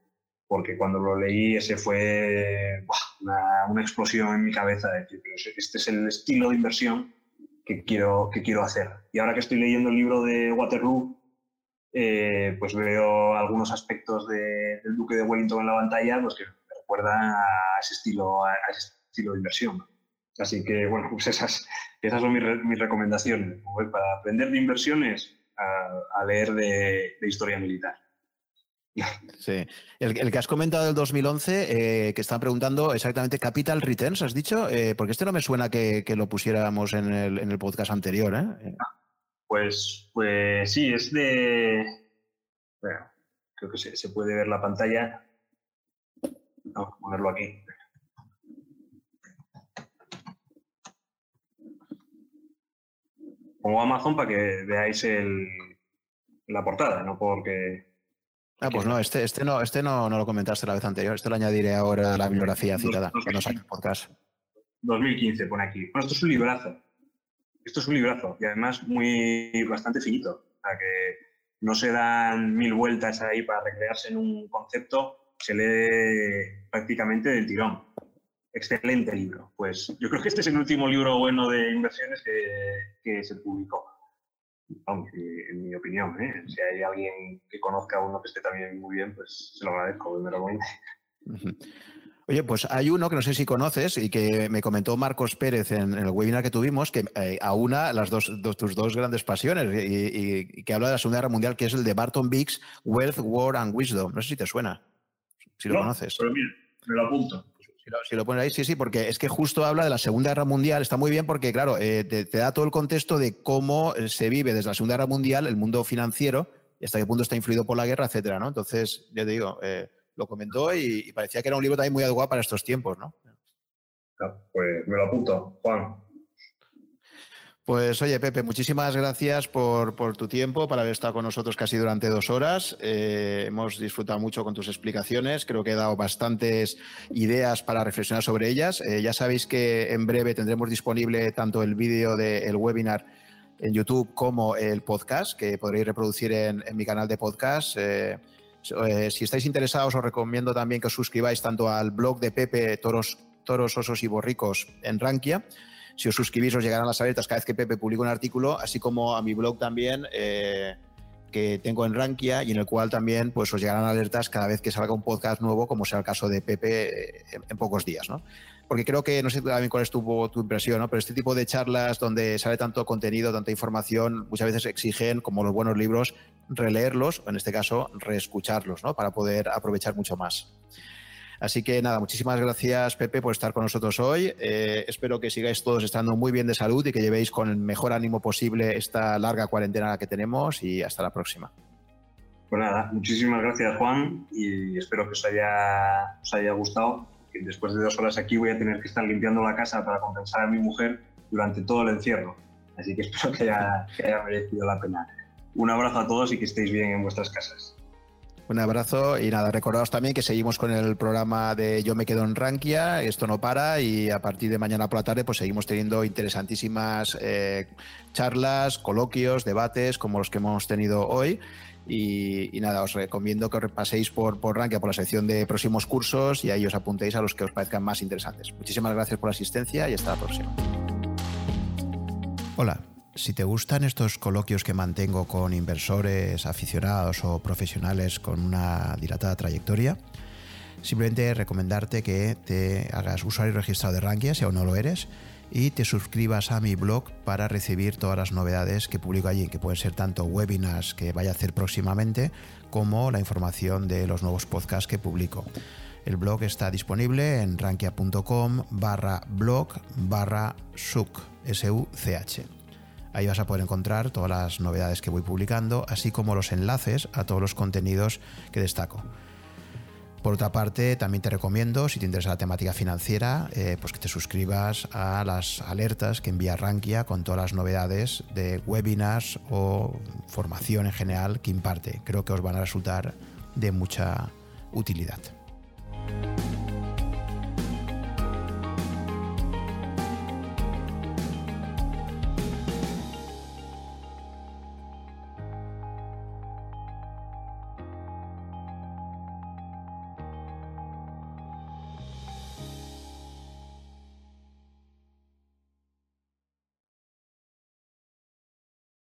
porque cuando lo leí ese fue una, explosión en mi cabeza, de decir, este es el estilo de inversión que quiero, que quiero hacer. Y ahora que estoy leyendo el libro de Waterloo, eh, pues veo algunos aspectos del Duque de Wellington en la pantalla, pues que recuerda a ese estilo, a ese estilo de inversión. Así que, bueno, pues esas, esas son mis, recomendaciones. Para aprender de inversiones, a, leer de, historia militar. Sí. El, que has comentado del 2011, eh, que están preguntando exactamente Capital Returns, has dicho, eh, porque este no me suena que, lo pusiéramos en el, en el, podcast anterior. ¿eh? Pues, pues sí, es de. Bueno, creo que se, se puede ver la pantalla. Vamos a ponerlo aquí. Pongo Amazon para que veáis el, la portada, no porque... Ah, pues no, este, este, no, este no, no lo comentaste la vez anterior. Este lo añadiré ahora a la bibliografía citada cuando saque el podcast. 2015 pone aquí. Bueno, esto es un librazo. Esto es un librazo y además muy bastante finito. O sea que no se dan mil vueltas ahí para recrearse en un concepto se lee prácticamente del tirón. Excelente libro. Pues yo creo que este es el último libro bueno de inversiones que, se publicó. en mi opinión, ¿eh? si hay alguien que conozca a uno que esté también muy bien, pues se lo agradezco, primeramente. Oye, pues hay uno que no sé si conoces y que me comentó Marcos Pérez en, el webinar que tuvimos, que eh, aúna las dos, tus dos grandes pasiones y, que habla de la Segunda Guerra Mundial, que es el de Barton Biggs, Wealth, War and Wisdom. No sé si te suena si lo conoces. Pero mira, me lo apunto. Si lo, pones ahí, sí, sí, porque es que justo habla de la Segunda Guerra Mundial, está muy bien porque, claro, eh, te, da todo el contexto de cómo eh, se vive desde la Segunda Guerra Mundial el mundo financiero y hasta qué punto está influido por la guerra, etcétera, ¿no? Entonces, ya te digo, eh, lo comentó y, parecía que era un libro también muy adecuado para estos tiempos, ¿no? Pues me lo apunto, Juan. Pues oye, Pepe, muchísimas gracias por, tu tiempo, por haber estado con nosotros casi durante dos horas. Eh, hemos disfrutado mucho con tus explicaciones, creo que he dado bastantes ideas para reflexionar sobre ellas. Eh, ya sabéis que en breve tendremos disponible tanto el vídeo del webinar en YouTube como el podcast, que podréis reproducir en, mi canal de podcast. Eh, eh, si estáis interesados, os recomiendo también que os suscribáis tanto al blog de Pepe Toros, Toros Osos y Borricos en Rankia. Si os suscribís, os llegarán las alertas cada vez que Pepe publica un artículo, así como a mi blog también. Eh, que tengo en Rankia y en el cual también pues, os llegarán alertas cada vez que salga un podcast nuevo, como sea el caso de Pepe en, en pocos días. ¿no? Porque creo que, no sé también cuál es tu, impresión, ¿no? pero este tipo de charlas donde sale tanto contenido, tanta información, muchas veces exigen, como los buenos libros, releerlos, o en este caso, reescucharlos, ¿no? para poder aprovechar mucho más. Así que nada, muchísimas gracias Pepe por estar con nosotros hoy. Eh, espero que sigáis todos estando muy bien de salud y que llevéis con el mejor ánimo posible esta larga cuarentena que tenemos y hasta la próxima. Pues nada, muchísimas gracias Juan y espero que os haya gustado después de dos horas aquí voy a tener que estar limpiando la casa para compensar a mi mujer durante todo el encierro. Así que espero que haya, merecido la pena. Un abrazo a todos y que estéis bien en vuestras casas. Un abrazo y nada, recordaos también que seguimos con el programa de Yo me quedo en Rankia, esto no para y a partir de mañana por la tarde pues seguimos teniendo interesantísimas eh, charlas, coloquios, debates como los que hemos tenido hoy. Y, nada, os recomiendo que os repaséis por, por Rankia, por la sección de próximos cursos y ahí os apuntéis a los que os parezcan más interesantes. Muchísimas gracias por la asistencia y hasta la próxima. Hola, si te gustan estos coloquios que mantengo con inversores, aficionados o profesionales con una dilatada trayectoria, simplemente recomendarte que te hagas usuario registrado de Rankia si aún no lo eres y te suscribas a mi blog para recibir todas las novedades que publico allí, que pueden ser tanto webinars que vaya a hacer próximamente como la información de los nuevos podcasts que publico. El blog está disponible en rankia.com barra blog barra such. Ahí vas a poder encontrar todas las novedades que voy publicando, así como los enlaces a todos los contenidos que destaco. Por otra parte, también te recomiendo, si te interesa la temática financiera, eh, pues que te suscribas a las alertas que envía Rankia con todas las novedades de webinars o formación en general que imparte. Creo que os van a resultar de mucha utilidad.